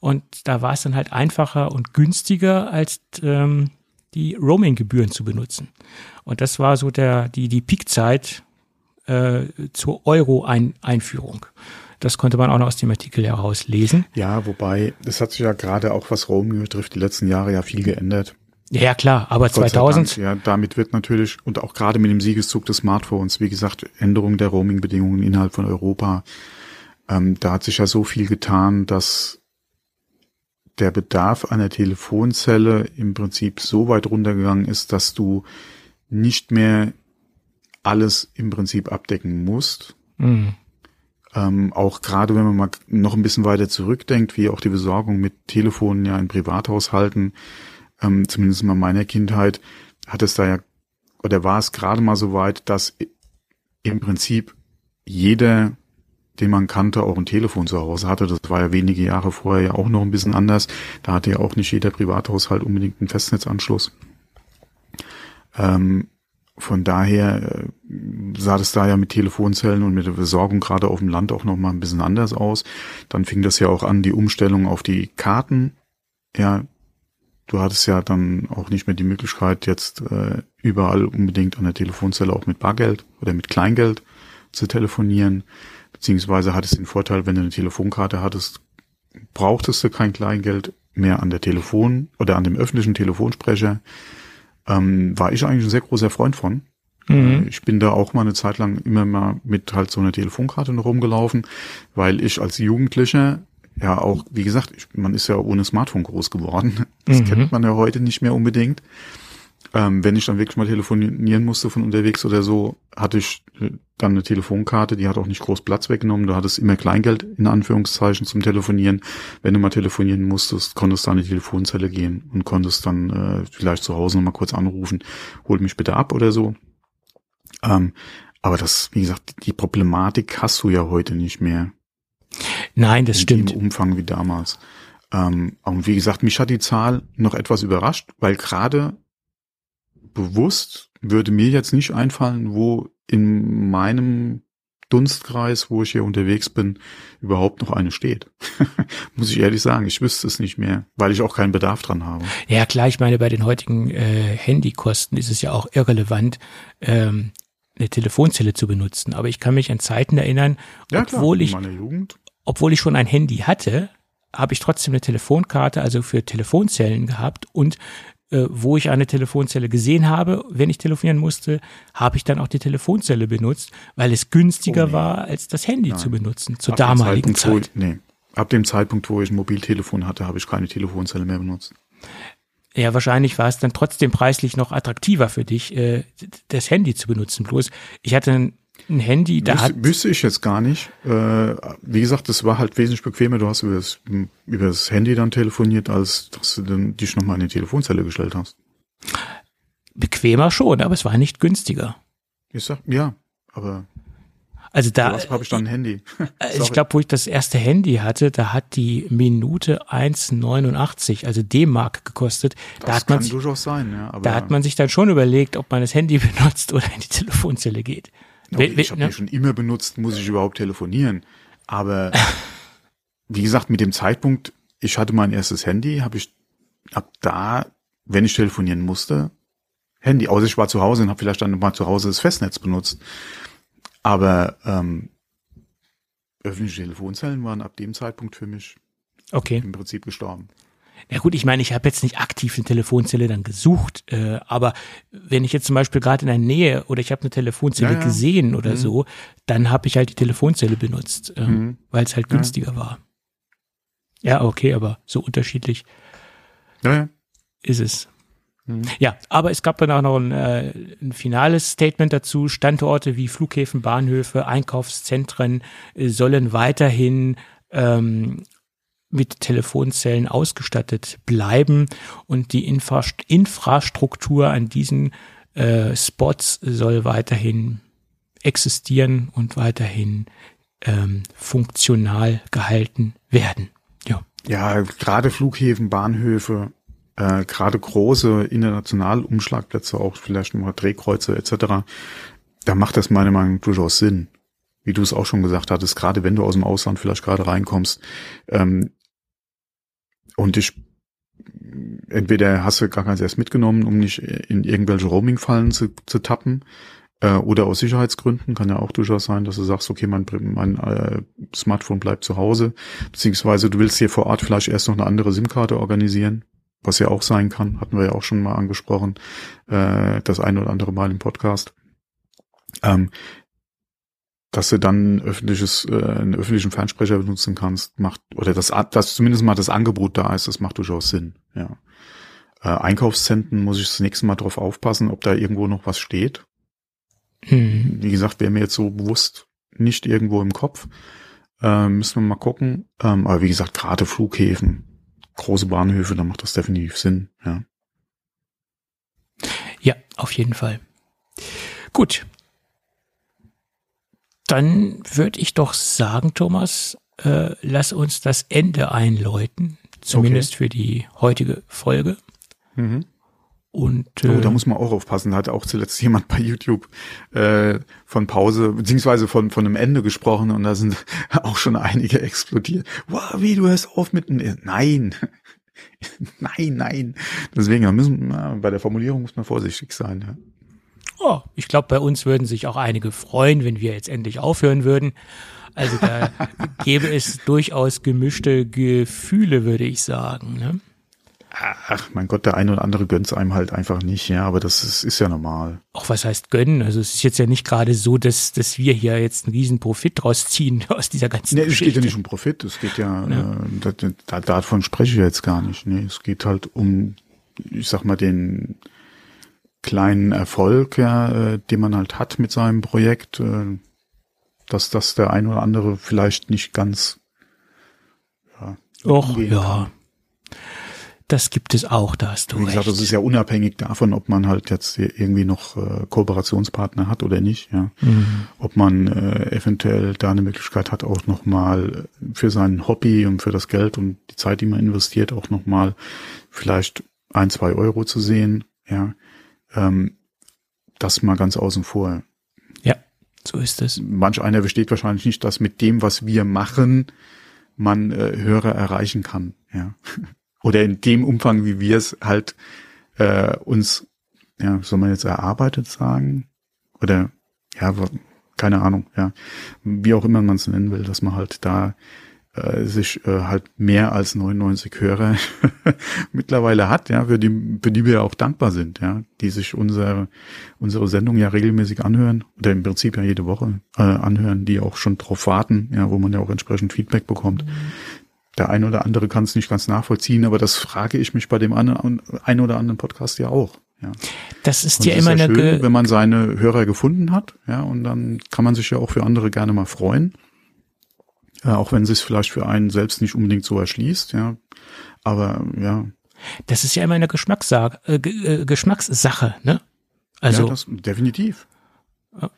Und da war es dann halt einfacher und günstiger, als ähm, die Roaming-Gebühren zu benutzen. Und das war so der, die, die Peakzeit äh, zur Euro-Einführung. Das konnte man auch noch aus dem Artikel herauslesen. Ja, wobei, das hat sich ja gerade auch, was Roaming betrifft, die letzten Jahre ja viel geändert. Ja, klar, aber Gott 2000. ja, damit wird natürlich, und auch gerade mit dem Siegeszug des Smartphones, wie gesagt, Änderung der Roaming-Bedingungen innerhalb von Europa, ähm, da hat sich ja so viel getan, dass der Bedarf einer Telefonzelle im Prinzip so weit runtergegangen ist, dass du nicht mehr alles im Prinzip abdecken musst. Mhm. Ähm, auch gerade wenn man mal noch ein bisschen weiter zurückdenkt, wie auch die Besorgung mit Telefonen ja in Privathaushalten, ähm, zumindest in meiner Kindheit, hat es da ja, oder war es gerade mal so weit, dass im Prinzip jeder, den man kannte, auch ein Telefon zu Hause hatte. Das war ja wenige Jahre vorher ja auch noch ein bisschen anders. Da hatte ja auch nicht jeder Privathaushalt unbedingt einen Festnetzanschluss. Ähm, von daher äh, sah das da ja mit Telefonzellen und mit der Versorgung gerade auf dem Land auch noch mal ein bisschen anders aus. Dann fing das ja auch an, die Umstellung auf die Karten. Ja, du hattest ja dann auch nicht mehr die Möglichkeit, jetzt äh, überall unbedingt an der Telefonzelle auch mit Bargeld oder mit Kleingeld zu telefonieren. Beziehungsweise hattest den Vorteil, wenn du eine Telefonkarte hattest, brauchtest du kein Kleingeld mehr an der Telefon oder an dem öffentlichen Telefonsprecher. Ähm, war ich eigentlich ein sehr großer Freund von. Mhm. Äh, ich bin da auch mal eine Zeit lang immer mal mit halt so einer Telefonkarte noch rumgelaufen, weil ich als Jugendlicher ja auch, wie gesagt, ich, man ist ja ohne Smartphone groß geworden. Das mhm. kennt man ja heute nicht mehr unbedingt. Ähm, wenn ich dann wirklich mal telefonieren musste von unterwegs oder so, hatte ich äh, dann eine Telefonkarte, die hat auch nicht groß Platz weggenommen. Du hattest immer Kleingeld in Anführungszeichen zum Telefonieren. Wenn du mal telefonieren musstest, konntest du an die Telefonzelle gehen und konntest dann äh, vielleicht zu Hause nochmal kurz anrufen, hol mich bitte ab oder so. Ähm, aber das, wie gesagt, die Problematik hast du ja heute nicht mehr. Nein, das in stimmt. Im Umfang wie damals. Ähm, und wie gesagt, mich hat die Zahl noch etwas überrascht, weil gerade bewusst würde mir jetzt nicht einfallen, wo in meinem Dunstkreis, wo ich hier unterwegs bin, überhaupt noch eine steht. (laughs) Muss ich ehrlich sagen, ich wüsste es nicht mehr, weil ich auch keinen Bedarf dran habe. Ja, klar, ich meine, bei den heutigen äh, Handykosten ist es ja auch irrelevant, ähm, eine Telefonzelle zu benutzen. Aber ich kann mich an Zeiten erinnern, Ja, obwohl klar, ich, in meiner Jugend. Obwohl ich schon ein Handy hatte, habe ich trotzdem eine Telefonkarte, also für Telefonzellen gehabt und äh, wo ich eine Telefonzelle gesehen habe, wenn ich telefonieren musste, habe ich dann auch die Telefonzelle benutzt, weil es günstiger Oh, nee. war, als das Handy zu benutzen, zur Ab damaligen Zeit. Nee, ab dem Zeitpunkt, wo ich ein Mobiltelefon hatte, habe ich keine Telefonzelle mehr benutzt. Ja, wahrscheinlich war es dann trotzdem preislich noch attraktiver für dich, äh, das Handy zu benutzen. Bloß, ich hatte ein, ein Handy, da hat, Wüsste, wüsste ich jetzt gar nicht. Äh, wie gesagt, das war halt wesentlich bequemer. Du hast über das, über das Handy dann telefoniert, als dass du dann dich nochmal in die Telefonzelle gestellt hast. bequemer schon, aber es war nicht günstiger. Ich sag, ja, aber Also da, was habe ich dann ein Handy? äh, (laughs) ich Sorry. glaube, wo ich das erste Handy hatte, da hat die Minute 1,89, also D-Mark gekostet. Da das hat man kann sich, durchaus sein, ja. Aber da hat man sich dann schon überlegt, ob man das Handy (laughs) benutzt oder in die Telefonzelle geht. Okay, ich habe ne? die schon immer benutzt, muss ich überhaupt telefonieren. Aber (laughs) wie gesagt, mit dem Zeitpunkt, ich hatte mein erstes Handy, habe ich ab da, wenn ich telefonieren musste, Handy, außer ich war zu Hause und habe vielleicht dann mal zu Hause das Festnetz benutzt. Aber ähm, öffentliche Telefonzellen waren ab dem Zeitpunkt für mich Okay. im Prinzip gestorben. Ja gut, ich meine, ich habe jetzt nicht aktiv eine Telefonzelle dann gesucht, äh, aber wenn ich jetzt zum Beispiel gerade in der Nähe oder ich habe eine Telefonzelle Ja, ja. gesehen oder so, dann habe ich halt die Telefonzelle benutzt, äh, Mhm. weil es halt günstiger war. Ja, okay, aber so unterschiedlich Ja, ja. ist es. Mhm. Ja, aber es gab dann auch noch ein, äh, ein finales Statement dazu. Standorte wie Flughäfen, Bahnhöfe, Einkaufszentren äh, sollen weiterhin ähm, mit Telefonzellen ausgestattet bleiben und die Infra Infrastruktur an diesen äh, Spots soll weiterhin existieren und weiterhin ähm, funktional gehalten werden. Ja. Ja, gerade Flughäfen, Bahnhöfe, äh, gerade große internationale Umschlagplätze, auch vielleicht mal Drehkreuze etc., da macht das meiner Meinung nach durchaus Sinn. Wie du es auch schon gesagt hattest, gerade wenn du aus dem Ausland vielleicht gerade reinkommst ähm, und dich entweder hast du gar keins erst mitgenommen, um nicht in irgendwelche Roaming-Fallen zu, zu tappen, äh, oder aus Sicherheitsgründen kann ja auch durchaus sein, dass du sagst, okay, mein, mein äh, Smartphone bleibt zu Hause, beziehungsweise du willst hier vor Ort vielleicht erst noch eine andere SIM-Karte organisieren, was ja auch sein kann, hatten wir ja auch schon mal angesprochen, äh, das ein oder andere Mal im Podcast. Ähm, dass du dann ein öffentliches, äh, einen öffentlichen Fernsprecher benutzen kannst, macht, oder dass, dass zumindest mal das Angebot da ist, das macht durchaus Sinn, ja. Äh, Einkaufszentren muss ich das nächste Mal drauf aufpassen, ob da irgendwo noch was steht. Hm. Wie gesagt, wäre mir jetzt so bewusst nicht irgendwo im Kopf. Ähm, müssen wir mal gucken. Ähm, aber wie gesagt, gerade Flughäfen, große Bahnhöfe, da macht das definitiv Sinn, ja. Ja, auf jeden Fall. Gut. Dann würde ich doch sagen, Thomas, äh, lass uns das Ende einläuten, zumindest für die heutige Folge. Mhm. Und äh, Oh, da muss man auch aufpassen. Da hat auch zuletzt jemand bei YouTube äh, von Pause, beziehungsweise von, von einem Ende gesprochen und da sind (laughs) auch schon einige explodiert. Wow, wie, du hörst auf mit einem... Nein. (laughs) nein, nein. Deswegen müssen, bei der Formulierung muss man vorsichtig sein. Ja. Oh, ich glaube, bei uns würden sich auch einige freuen, wenn wir jetzt endlich aufhören würden. Also da (laughs) gäbe es durchaus gemischte Gefühle, würde ich sagen. Ne? Ach, mein Gott, der eine oder andere gönnt's einem halt einfach nicht, ja, aber das ist, ist ja normal. Auch was heißt gönnen? Also es ist jetzt ja nicht gerade so, dass, dass wir hier jetzt einen riesen Profit draus ziehen (laughs) aus dieser ganzen Nee, es Geschichte. geht ja nicht um Profit, es geht ja, Äh, da, da, davon spreche ich jetzt gar nicht. Nee, es geht halt um, ich sag mal, den kleinen Erfolg, ja, äh, den man halt hat mit seinem Projekt, äh, dass das der ein oder andere vielleicht nicht ganz ja, Och, ja. Das gibt es auch, da hast du Wie gesagt, recht. das ist ja unabhängig davon, ob man halt jetzt irgendwie noch äh, Kooperationspartner hat oder nicht, ja. Mhm. Ob man äh, eventuell da eine Möglichkeit hat, auch nochmal für sein Hobby und für das Geld und die Zeit, die man investiert, auch nochmal vielleicht ein, zwei Euro zu sehen, ja. Ähm, das mal ganz außen vor. Ja, so ist es. Manch einer versteht wahrscheinlich nicht, dass mit dem, was wir machen, man äh, Hörer erreichen kann, ja. (laughs) Oder in dem Umfang, wie wir es halt äh, uns, ja, soll man jetzt erarbeitet sagen? Oder ja, keine Ahnung, ja, wie auch immer man es nennen will, dass man halt da äh, sich äh, halt mehr als 99 Hörer (laughs) mittlerweile hat, ja, für die, für die wir auch dankbar sind, ja, die sich unsere, unsere Sendung ja regelmäßig anhören oder im Prinzip ja jede Woche äh, anhören, die auch schon drauf warten, ja, wo man ja auch entsprechend Feedback bekommt. Mhm. Der eine oder andere kann es nicht ganz nachvollziehen, aber das frage ich mich bei dem einen, einen oder anderen Podcast ja auch. Ja. Das ist ja immer eine, schön, wenn man seine Hörer gefunden hat, ja, und dann kann man sich ja auch für andere gerne mal freuen. Ja, äh, auch wenn es vielleicht für einen selbst nicht unbedingt so erschließt, ja. Aber ja. Das ist ja immer eine Geschmackssache, äh, äh, Geschmackssache, ne? Also. Ja, das, definitiv. Ja.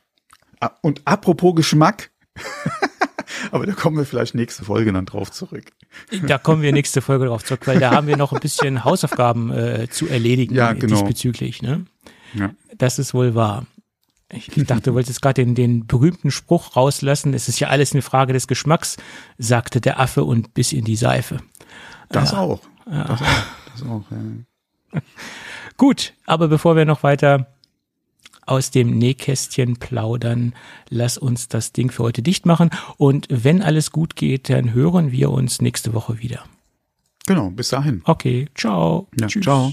Ah, und apropos Geschmack. (laughs) Aber da kommen wir vielleicht nächste Folge dann drauf zurück. Da kommen wir nächste Folge drauf zurück, weil da haben wir noch ein bisschen Hausaufgaben äh, zu erledigen ja, genau. diesbezüglich. Ne? Ja. Das ist wohl wahr. Ich, ich dachte, du wolltest gerade den, den berühmten Spruch rauslassen. Es ist ja alles eine Frage des Geschmacks, sagte der Affe und bis in die Seife. Das ja. auch. Ja. Das auch. Das auch ja. (laughs) Gut, aber bevor wir noch weiter aus dem Nähkästchen plaudern, lass uns das Ding für heute dicht machen. Und wenn alles gut geht, dann hören wir uns nächste Woche wieder. Genau, bis dahin. Okay, ciao. Ja, Tschüss. Ciao.